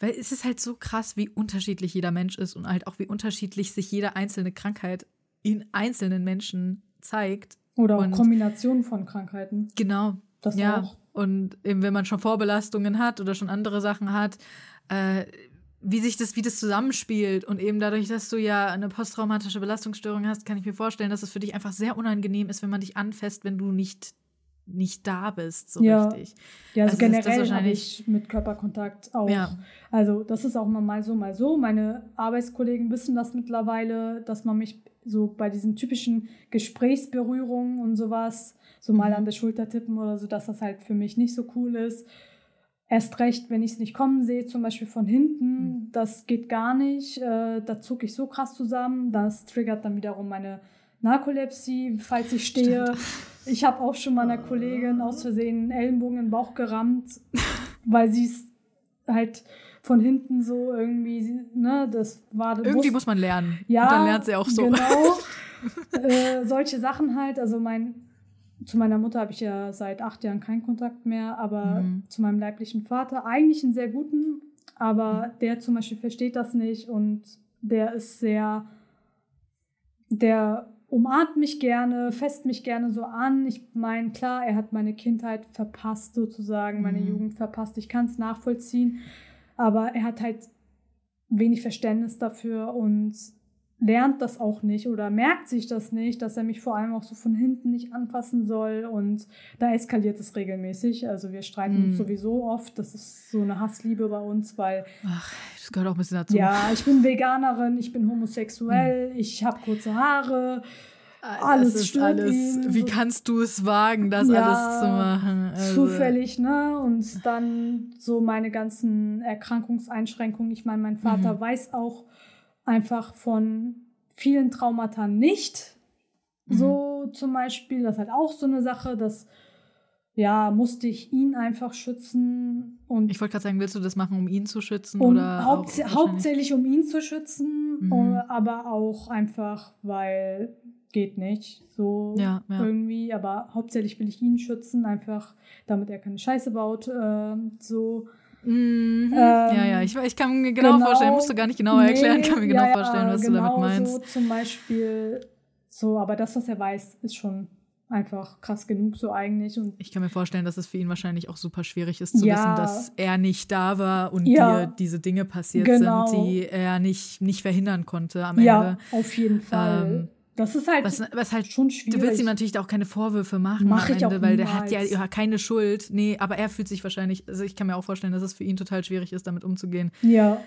weil es ist halt so krass, wie unterschiedlich jeder Mensch ist und halt auch wie unterschiedlich sich jede einzelne Krankheit in einzelnen Menschen zeigt. Oder auch Kombinationen von Krankheiten. Genau. Das ja. Auch. Und eben, wenn man schon Vorbelastungen hat oder schon andere Sachen hat, äh, wie sich das, wie das zusammenspielt. Und eben dadurch, dass du ja eine posttraumatische Belastungsstörung hast, kann ich mir vorstellen, dass es für dich einfach sehr unangenehm ist, wenn man dich anfasst, wenn du nicht nicht da bist, so ja. richtig. Ja, also, also generell habe ich mit Körperkontakt auch. Ja. Also das ist auch mal so, mal so. Meine Arbeitskollegen wissen das mittlerweile, dass man mich so bei diesen typischen Gesprächsberührungen und sowas, so mal mhm. an der Schulter tippen oder so, dass das halt für mich nicht so cool ist. Erst recht, wenn ich es nicht kommen sehe, zum Beispiel von hinten, mhm. das geht gar nicht. Äh, da zucke ich so krass zusammen. Das triggert dann wiederum meine Narkolepsie, falls ich stehe. Stimmt. Ich habe auch schon meiner Kollegin aus Versehen einen Ellenbogen in den Bauch gerammt, weil sie es halt von hinten so irgendwie, ne, das war. Irgendwie muss man lernen. Ja. Und dann lernt sie auch so. Genau. äh, solche Sachen halt. Also mein, zu meiner Mutter habe ich ja seit acht Jahren keinen Kontakt mehr, aber mhm. zu meinem leiblichen Vater eigentlich einen sehr guten, aber mhm. der zum Beispiel versteht das nicht und der ist sehr, der umarmt mich gerne, fest mich gerne so an. Ich meine, klar, er hat meine Kindheit verpasst, sozusagen, meine mhm. Jugend verpasst. Ich kann es nachvollziehen. Aber er hat halt wenig Verständnis dafür und lernt das auch nicht oder merkt sich das nicht, dass er mich vor allem auch so von hinten nicht anfassen soll und da eskaliert es regelmäßig. Also wir streiten mm. uns sowieso oft. Das ist so eine Hassliebe bei uns, weil. Ach, das gehört auch ein bisschen dazu. Ja, ich bin Veganerin, ich bin homosexuell, mm. ich habe kurze Haare. alles das ist alles. ihn. Wie kannst du es wagen, das Ja, alles zu machen? Also, zufällig, ne? Und dann so meine ganzen Erkrankungseinschränkungen. Ich meine, mein Vater Mhm. weiß auch einfach von vielen Traumata nicht. Mhm. So zum Beispiel, das ist halt auch so eine Sache, dass ja, musste ich ihn einfach schützen und Ich wollte gerade sagen, willst du das machen, um ihn zu schützen? um, oder haupts hauptsächlich um ihn zu schützen, Mhm. äh, aber auch einfach, weil geht nicht so Ja, ja. irgendwie, aber hauptsächlich will ich ihn schützen, einfach damit er keine Scheiße baut, äh, so. Mhm. Ähm, ja, ja, ich, ich kann mir genau, vorstellen, musst du gar nicht genauer erklären, kann mir genau ja, ja, vorstellen, was genau du damit meinst. So zum Beispiel, so, aber das, was er weiß, ist schon einfach krass genug, so eigentlich. Und Ich kann mir vorstellen, dass es für ihn wahrscheinlich auch super schwierig ist zu Ja. wissen, dass er nicht da war und Ja. dir diese Dinge passiert Genau. sind, die er nicht, nicht verhindern konnte am ja, Ende. auf jeden Fall. Ähm, das ist halt Was, was halt schon schwierig. Du willst ihm natürlich auch keine Vorwürfe machen Mach am ich Ende, auch weil der hat ja, keine Schuld. Nee, aber er fühlt sich wahrscheinlich, also ich kann mir auch vorstellen, dass es für ihn total schwierig ist, damit umzugehen. ja,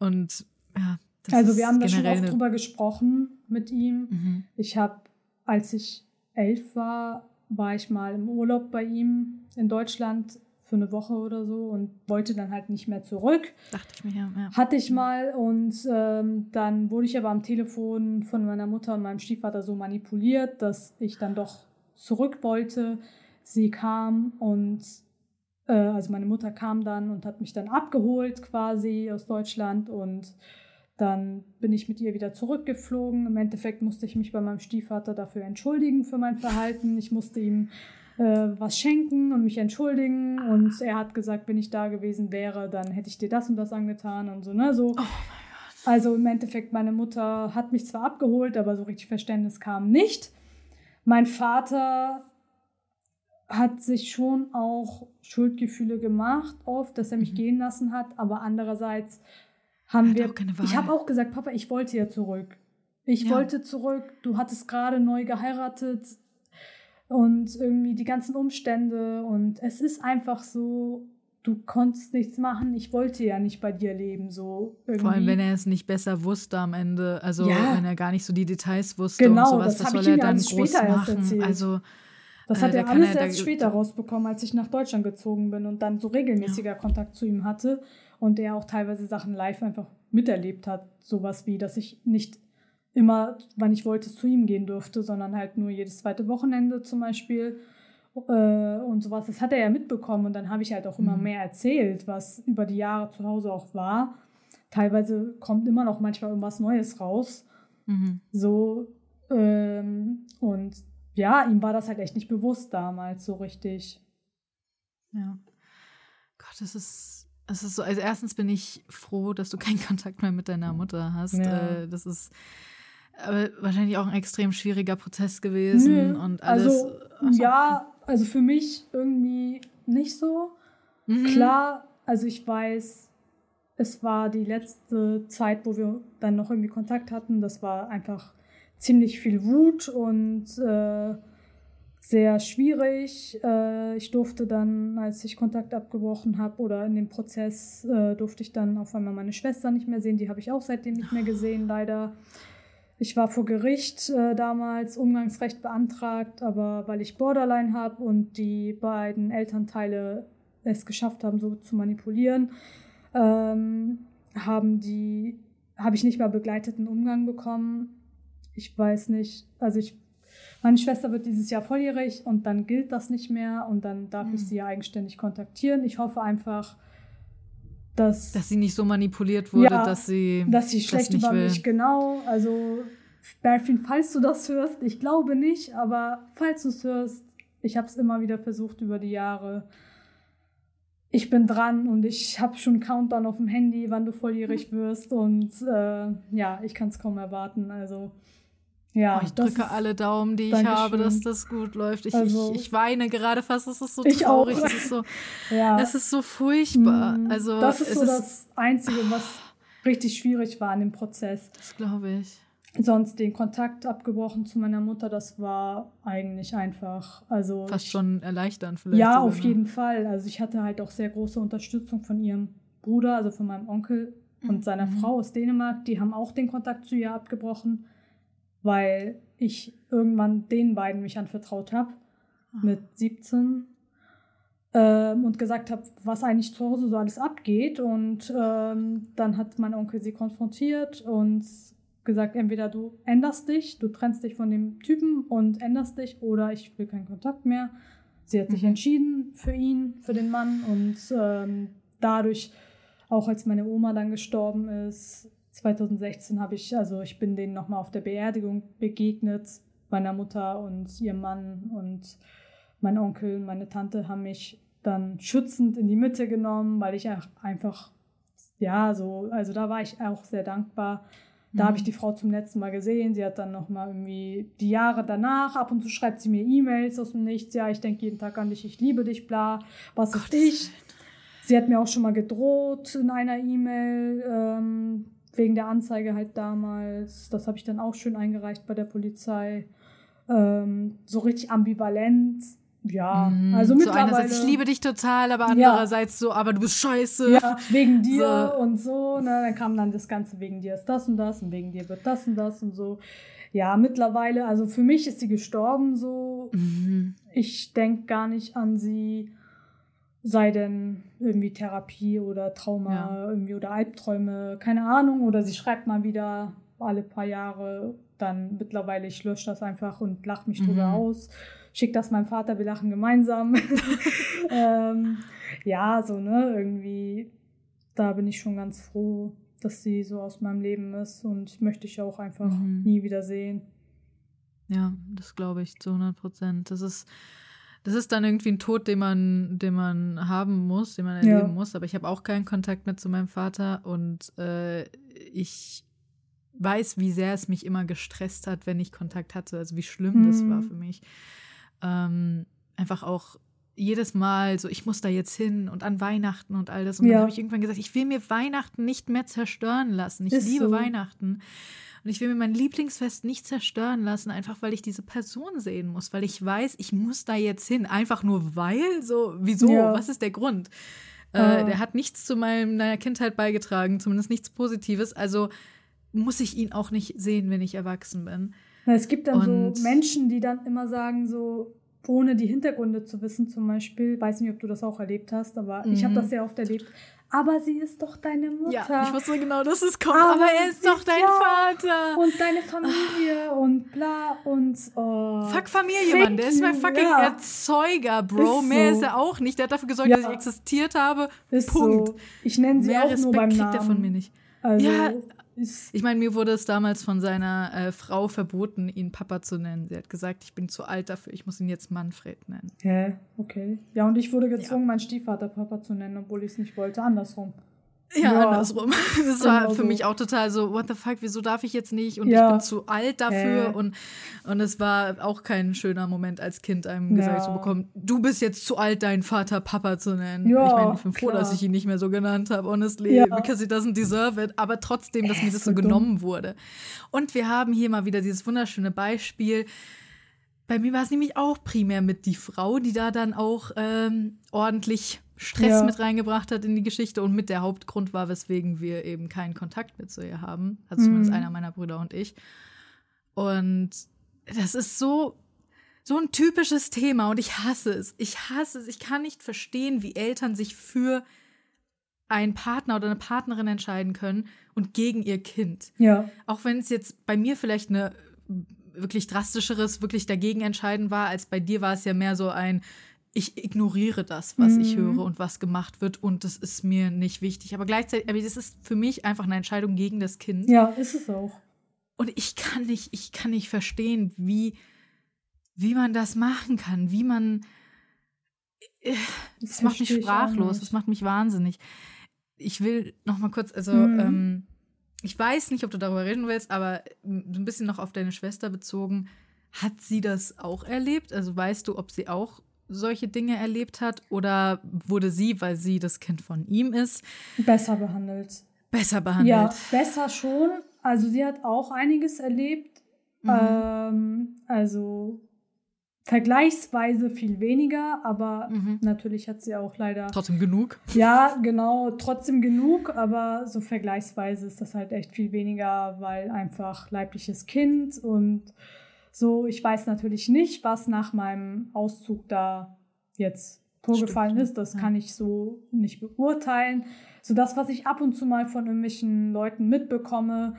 Und ja, das also wir haben da schon oft drüber gesprochen mit ihm. Mhm. Ich habe, als ich elf war, war ich mal im Urlaub bei ihm in Deutschland für eine Woche oder so und wollte dann halt nicht mehr zurück. Dachte ich mir, ja. ja. Hatte ich mal und ähm, dann wurde ich aber am Telefon von meiner Mutter und meinem Stiefvater so manipuliert, dass ich dann doch zurück wollte. Sie kam und äh, also meine Mutter kam dann und hat mich dann abgeholt quasi aus Deutschland und dann bin ich mit ihr wieder zurückgeflogen. Im Endeffekt musste ich mich bei meinem Stiefvater dafür entschuldigen für mein Verhalten. Ich musste ihm äh, was schenken und mich entschuldigen. Und er hat gesagt, wenn ich da gewesen wäre, dann hätte ich dir das und das angetan und so, ne? So. Oh. Also im Endeffekt, meine Mutter hat mich zwar abgeholt, aber so richtig Verständnis kam nicht. Mein Vater hat sich schon auch Schuldgefühle gemacht, oft, dass er mich Mhm. gehen lassen hat, aber andererseits haben Hat wir. Ich habe auch gesagt, Papa, ich wollte ja zurück. Ich Ja. wollte zurück. Du hattest gerade neu geheiratet und irgendwie die ganzen Umstände und es ist einfach so, du konntest nichts machen. Ich wollte ja nicht bei dir leben, so irgendwie. Vor allem, wenn er es nicht besser wusste am Ende. Also, Ja. wenn er gar nicht so die Details wusste Genau, und sowas, das was soll er ja dann groß machen? Also, Das Äh, hat der er alles ja da- erst später rausbekommen, als ich nach Deutschland gezogen bin und dann so regelmäßiger Kontakt zu ihm hatte und er auch teilweise Sachen live einfach miterlebt hat. Sowas wie, dass ich nicht immer, wann ich wollte, zu ihm gehen durfte, sondern halt nur jedes zweite Wochenende zum Beispiel äh, und sowas. Das hat er ja mitbekommen und dann habe ich halt auch immer Mhm. mehr erzählt, was über die Jahre zu Hause auch war. Teilweise kommt immer noch manchmal irgendwas Neues raus. mhm. So, ähm, und ja, ihm war das halt echt nicht bewusst damals so richtig. Ja. Gott, das ist, das ist so. Also erstens bin ich froh, dass du keinen Kontakt mehr mit deiner Mutter hast. Ja. Äh, das ist aber wahrscheinlich auch ein extrem schwieriger Prozess gewesen Nö, und alles. Also, Ach so. ja, also für mich irgendwie nicht so. Mhm. Klar, also ich weiß, es war die letzte Zeit, wo wir dann noch irgendwie Kontakt hatten. Das war einfach ziemlich viel Wut und äh, sehr schwierig. Äh, ich durfte dann, als ich Kontakt abgebrochen habe oder in dem Prozess, äh, durfte ich dann auf einmal meine Schwester nicht mehr sehen. Die habe ich auch seitdem nicht mehr gesehen, leider. Ich war vor Gericht äh, damals Umgangsrecht beantragt, aber weil ich Borderline habe und die beiden Elternteile es geschafft haben, so zu manipulieren, ähm, haben die, habe ich nicht mehr begleiteten Umgang bekommen. Ich weiß nicht, also ich, meine Schwester wird dieses Jahr volljährig und dann gilt das nicht mehr und dann darf Mhm. ich sie ja eigenständig kontaktieren. Ich hoffe einfach, dass, Dass sie nicht so manipuliert wurde, Ja, dass sie dass sie das schlecht nicht über will. mich, genau. Also, Berfin, falls du das hörst, ich glaube nicht, aber falls du es hörst, ich habe es immer wieder versucht über die Jahre. Ich bin dran und ich habe schon einen Countdown auf dem Handy, wann du volljährig wirst und äh, ja, ich kann es kaum erwarten. Also, ja, Oh, ich drücke alle Daumen, die ich habe, dass das gut läuft. Ich, Also- ich, ich weine gerade fast, es ist so Ich traurig, es ist so, Ja. es ist so furchtbar. Mm, Also das ist so ist, das Einzige, was richtig schwierig war an dem Prozess. das glaube ich. Sonst den Kontakt abgebrochen zu meiner Mutter, das war eigentlich einfach. Also Fast ich, schon erleichternd vielleicht. Ja, auf ne? jeden Fall. Also ich hatte halt auch sehr große Unterstützung von ihrem Bruder, also von meinem Onkel und seiner Mhm. Frau aus Dänemark. Die haben auch den Kontakt zu ihr abgebrochen. Weil ich irgendwann den beiden mich anvertraut habe Ah. mit 17 ähm, und gesagt habe, was eigentlich zu Hause so alles abgeht. Und ähm, dann hat mein Onkel sie konfrontiert und gesagt, entweder du änderst dich, du trennst dich von dem Typen und änderst dich oder ich will keinen Kontakt mehr. Sie hat sich Mhm. entschieden für ihn, für den Mann und ähm, dadurch, auch als meine Oma dann gestorben ist, 2016 habe ich, also ich bin denen nochmal auf der Beerdigung begegnet, meiner Mutter und ihrem Mann und mein Onkel und meine Tante haben mich dann schützend in die Mitte genommen, weil ich einfach, ja, so, also da war ich auch sehr dankbar. Da Mhm. habe ich die Frau zum letzten Mal gesehen. Sie hat dann nochmal irgendwie die Jahre danach, ab und zu schreibt sie mir E-Mails aus dem Nichts. Ja, ich denke jeden Tag an dich, ich liebe dich, bla. Was ist ich? Sie hat mir auch schon mal gedroht in einer E-Mail, ähm, wegen der Anzeige halt damals. Das habe ich dann auch schön eingereicht bei der Polizei. Ähm, so richtig ambivalent. Ja, Mhm. also so mittlerweile. einerseits, ich liebe dich total, aber Ja. andererseits so, aber du bist scheiße. Ja, wegen dir So. und so. Ne? Dann kam dann das Ganze, wegen dir ist das und das und wegen dir wird das und das und so. Ja, mittlerweile, also für mich ist sie gestorben so. Mhm. Ich denke gar nicht an sie, sei denn irgendwie Therapie oder Trauma Ja. irgendwie oder Albträume, keine Ahnung. Oder sie schreibt mal wieder alle paar Jahre. Dann mittlerweile, ich lösche das einfach und lache mich drüber Mhm. aus. Schick das meinem Vater, wir lachen gemeinsam. ähm, ja, so, ne, irgendwie, da bin ich schon ganz froh, dass sie so aus meinem Leben ist und möchte ich auch einfach Mhm. nie wieder sehen. Ja, das glaube ich zu 100 Prozent. Das ist, das ist dann irgendwie ein Tod, den man, den man haben muss, den man Ja. erleben muss. Aber ich habe auch keinen Kontakt mehr zu meinem Vater und äh, ich weiß, wie sehr es mich immer gestresst hat, wenn ich Kontakt hatte. Also wie schlimm das Mhm. war für mich. Ähm, einfach auch jedes Mal so, ich muss da jetzt hin und an Weihnachten und all das. Und Ja. dann habe ich irgendwann gesagt, ich will mir Weihnachten nicht mehr zerstören lassen. Ich Ist liebe so. Weihnachten. Und ich will mir mein Lieblingsfest nicht zerstören lassen, einfach weil ich diese Person sehen muss, weil ich weiß, ich muss da jetzt hin, einfach nur weil, so, wieso, Ja. was ist der Grund? Ah. Äh, der hat nichts zu meiner Kindheit beigetragen, zumindest nichts Positives, also muss ich ihn auch nicht sehen, wenn ich erwachsen bin. Na, Es gibt dann Und- so Menschen, die dann immer sagen, so ohne die Hintergründe zu wissen, zum Beispiel, weiß nicht, ob du das auch erlebt hast, aber ich habe Mhm. das sehr oft erlebt. Aber sie ist doch deine Mutter. Ja, ich wusste genau, dass es kommt, Aber aber, er ist doch dein ja- Vater. und deine Familie und bla und oh, Fuck Familie, Fake Mann. Der ist mein fucking ja. Erzeuger, Bro. Ist Mehr so. ist er auch nicht. Der hat dafür gesorgt, Ja. dass ich existiert habe. Ist Punkt. so. Ich nenne sie Mehr auch nur Respekt beim kriegt Namen. er von mir nicht. Also, Ja. Ich meine, mir wurde es damals von seiner äh, Frau verboten, ihn Papa zu nennen. Sie hat gesagt, ich bin zu alt dafür, ich muss ihn jetzt Manfred nennen. hä, okay. Ja, und ich wurde gezwungen, meinen Stiefvater Papa zu nennen, obwohl ich es nicht wollte. Andersrum. Ja, Ja. andersrum. Das war Genau für mich auch total so, what the fuck, wieso darf ich jetzt nicht? Und Ja. ich bin zu alt dafür. Hä? Und, und es war auch kein schöner Moment als Kind, einem gesagt Ja. zu bekommen, du bist jetzt zu alt, deinen Vater Papa zu nennen. Ja, ich meine, ich bin froh, klar. dass ich ihn nicht mehr so genannt habe, honestly, Ja. because he doesn't deserve it. Aber trotzdem, dass Äh, mir das so dumm. genommen wurde. Und wir haben hier mal wieder dieses wunderschöne Beispiel. Bei mir war es nämlich auch primär mit die Frau, die da dann auch ähm, ordentlich Stress Ja. mit reingebracht hat in die Geschichte und mit der Hauptgrund war, weswegen wir eben keinen Kontakt mit zu ihr haben. Also zumindest Mhm. einer meiner Brüder und ich. Und das ist so, so ein typisches Thema und ich hasse es. Ich hasse es. Ich kann nicht verstehen, wie Eltern sich für einen Partner oder eine Partnerin entscheiden können und gegen ihr Kind. Ja. Auch wenn es jetzt bei mir vielleicht eine wirklich drastischeres, wirklich dagegen entscheiden war, als bei dir war es ja mehr so ein, ich ignoriere das, was ich Mhm. höre und was gemacht wird und das ist mir nicht wichtig. Aber gleichzeitig, aber das ist für mich einfach eine Entscheidung gegen das Kind. Ja, ist es auch. Und ich kann nicht, ich kann nicht verstehen, wie, wie man das machen kann, wie man. Das macht mich ich sprachlos, das macht mich wahnsinnig. Ich will noch mal kurz, also Mhm. ähm, ich weiß nicht, ob du darüber reden willst, aber m- so ein bisschen noch auf deine Schwester bezogen. Hat sie das auch erlebt? Also weißt du, ob sie auch solche Dinge erlebt hat oder wurde sie, weil sie das Kind von ihm ist, Besser behandelt. besser behandelt? Ja, besser schon. Also sie hat auch einiges erlebt. Mhm. Ähm, also vergleichsweise viel weniger, aber mhm. natürlich hat sie auch leider. Trotzdem genug. Ja, genau, trotzdem genug, aber so vergleichsweise ist das halt echt viel weniger, weil einfach leibliches Kind und so, ich weiß natürlich nicht, was nach meinem Auszug da jetzt vorgefallen ist. Das ja. kann ich so nicht beurteilen. So das, was ich ab und zu mal von irgendwelchen Leuten mitbekomme,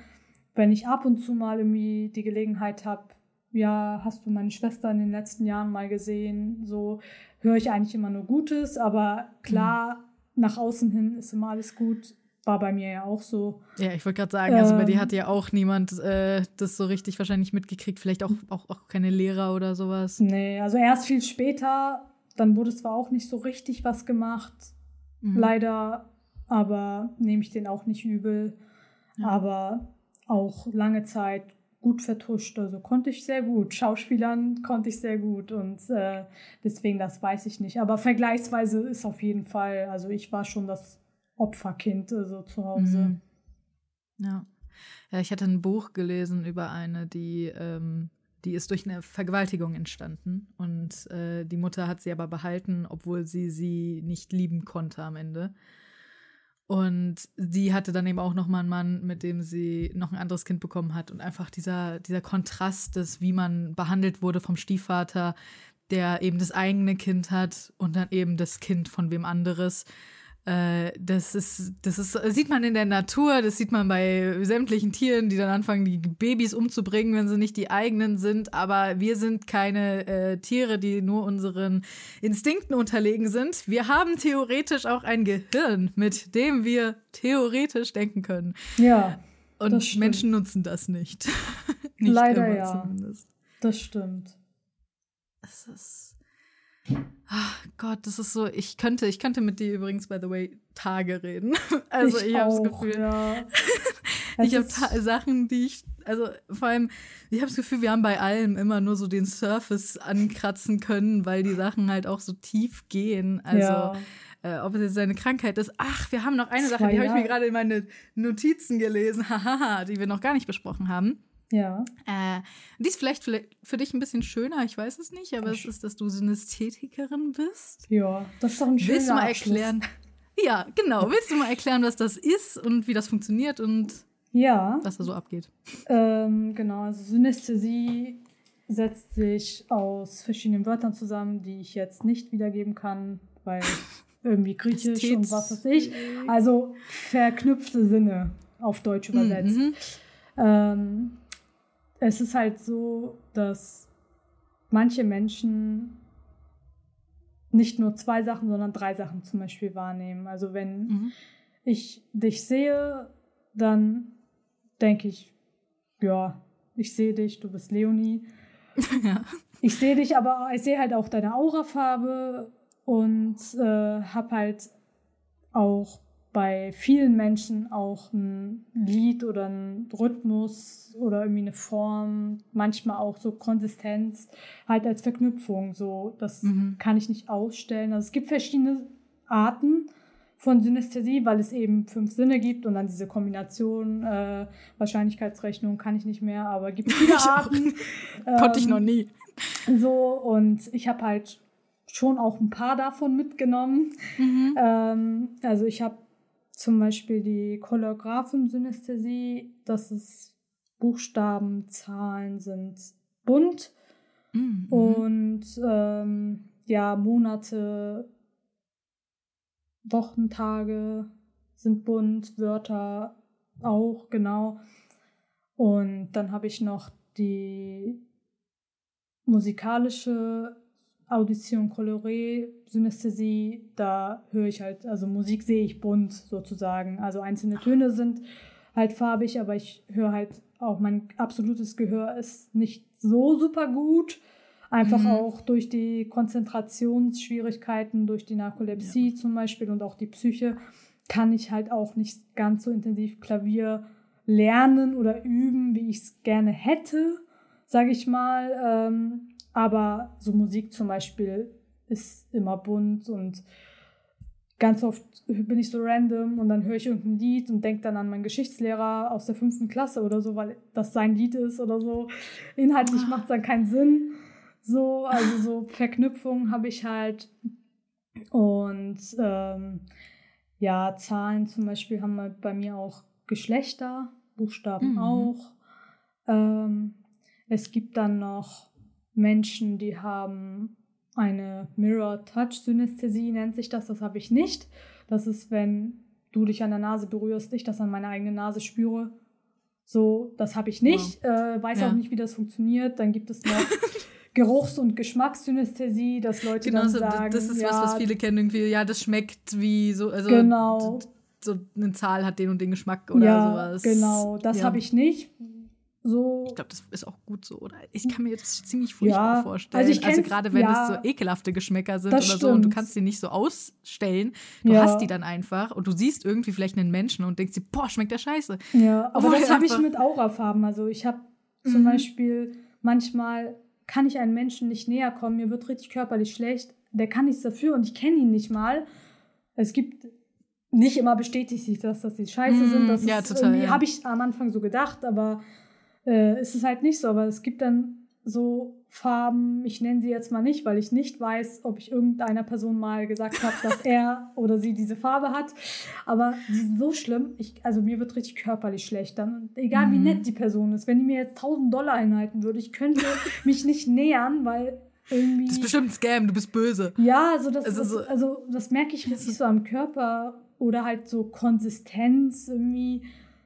wenn ich ab und zu mal irgendwie die Gelegenheit habe, ja, hast du meine Schwester in den letzten Jahren mal gesehen? So höre ich eigentlich immer nur Gutes, aber klar, mhm. nach außen hin ist immer alles gut. War bei mir ja auch so. Ja, ich wollte gerade sagen, also bei dir ähm. hat ja auch niemand äh, das so richtig wahrscheinlich mitgekriegt, vielleicht auch, auch, auch keine Lehrer oder sowas. Nee, also erst viel später, dann wurde zwar auch nicht so richtig was gemacht, mhm. leider, aber nehme ich den auch nicht übel. Ja. Aber auch lange Zeit gut vertuscht. Also konnte ich sehr gut. Schauspielern konnte ich sehr gut und äh, deswegen, das weiß ich nicht. Aber vergleichsweise ist auf jeden Fall, also ich war schon das Opferkind so also zu Hause. Mhm. Ja. ja, ich hatte ein Buch gelesen über eine, die, ähm, die ist durch eine Vergewaltigung entstanden und äh, die Mutter hat sie aber behalten, obwohl sie sie nicht lieben konnte am Ende. Und sie hatte dann eben auch noch mal einen Mann, mit dem sie noch ein anderes Kind bekommen hat. Und einfach dieser, dieser Kontrast des, wie man behandelt wurde vom Stiefvater, der eben das eigene Kind hat und dann eben das Kind von wem anderes. Äh, das ist, das ist, das sieht man in der Natur, das sieht man bei sämtlichen Tieren, die dann anfangen, die Babys umzubringen, wenn sie nicht die eigenen sind. Aber wir sind keine äh, Tiere, die nur unseren Instinkten unterlegen sind. Wir haben theoretisch auch ein Gehirn, mit dem wir theoretisch denken können. Ja. Und Menschen nutzen das nicht. nicht Leider ja. Zumindest. Das stimmt. Es ist Ach Gott, das ist so, ich könnte, ich könnte mit dir übrigens, by the way, Tage reden. Also ich, ich habe das Gefühl, ja. ich habe Sachen, die ich, also vor allem, ich habe das Gefühl, wir haben bei allem immer nur so den Surface ankratzen können, weil die Sachen halt auch so tief gehen. Also ja. äh, ob es jetzt eine Krankheit ist. Ach, wir haben noch eine Sache, die habe ich mir gerade in meine Notizen gelesen, die wir noch gar nicht besprochen haben. Ja. Äh, die ist vielleicht für dich ein bisschen schöner, ich weiß es nicht, aber es ist, dass du Synästhetikerin bist. Ja, das ist doch ein schöner Willst du mal erklären? Ja, genau. Willst du mal erklären, was das ist und wie das funktioniert und ja. was da so abgeht? Ähm, genau, also Synästhesie setzt sich aus verschiedenen Wörtern zusammen, die ich jetzt nicht wiedergeben kann, weil irgendwie griechisch und was weiß ich. Also verknüpfte Sinne auf Deutsch übersetzt. Mhm. Ähm, es ist halt so, dass manche Menschen nicht nur zwei Sachen, sondern drei Sachen zum Beispiel wahrnehmen. Also wenn mhm. ich dich sehe, dann denke ich, ja, ich sehe dich, du bist Leonie. ja. Ich sehe dich, aber ich sehe halt auch deine Aurafarbe und äh, habe halt auch bei vielen Menschen auch ein Lied oder ein Rhythmus oder irgendwie eine Form, manchmal auch so Konsistenz, halt als Verknüpfung. So, das mhm. kann ich nicht ausstellen. Also es gibt verschiedene Arten von Synästhesie, weil es eben fünf Sinne gibt und dann diese Kombination, äh, Wahrscheinlichkeitsrechnung kann ich nicht mehr, aber gibt viele Arten. ähm, Konnte ich noch nie. So, und ich habe halt schon auch ein paar davon mitgenommen. Mhm. Ähm, also ich habe zum Beispiel die Choreographensynästhesie, dass es Buchstaben, Zahlen sind bunt mhm. und ähm, ja, Monate, Wochentage sind bunt, Wörter auch, genau. Und dann habe ich noch die musikalische Audition Coloré, Synästhesie, da höre ich halt, also Musik sehe ich bunt sozusagen. Also einzelne Töne sind halt farbig, aber ich höre halt auch, mein absolutes Gehör ist nicht so super gut. Einfach mhm. auch durch die Konzentrationsschwierigkeiten, durch die Narkolepsie ja. zum Beispiel und auch die Psyche, kann ich halt auch nicht ganz so intensiv Klavier lernen oder üben, wie ich es gerne hätte, sage ich mal. Ähm, aber so Musik zum Beispiel ist immer bunt und ganz oft bin ich so random und dann höre ich irgendein Lied und denke dann an meinen Geschichtslehrer aus der fünften Klasse oder so, weil das sein Lied ist oder so. Inhaltlich ah. macht es dann keinen Sinn. So, also so Verknüpfungen habe ich halt. Und ähm, ja, Zahlen zum Beispiel haben bei mir auch Geschlechter, Buchstaben mhm. auch. Ähm, es gibt dann noch Menschen, die haben eine Mirror-Touch-Synästhesie, nennt sich das. Das habe ich nicht. Das ist, wenn du dich an der Nase berührst, ich das an meiner eigenen Nase spüre. So, das habe ich nicht. Wow. Äh, weiß ja. auch nicht, wie das funktioniert. Dann gibt es noch Geruchs- und Geschmackssynästhesie, dass Leute genau, dann so, sagen, das ist ja, was, was viele kennen irgendwie. Ja, das schmeckt wie so, also genau. so eine Zahl hat den und den Geschmack oder ja, sowas. Genau, das ja. habe ich nicht. So. Ich glaube, das ist auch gut so, oder? Ich kann mir das ziemlich furchtbar ja, vorstellen. Also, also gerade wenn ja, es so ekelhafte Geschmäcker sind oder stimmt. so und du kannst die nicht so ausstellen. Du ja. hast die dann einfach und du siehst irgendwie vielleicht einen Menschen und denkst dir, boah, schmeckt der scheiße. Ja, aber das habe ich mit Aurafarben. Also ich habe zum mhm. Beispiel manchmal kann ich einem Menschen nicht näher kommen, mir wird richtig körperlich schlecht, der kann nichts dafür und ich kenne ihn nicht mal. Es gibt nicht immer bestätigt sich das, dass die scheiße mm, sind. Das ja, total. Ja. Habe ich am Anfang so gedacht, aber äh, ist es halt nicht so. Aber es gibt dann so Farben, ich nenne sie jetzt mal nicht, weil ich nicht weiß, ob ich irgendeiner Person mal gesagt habe, dass er oder sie diese Farbe hat. Aber die sind so schlimm. Ich, also mir wird richtig körperlich schlecht dann. egal mhm. wie nett die Person ist, wenn die mir jetzt 1000 Dollar hinhalten würde, ich könnte mich nicht nähern, weil irgendwie. Das ist bestimmt ein Scam, du bist böse. Ja, also das, also, so, also das merke ich richtig so am Körper oder halt so Konsistenz irgendwie,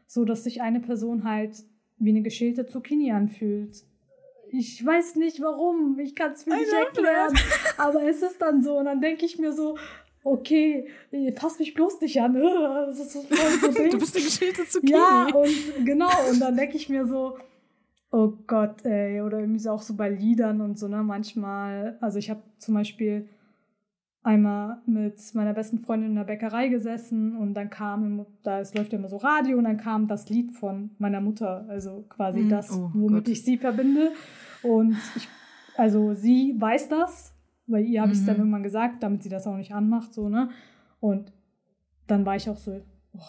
so dass sich eine Person halt wie eine geschälte Zucchini anfühlt. Ich weiß nicht warum, ich kann es mir nicht erklären, aber es ist dann so und dann denke ich mir so, okay, fass mich bloß nicht an. So du bist eine geschälte Zucchini. Ja, und genau, und dann denke ich mir so, oh Gott, ey, oder irgendwie so auch so bei Liedern und so, ne, manchmal, also ich habe zum Beispiel einmal mit meiner besten Freundin in der Bäckerei gesessen und dann kam, da es läuft ja immer so Radio und dann kam das Lied von meiner Mutter, also quasi mm, das, oh womit Gott. ich sie verbinde. Und ich, also sie weiß das, weil ihr habe ich es dann mhm. irgendwann gesagt, damit sie das auch nicht anmacht, so, ne? Und dann war ich auch so, oh,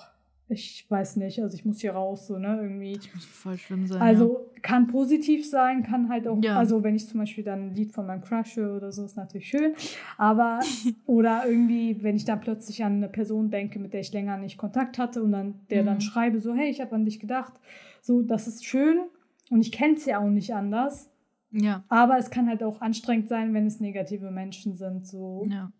ich weiß nicht, also ich muss hier raus, so, ne, irgendwie. Das muss voll schlimm sein. Also ja. kann positiv sein, kann halt auch, ja. also wenn ich zum Beispiel dann ein Lied von meinem Crush höre oder so, ist natürlich schön. Aber, oder irgendwie, wenn ich dann plötzlich an eine Person denke, mit der ich länger nicht Kontakt hatte und dann der mhm. dann schreibe, so, hey, ich habe an dich gedacht, so, das ist schön. Und ich kenne es ja auch nicht anders. Ja. Aber es kann halt auch anstrengend sein, wenn es negative Menschen sind, so. Ja.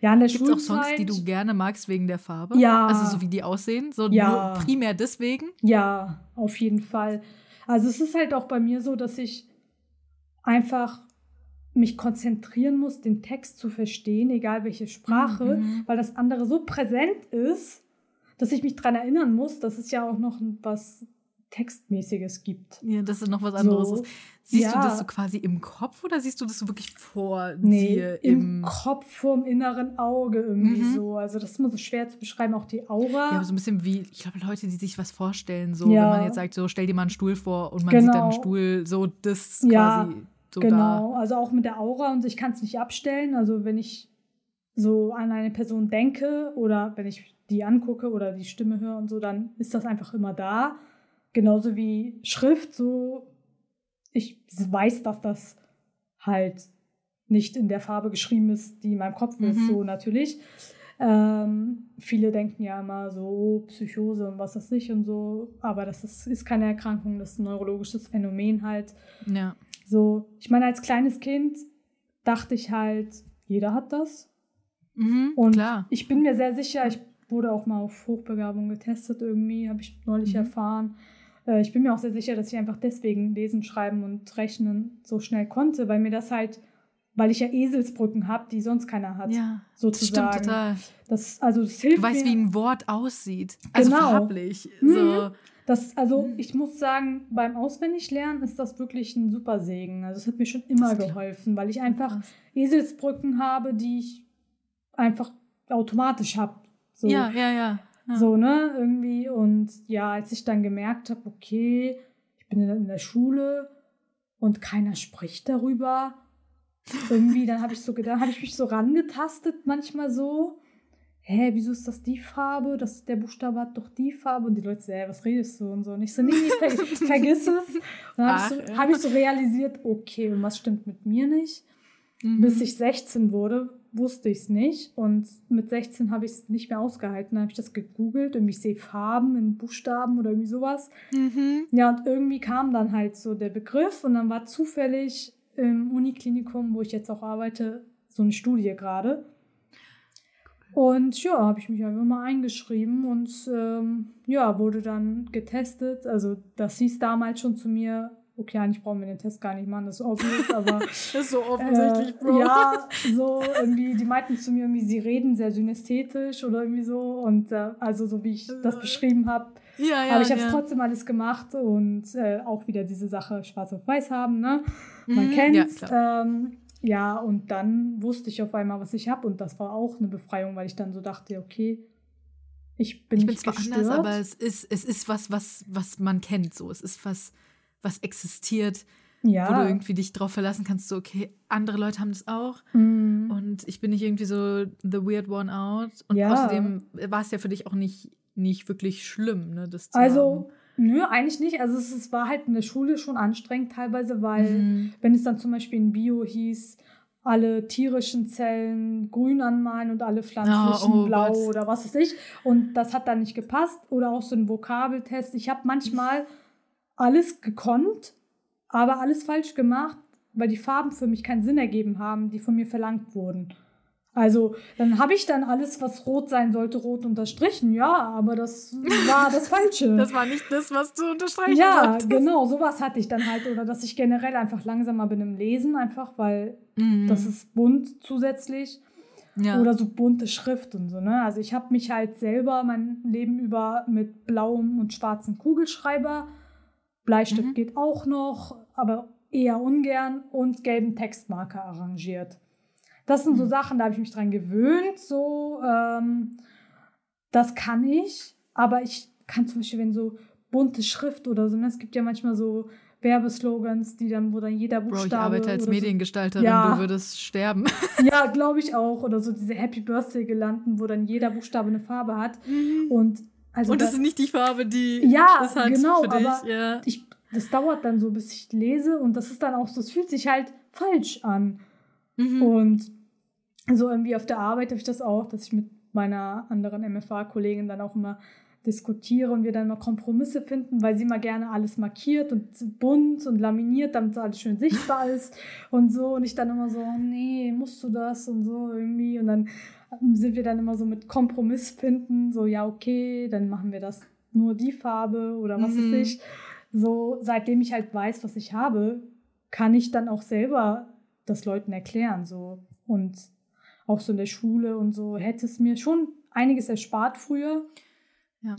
Ja, in der Gibt's Schulzeit. auch Songs, die du gerne magst wegen der Farbe? Ja. Also so wie die aussehen? So ja. nur primär deswegen? Ja, auf jeden Fall. Also es ist halt auch bei mir so, dass ich einfach mich konzentrieren muss, den Text zu verstehen, egal welche Sprache, mhm. weil das andere so präsent ist, dass ich mich daran erinnern muss. Das ist ja auch noch was Textmäßiges gibt. Ja, das ist noch was anderes. So, siehst ja. du das so quasi im Kopf oder siehst du das so wirklich vor nee, dir? Im, im Kopf, vorm inneren Auge irgendwie mhm. so. Also das ist immer so schwer zu beschreiben, auch die Aura. Ja, so ein bisschen wie, ich glaube, Leute, die sich was vorstellen, so, ja. wenn man jetzt sagt, so, stell dir mal einen Stuhl vor und man genau. sieht dann einen genau. Stuhl, so, das ja, quasi so genau. Da. Also auch mit der Aura und ich kann es nicht abstellen. Also wenn ich so an eine Person denke oder wenn ich die angucke oder die Stimme höre und so, dann ist das einfach immer da. Genauso wie Schrift, so ich weiß, dass das halt nicht in der Farbe geschrieben ist, die in meinem Kopf mhm. ist, so natürlich. Ähm, viele denken ja immer so, oh, Psychose und was das nicht und so, aber das ist, ist keine Erkrankung, das ist ein neurologisches Phänomen halt. Ja. So, ich meine, als kleines Kind dachte ich halt, jeder hat das. Mhm, und klar. ich bin mir sehr sicher, ich wurde auch mal auf Hochbegabung getestet irgendwie, habe ich neulich mhm. erfahren. Äh, ich bin mir auch sehr sicher, dass ich einfach deswegen lesen, schreiben und rechnen so schnell konnte, weil mir das halt, weil ich ja Eselsbrücken habe, die sonst keiner hat. Ja, sozusagen. Das stimmt total. Das, also das hilft du weißt, mir. wie ein Wort aussieht. Also genau. farblich. Mhm. So. Das, also ich muss sagen, beim Auswendiglernen ist das wirklich ein super Segen. Also es hat mir schon immer geholfen, weil ich einfach Eselsbrücken habe, die ich einfach automatisch habe. So. Ja, ja, ja. So, ne, irgendwie. Und ja, als ich dann gemerkt habe, okay, ich bin in der Schule und keiner spricht darüber, irgendwie, dann habe ich so gedacht, habe ich mich so rangetastet, manchmal so. hä, wieso ist das die Farbe? Das, der Buchstabe hat doch die Farbe. Und die Leute so, hä, was redest du? Und so. Und ich so, nee, ver vergiss es. Und dann habe ich, so, ja. hab ich so realisiert, okay, und was stimmt mit mir nicht? Mhm. Bis ich 16 wurde, wusste ich es nicht. Und mit 16 habe ich es nicht mehr ausgehalten. Dann habe ich das gegoogelt. Irgendwie ich sehe Farben in Buchstaben oder irgendwie sowas. Mhm. Ja, und irgendwie kam dann halt so der Begriff. Und dann war zufällig im Uniklinikum, wo ich jetzt auch arbeite, so eine Studie gerade. Und ja, habe ich mich einfach mal eingeschrieben und ähm, ja, wurde dann getestet. Also das hieß damals schon zu mir, okay, eigentlich brauchen wir den Test gar nicht machen, das ist obvious, aber Das ist so äh, ja, so irgendwie, die meinten zu mir irgendwie, sie reden sehr synästhetisch oder irgendwie so. Und äh, also so wie ich das beschrieben habe, ja, ja. aber ich habe es ja. trotzdem alles gemacht und äh, auch wieder diese Sache schwarz auf weiß haben, ne? Man Mhm, kennt's. Ja, ähm, ja, und dann wusste ich auf einmal, was ich habe. Und das war auch eine Befreiung, weil ich dann so dachte, okay, ich bin ich bin nicht zwar gestört. anders, aber es ist, es ist was, was, was man kennt. So. Es ist was, was existiert, wo du ja. irgendwie dich drauf verlassen kannst, so, okay, andere Leute haben das auch. Mhm. Und ich bin nicht irgendwie so the weird one out. Und Ja. außerdem war es ja für dich auch nicht, nicht wirklich schlimm, ne? Das zu Also, nö, eigentlich nicht. Also es, es war halt in der Schule schon anstrengend teilweise, weil haben. Mhm. wenn es dann zum Beispiel in Bio hieß, alle tierischen Zellen grün anmalen und alle pflanzlichen Oh, oh blau Gott. oder was weiß ich. Und das hat dann nicht gepasst. Oder auch so ein Vokabeltest. Ich habe manchmal alles gekonnt, aber alles falsch gemacht, weil die Farben für mich keinen Sinn ergeben haben, die von mir verlangt wurden. Also, dann habe ich dann alles, was rot sein sollte, rot unterstrichen. Ja, aber das war das Falsche. Das war nicht das, was du unterstreichen Ja, solltest. genau, sowas hatte ich dann halt. Oder dass ich generell einfach langsamer bin im Lesen, einfach weil Mhm. das ist bunt zusätzlich. ja. Oder so bunte Schrift und so, ne? Also ich habe mich halt selber mein Leben über mit blauem und schwarzem Kugelschreiber, Bleistift Mhm. geht auch noch, aber eher ungern und gelben Textmarker arrangiert. Das sind so Mhm. Sachen, da habe ich mich dran gewöhnt, so, ähm, das kann ich, aber ich kann zum Beispiel, wenn so bunte Schrift oder so, ne? es gibt ja manchmal so Werbeslogans, die dann, wo dann jeder Bro, Buchstabe ich arbeite als so- Mediengestalterin, Ja. du würdest sterben. ja, glaube ich auch. Oder so diese Happy Birthday gelanden, wo dann jeder Buchstabe eine Farbe hat. Und also Und das da- ist nicht die Farbe, die Ja, es hat genau, für dich. aber ja. ich, das dauert dann so, bis ich lese und das ist dann auch so, es fühlt sich halt falsch an. Mhm. Und so irgendwie auf der Arbeit habe ich das auch, dass ich mit meiner anderen MFA-Kollegin dann auch immer diskutiere und wir dann mal Kompromisse finden, weil sie mal gerne alles markiert und bunt und laminiert, damit es alles schön sichtbar ist und so. Und ich dann immer so, nee, musst du das und so irgendwie. Und dann ähm, sind wir dann immer so mit Kompromiss finden, so, ja, okay, dann machen wir das nur die Farbe oder was Mhm. weiß ich. So, seitdem ich halt weiß, was ich habe, kann ich dann auch selber das Leuten erklären, so. Und auch so in der Schule und so hätte es mir schon einiges erspart früher. Ja.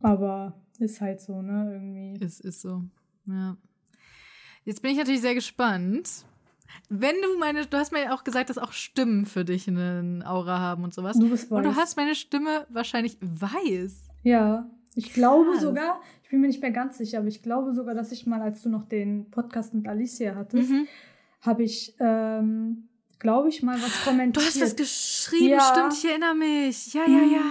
Aber ist halt so, ne, irgendwie. Es ist so. Ja. Jetzt bin ich natürlich sehr gespannt. Wenn du meine, du hast mir ja auch gesagt, dass auch Stimmen für dich eine Aura haben und sowas. Du bist weiß. Und du hast meine Stimme wahrscheinlich weiß. Ja, ich glaube Krass. sogar, ich bin mir nicht mehr ganz sicher, aber ich glaube sogar, dass ich mal, als du noch den Podcast mit Alicia hattest, Mhm. habe ich, ähm, glaube ich, mal was Du kommentiert. hast was geschrieben, Ja. stimmt, ich erinnere mich. Ja, ja, ja.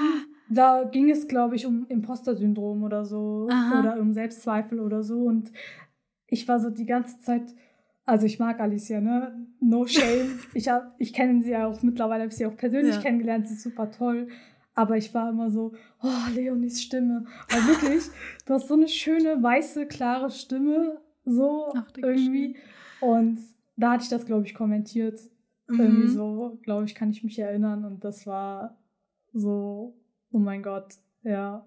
Da ging es, glaube ich, um Imposter-Syndrom oder so Aha. oder um Selbstzweifel oder so. Und ich war so die ganze Zeit, also ich mag Alicia, ne? No shame. ich hab, ich kenne sie ja auch mittlerweile, habe ich sie auch persönlich Ja. kennengelernt, sie ist super toll. Aber ich war immer so, oh, Leonis Stimme. Weil wirklich, du hast so eine schöne, weiße, klare Stimme, so Ach, irgendwie. Und da hatte ich das, glaube ich, kommentiert. Irgendwie Mhm. so, glaube ich, kann ich mich erinnern. Und das war so, oh mein Gott, ja.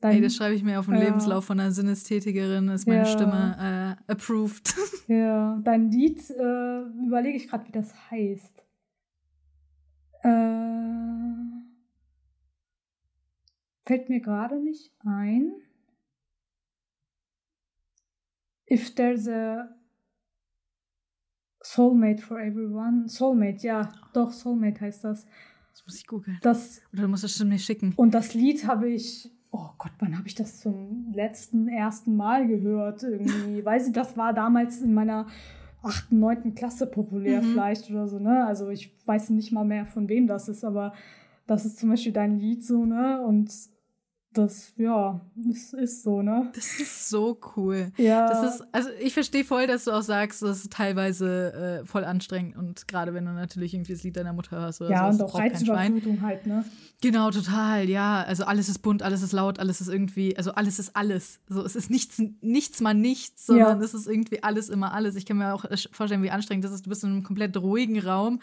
Dein, Ey, das schreibe ich mir auf den Ja. Lebenslauf von einer Sinästhetikerin, ist meine Ja. Stimme äh, approved. ja, dein Lied, äh, überlege ich gerade, wie das heißt. Äh, fällt mir gerade nicht ein. If there's a soulmate for everyone. Soulmate, ja, doch, Soulmate heißt das. Das muss ich googeln. Das Oder du musst das stimmt mir schicken. Und das Lied habe ich, oh Gott, wann habe ich das zum letzten, ersten Mal gehört? Irgendwie, weiß ich, das war damals in meiner achten, neunten Klasse populär Mhm. vielleicht oder so, ne? Also ich weiß nicht mal mehr, von wem das ist, aber das ist zum Beispiel dein Lied so, ne? Und das, ja, es ist so, ne? Das ist so cool. Ja. Das ist, also ich verstehe voll, dass du auch sagst, das ist teilweise äh, voll anstrengend und gerade wenn du natürlich irgendwie das Lied deiner Mutter hörst oder ja, so. und auch Reizüberflutung halt, ne? Genau, total, ja. Also alles ist bunt, alles ist laut, alles ist irgendwie, also alles ist alles. So, es ist nichts, nichts mal nichts, sondern Ja. es ist irgendwie alles immer alles. Ich kann mir auch vorstellen, wie anstrengend das ist. Du bist in einem komplett ruhigen Raum,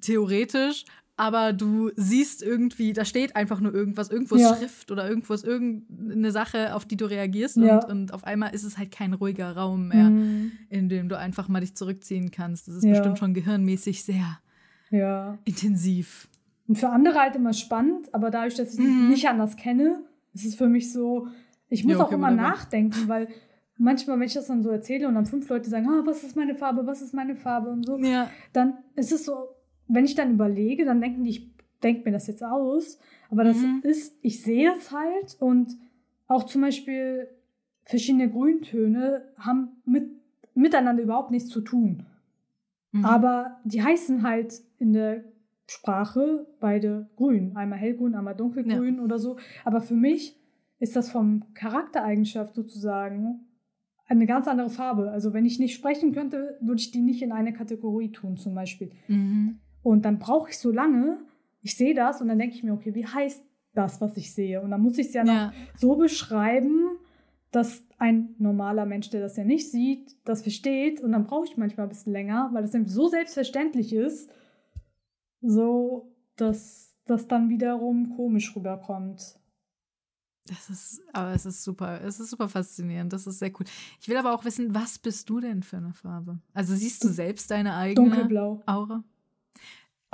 theoretisch, aber du siehst irgendwie, da steht einfach nur irgendwas, irgendwo ist Ja. Schrift oder irgendwo ist irgendeine Sache, auf die du reagierst Ja. und, und auf einmal ist es halt kein ruhiger Raum mehr, Mhm. in dem du einfach mal dich zurückziehen kannst. Das ist Ja. bestimmt schon gehirnmäßig sehr intensiv. Und für andere halt immer spannend, aber dadurch, dass ich Mhm. es nicht anders kenne, ist es für mich so, ich muss auch immer nachdenken, weil manchmal, wenn ich das dann so erzähle und dann fünf Leute sagen, ah, was ist meine Farbe, was ist meine Farbe und so, dann ist es so, wenn ich dann überlege, dann denken die, ich denke mir das jetzt aus, aber das Mhm. ist, ich sehe es halt und auch zum Beispiel verschiedene Grüntöne haben mit, miteinander überhaupt nichts zu tun. Mhm. Aber die heißen halt in der Sprache beide grün. Einmal hellgrün, einmal dunkelgrün oder so. Aber für mich ist das vom Charaktereigenschaft sozusagen eine ganz andere Farbe. Also wenn ich nicht sprechen könnte, würde ich die nicht in eine Kategorie tun zum Beispiel. Mhm. Und dann brauche ich so lange, ich sehe das und dann denke ich mir, okay, wie heißt das, was ich sehe? Und dann muss ich es ja noch Ja. so beschreiben, dass ein normaler Mensch, der das ja nicht sieht, das versteht. Und dann brauche ich manchmal ein bisschen länger, weil das eben so selbstverständlich ist, so dass das dann wiederum komisch rüberkommt. Das ist, aber es ist super, es ist super faszinierend, das ist sehr cool. Ich will aber auch wissen, was bist du denn für eine Farbe? Also siehst du selbst deine eigene Dunkelblau. Aura?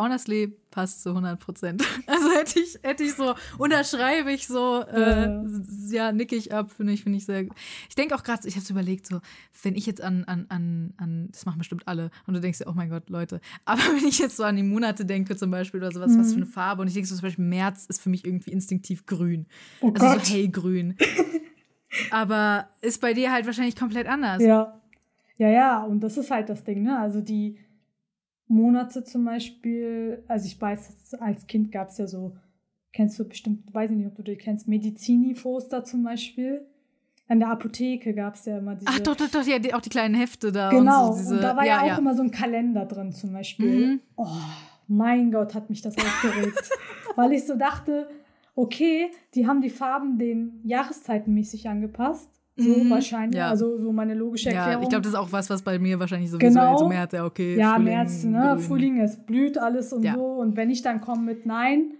Honestly, passt zu 100 Prozent. Also hätte ich, hätte ich so, unterschreibe ich so, äh, Ja. ja, nicke ich ab, finde ich, finde ich sehr gut. Ich denke auch gerade, ich habe überlegt, so, wenn ich jetzt an, an, an, an, das machen bestimmt alle, und du denkst dir, oh mein Gott, Leute, aber wenn ich jetzt so an die Monate denke, zum Beispiel, oder sowas, was für Mhm. eine Farbe, und ich denke so zum Beispiel, März ist für mich irgendwie instinktiv grün. Oh Also Gott. so hellgrün. Aber ist bei dir halt wahrscheinlich komplett anders. Ja. Ja, ja, und das ist halt das Ding, ne? Also die Monate zum Beispiel, also ich weiß, als Kind gab es ja so, kennst du bestimmt, weiß ich nicht, ob du die kennst, Medizini-Poster zum Beispiel. An der Apotheke gab es ja immer diese. Ach doch, doch, doch, ja, die, auch die kleinen Hefte da. Genau, Und, so, diese, und da war ja, ja, auch immer so ein Kalender drin zum Beispiel. Mhm. Oh, mein Gott, hat mich das aufgeregt. Weil ich so dachte, okay, die haben die Farben den Jahreszeiten mäßig angepasst. So Mhm, wahrscheinlich. ja. Also so meine logische Ja, Erklärung. ich glaube, das ist auch was, was bei mir wahrscheinlich so Genau. visuell so März, ja, okay. ja, Frühling, März, ne? grün. Frühling, es blüht alles und Ja. so. Und wenn ich dann komme mit Nein,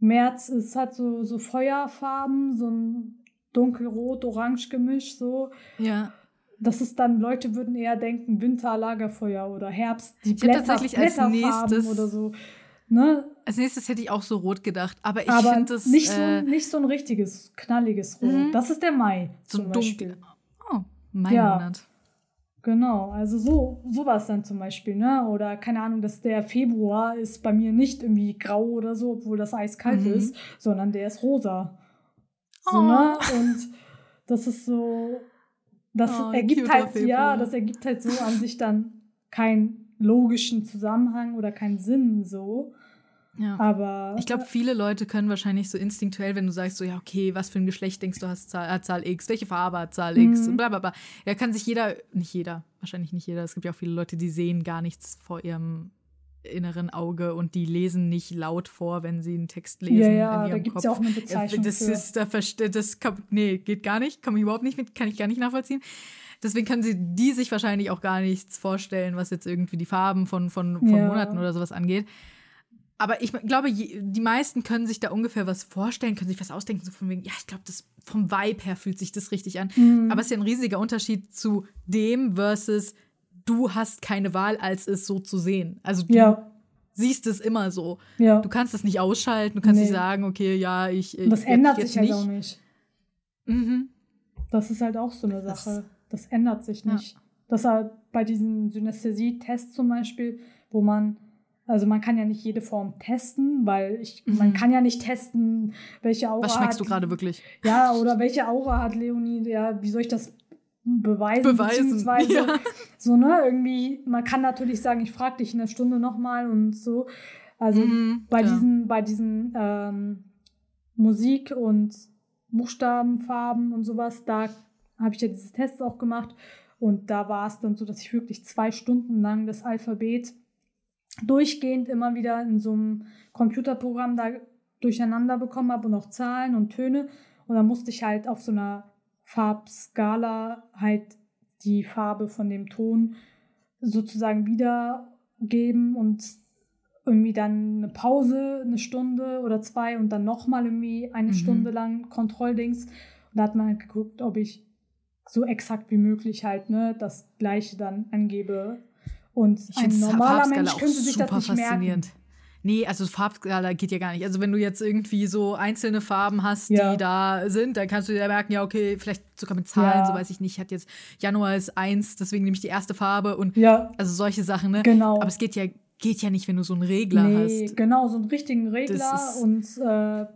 März ist halt so, so Feuerfarben, so ein dunkelrot-orange Gemisch, so. Ja. Das ist dann, Leute würden eher denken, Winter, Lagerfeuer oder Herbst, die Ich Blätter, tatsächlich als Blätterfarben nächstes- oder so. Ne? Als nächstes hätte ich auch so rot gedacht, aber ich finde das nicht, so, äh, nicht so ein richtiges, knalliges Rot. Mhm. Das ist der Mai so zum dunkel. Beispiel. Oh, mein Ja. Genau, also so sowas dann zum Beispiel, ne? Oder keine Ahnung, dass der Februar ist bei mir nicht irgendwie grau oder so, obwohl das eiskalt Mhm. ist, sondern der ist rosa. So, Oh. ne? Und das ist so, das Oh, ergibt halt, ja, Februar. das ergibt halt so an sich dann keinen logischen Zusammenhang oder keinen Sinn so. Ja. Aber Ich glaube, viele Leute können wahrscheinlich so instinktuell, wenn du sagst, so, ja, okay, was für ein Geschlecht denkst du, hast Zahl, hat Zahl X, welche Farbe hat Zahl X, Mhm. und bla bla bla. Ja, kann sich jeder, nicht jeder, wahrscheinlich nicht jeder, es gibt ja auch viele Leute, die sehen gar nichts vor ihrem inneren Auge und die lesen nicht laut vor, wenn sie einen Text lesen. ja, in ja, da ihrem gibt es ja auch eine Bezeichnung das für. ist, da verste- das kann, nee, geht gar nicht, komme ich überhaupt nicht mit, kann ich gar nicht nachvollziehen. Deswegen können sie die sich wahrscheinlich auch gar nichts vorstellen, was jetzt irgendwie die Farben von, von, von Ja. Monaten oder sowas angeht. Aber ich glaube, die meisten können sich da ungefähr was vorstellen, können sich was ausdenken, so von wegen, ja, ich glaube, das vom Vibe her fühlt sich das richtig an. Mhm. Aber es ist ja ein riesiger Unterschied zu dem versus du hast keine Wahl, als es so zu sehen. Also du ja, siehst es immer so. ja. Du kannst es nicht ausschalten, du kannst Nee. nicht sagen, okay, ja, ich. Und das ich- ändert sich halt auch nicht. Mhm. Das ist halt auch so eine Das- Sache. Das ändert sich Ja. nicht. Das halt bei diesen Synästhesie-Tests zum Beispiel, wo man, also man kann ja nicht jede Form testen, weil ich, man Mhm. kann ja nicht testen, welche Aura Was schmeckst hat, du gerade wirklich? Ja, oder welche Aura hat Leonie, ja, wie soll ich das beweisen? Beweisen, Beziehungsweise, ja. so, ne, irgendwie, man kann natürlich sagen, ich frage dich in einer Stunde nochmal und so, Also mhm, bei, diesen, bei diesen ähm, Musik und Buchstabenfarben und sowas, da habe ich ja diese Tests auch gemacht. Und da war es dann so, dass ich wirklich zwei Stunden lang das Alphabet durchgehend immer wieder in so einem Computerprogramm da durcheinander bekommen habe und auch Zahlen und Töne. Und dann musste ich halt auf so einer Farbskala halt die Farbe von dem Ton sozusagen wiedergeben und irgendwie dann eine Pause, eine Stunde oder zwei und dann nochmal irgendwie eine mhm. Stunde lang Kontrolldings. Und da hat man halt geguckt, ob ich so exakt wie möglich halt ne, das Gleiche dann angebe. Und ich ein normaler Mensch könnte sich das nicht merken. Nee, also Farbskala geht ja gar nicht. Also wenn du jetzt irgendwie so einzelne Farben hast, ja. die da sind, dann kannst du dir merken, ja, okay, vielleicht sogar mit Zahlen, ja. so weiß ich nicht. Ich hatte jetzt Januar ist eins, deswegen nehme ich die erste Farbe und ja. also solche Sachen, ne? Genau. Aber es geht ja, geht ja nicht, wenn du so einen Regler nee, hast. Genau, so einen richtigen Regler und äh,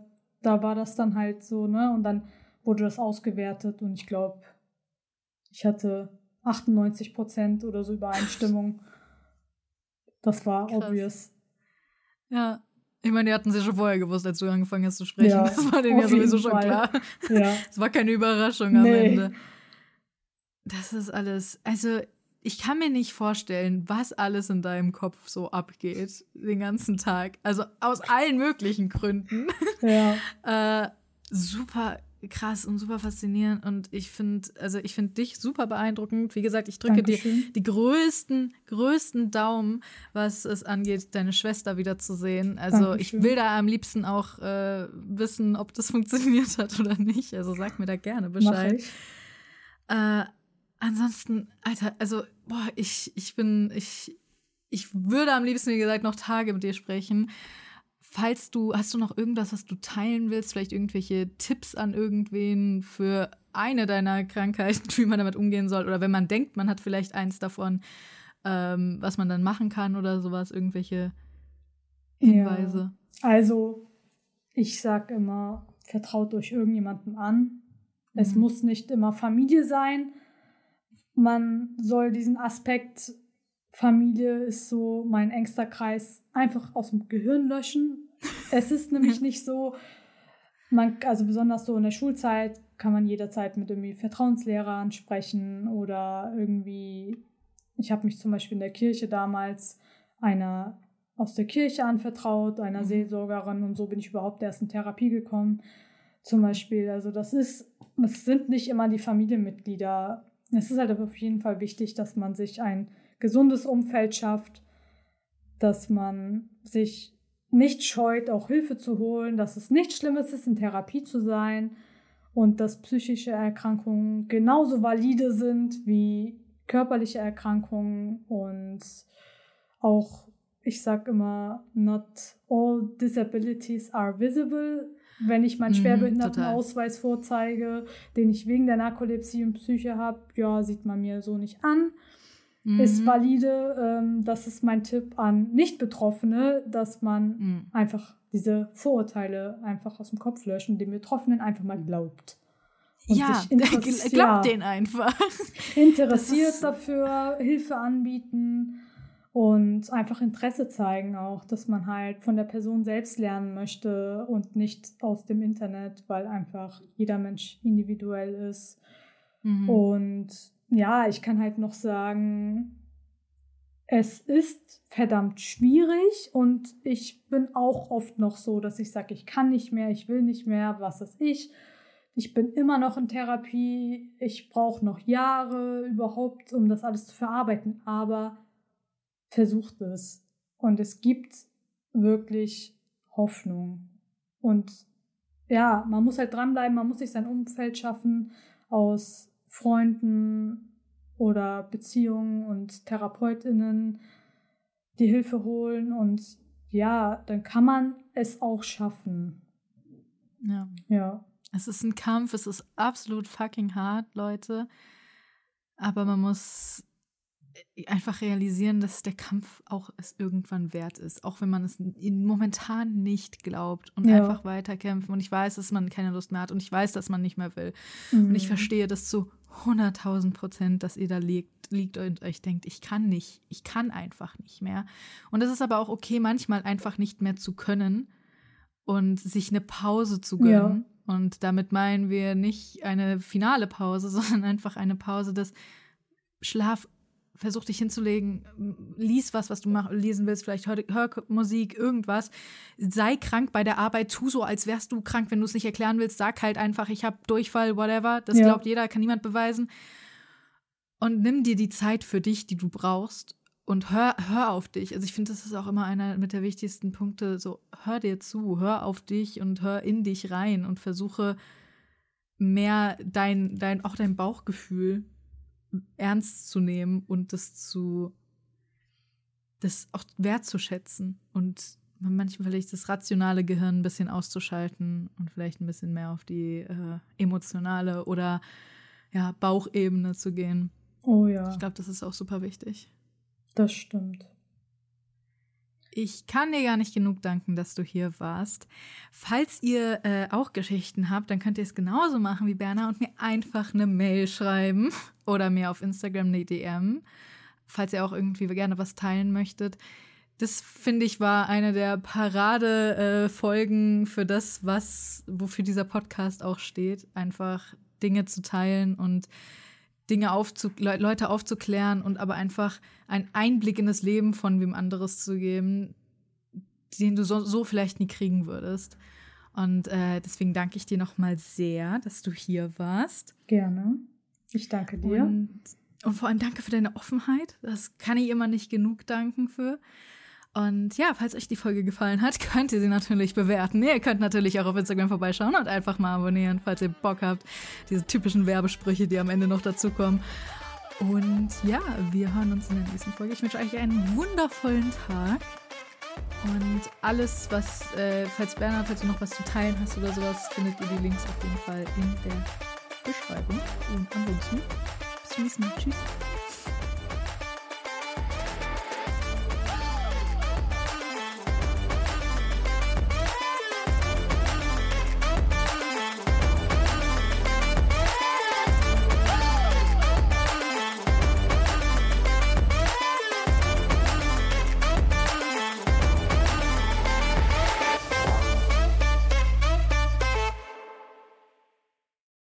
da war das dann halt so, ne? Und dann wurde das ausgewertet und ich glaube, ich hatte 98 Prozent oder so Übereinstimmung. Das war Krass. obvious. Ja. Ich meine, die hatten sie schon vorher gewusst, als du angefangen hast zu sprechen. Ja, das war denen ja sowieso schon Fall. klar. Ja. Es war keine Überraschung am nee. Ende. Das ist alles. Also, ich kann mir nicht vorstellen, was alles in deinem Kopf so abgeht den ganzen Tag. Also aus allen möglichen Gründen. Ja. äh, super krass und super faszinierend und ich finde, also ich finde dich super beeindruckend. Wie gesagt, ich drücke Dankeschön. dir die größten, größten Daumen, was es angeht, deine Schwester wiederzusehen. Also Dankeschön. ich will da am liebsten auch äh, wissen, ob das funktioniert hat oder nicht. Also sag mir da gerne Bescheid. Äh, ansonsten, Alter, also boah, ich, ich bin, ich, ich würde am liebsten, wie gesagt, noch Tage mit dir sprechen falls du, hast du noch irgendwas, was du teilen willst, vielleicht irgendwelche Tipps an irgendwen für eine deiner Krankheiten, wie man damit umgehen soll, oder wenn man denkt, man hat vielleicht eins davon, ähm, was man dann machen kann oder sowas, irgendwelche Hinweise? Ja, also, ich sag immer, vertraut euch irgendjemandem an. Mhm. Es muss nicht immer Familie sein. Man soll diesen Aspekt Familie ist so mein engster Kreis einfach aus dem Gehirn löschen. Es ist nämlich nicht so, man, also besonders so in der Schulzeit kann man jederzeit mit irgendwie Vertrauenslehrern sprechen oder irgendwie, ich habe mich zum Beispiel in der Kirche damals einer aus der Kirche anvertraut, einer mhm. Seelsorgerin und so bin ich überhaupt erst in Therapie gekommen. Zum Beispiel, also das ist, es sind nicht immer die Familienmitglieder. Es ist halt auf jeden Fall wichtig, dass man sich ein gesundes Umfeld schafft, dass man sich nicht scheut, auch Hilfe zu holen, dass es nichts Schlimmes ist, in Therapie zu sein und dass psychische Erkrankungen genauso valide sind wie körperliche Erkrankungen und auch, ich sage immer, not all disabilities are visible. Wenn ich meinen mhm, Schwerbehindertenausweis vorzeige, den ich wegen der Narkolepsie und Psyche habe, ja, sieht man mir so nicht an mhm. ist valide. Ähm, das ist mein Tipp an Nicht-Betroffene, dass man mhm. einfach diese Vorurteile einfach aus dem Kopf löscht und den Betroffenen einfach mal glaubt. Und ja, glaubt ja, den einfach. interessiert dafür, Hilfe anbieten und einfach Interesse zeigen auch, dass man halt von der Person selbst lernen möchte und nicht aus dem Internet, weil einfach jeder Mensch individuell ist. Mhm. Und ja, ich kann halt noch sagen, es ist verdammt schwierig und ich bin auch oft noch so, dass ich sage, ich kann nicht mehr, ich will nicht mehr, was ist ich. Ich bin immer noch in Therapie, ich brauche noch Jahre überhaupt, um das alles zu verarbeiten, aber versucht es. Und es gibt wirklich Hoffnung. Und ja, man muss halt dranbleiben, man muss sich sein Umfeld schaffen aus Freunden oder Beziehungen und Therapeutinnen die Hilfe holen und ja, dann kann man es auch schaffen. Ja. Ja. Es ist ein Kampf, es ist absolut fucking hart, Leute. Aber man muss einfach realisieren, dass der Kampf auch es irgendwann wert ist, auch wenn man es momentan nicht glaubt und ja. einfach weiterkämpfen. Und ich weiß, dass man keine Lust mehr hat und ich weiß, dass man nicht mehr will. Mhm. Und ich mhm. verstehe das zu 100.000 Prozent, dass ihr da liegt, liegt und euch denkt, ich kann nicht, ich kann einfach nicht mehr. Und es ist aber auch okay, manchmal einfach nicht mehr zu können und sich eine Pause zu gönnen. Ja. Und damit meinen wir nicht eine finale Pause, sondern einfach eine Pause des Schlaf. Versuch dich hinzulegen, lies was, was du mach, lesen willst, vielleicht hör, hör Musik, irgendwas. Sei krank bei der Arbeit, tu so, als wärst du krank, wenn du es nicht erklären willst. Sag halt einfach, ich habe Durchfall, whatever. Das ja. glaubt jeder, kann niemand beweisen. Und nimm dir die Zeit für dich, die du brauchst und hör, hör auf dich. Also ich finde, das ist auch immer einer mit der wichtigsten Punkte. So, hör dir zu, hör auf dich und hör in dich rein und versuche mehr dein, dein, auch dein Bauchgefühl ernst zu nehmen und das zu, das auch wertzuschätzen und manchmal vielleicht das rationale Gehirn ein bisschen auszuschalten und vielleicht ein bisschen mehr auf die äh, emotionale oder ja, Bauchebene zu gehen. Oh ja. Ich glaube, das ist auch super wichtig. Das stimmt. Ich kann dir gar nicht genug danken, dass du hier warst. Falls ihr äh, auch Geschichten habt, dann könnt ihr es genauso machen wie Berner und mir einfach eine Mail schreiben oder mir auf Instagram eine DM, falls ihr auch irgendwie gerne was teilen möchtet. Das finde ich war eine der Paradefolgen äh, für das, was wofür dieser Podcast auch steht, einfach Dinge zu teilen und Dinge aufzu Leute aufzuklären und aber einfach einen Einblick in das Leben von wem anderes zu geben, den du so, so vielleicht nie kriegen würdest. Und äh, deswegen danke ich dir nochmal sehr, dass du hier warst. Gerne. Ich danke dir. Und, und vor allem danke für deine Offenheit. Das kann ich immer nicht genug danken für. Und ja, falls euch die Folge gefallen hat, könnt ihr sie natürlich bewerten. Ihr könnt natürlich auch auf Instagram vorbeischauen und einfach mal abonnieren, falls ihr Bock habt. Diese typischen Werbesprüche, die am Ende noch dazukommen. Und ja, wir hören uns in der nächsten Folge. Ich wünsche euch einen wundervollen Tag. Und alles, was, äh, falls Bernhard, falls du noch was zu teilen hast oder sowas, findet ihr die Links auf jeden Fall in der Beschreibung. Und ansonsten, bis zum nächsten Mal. Tschüss.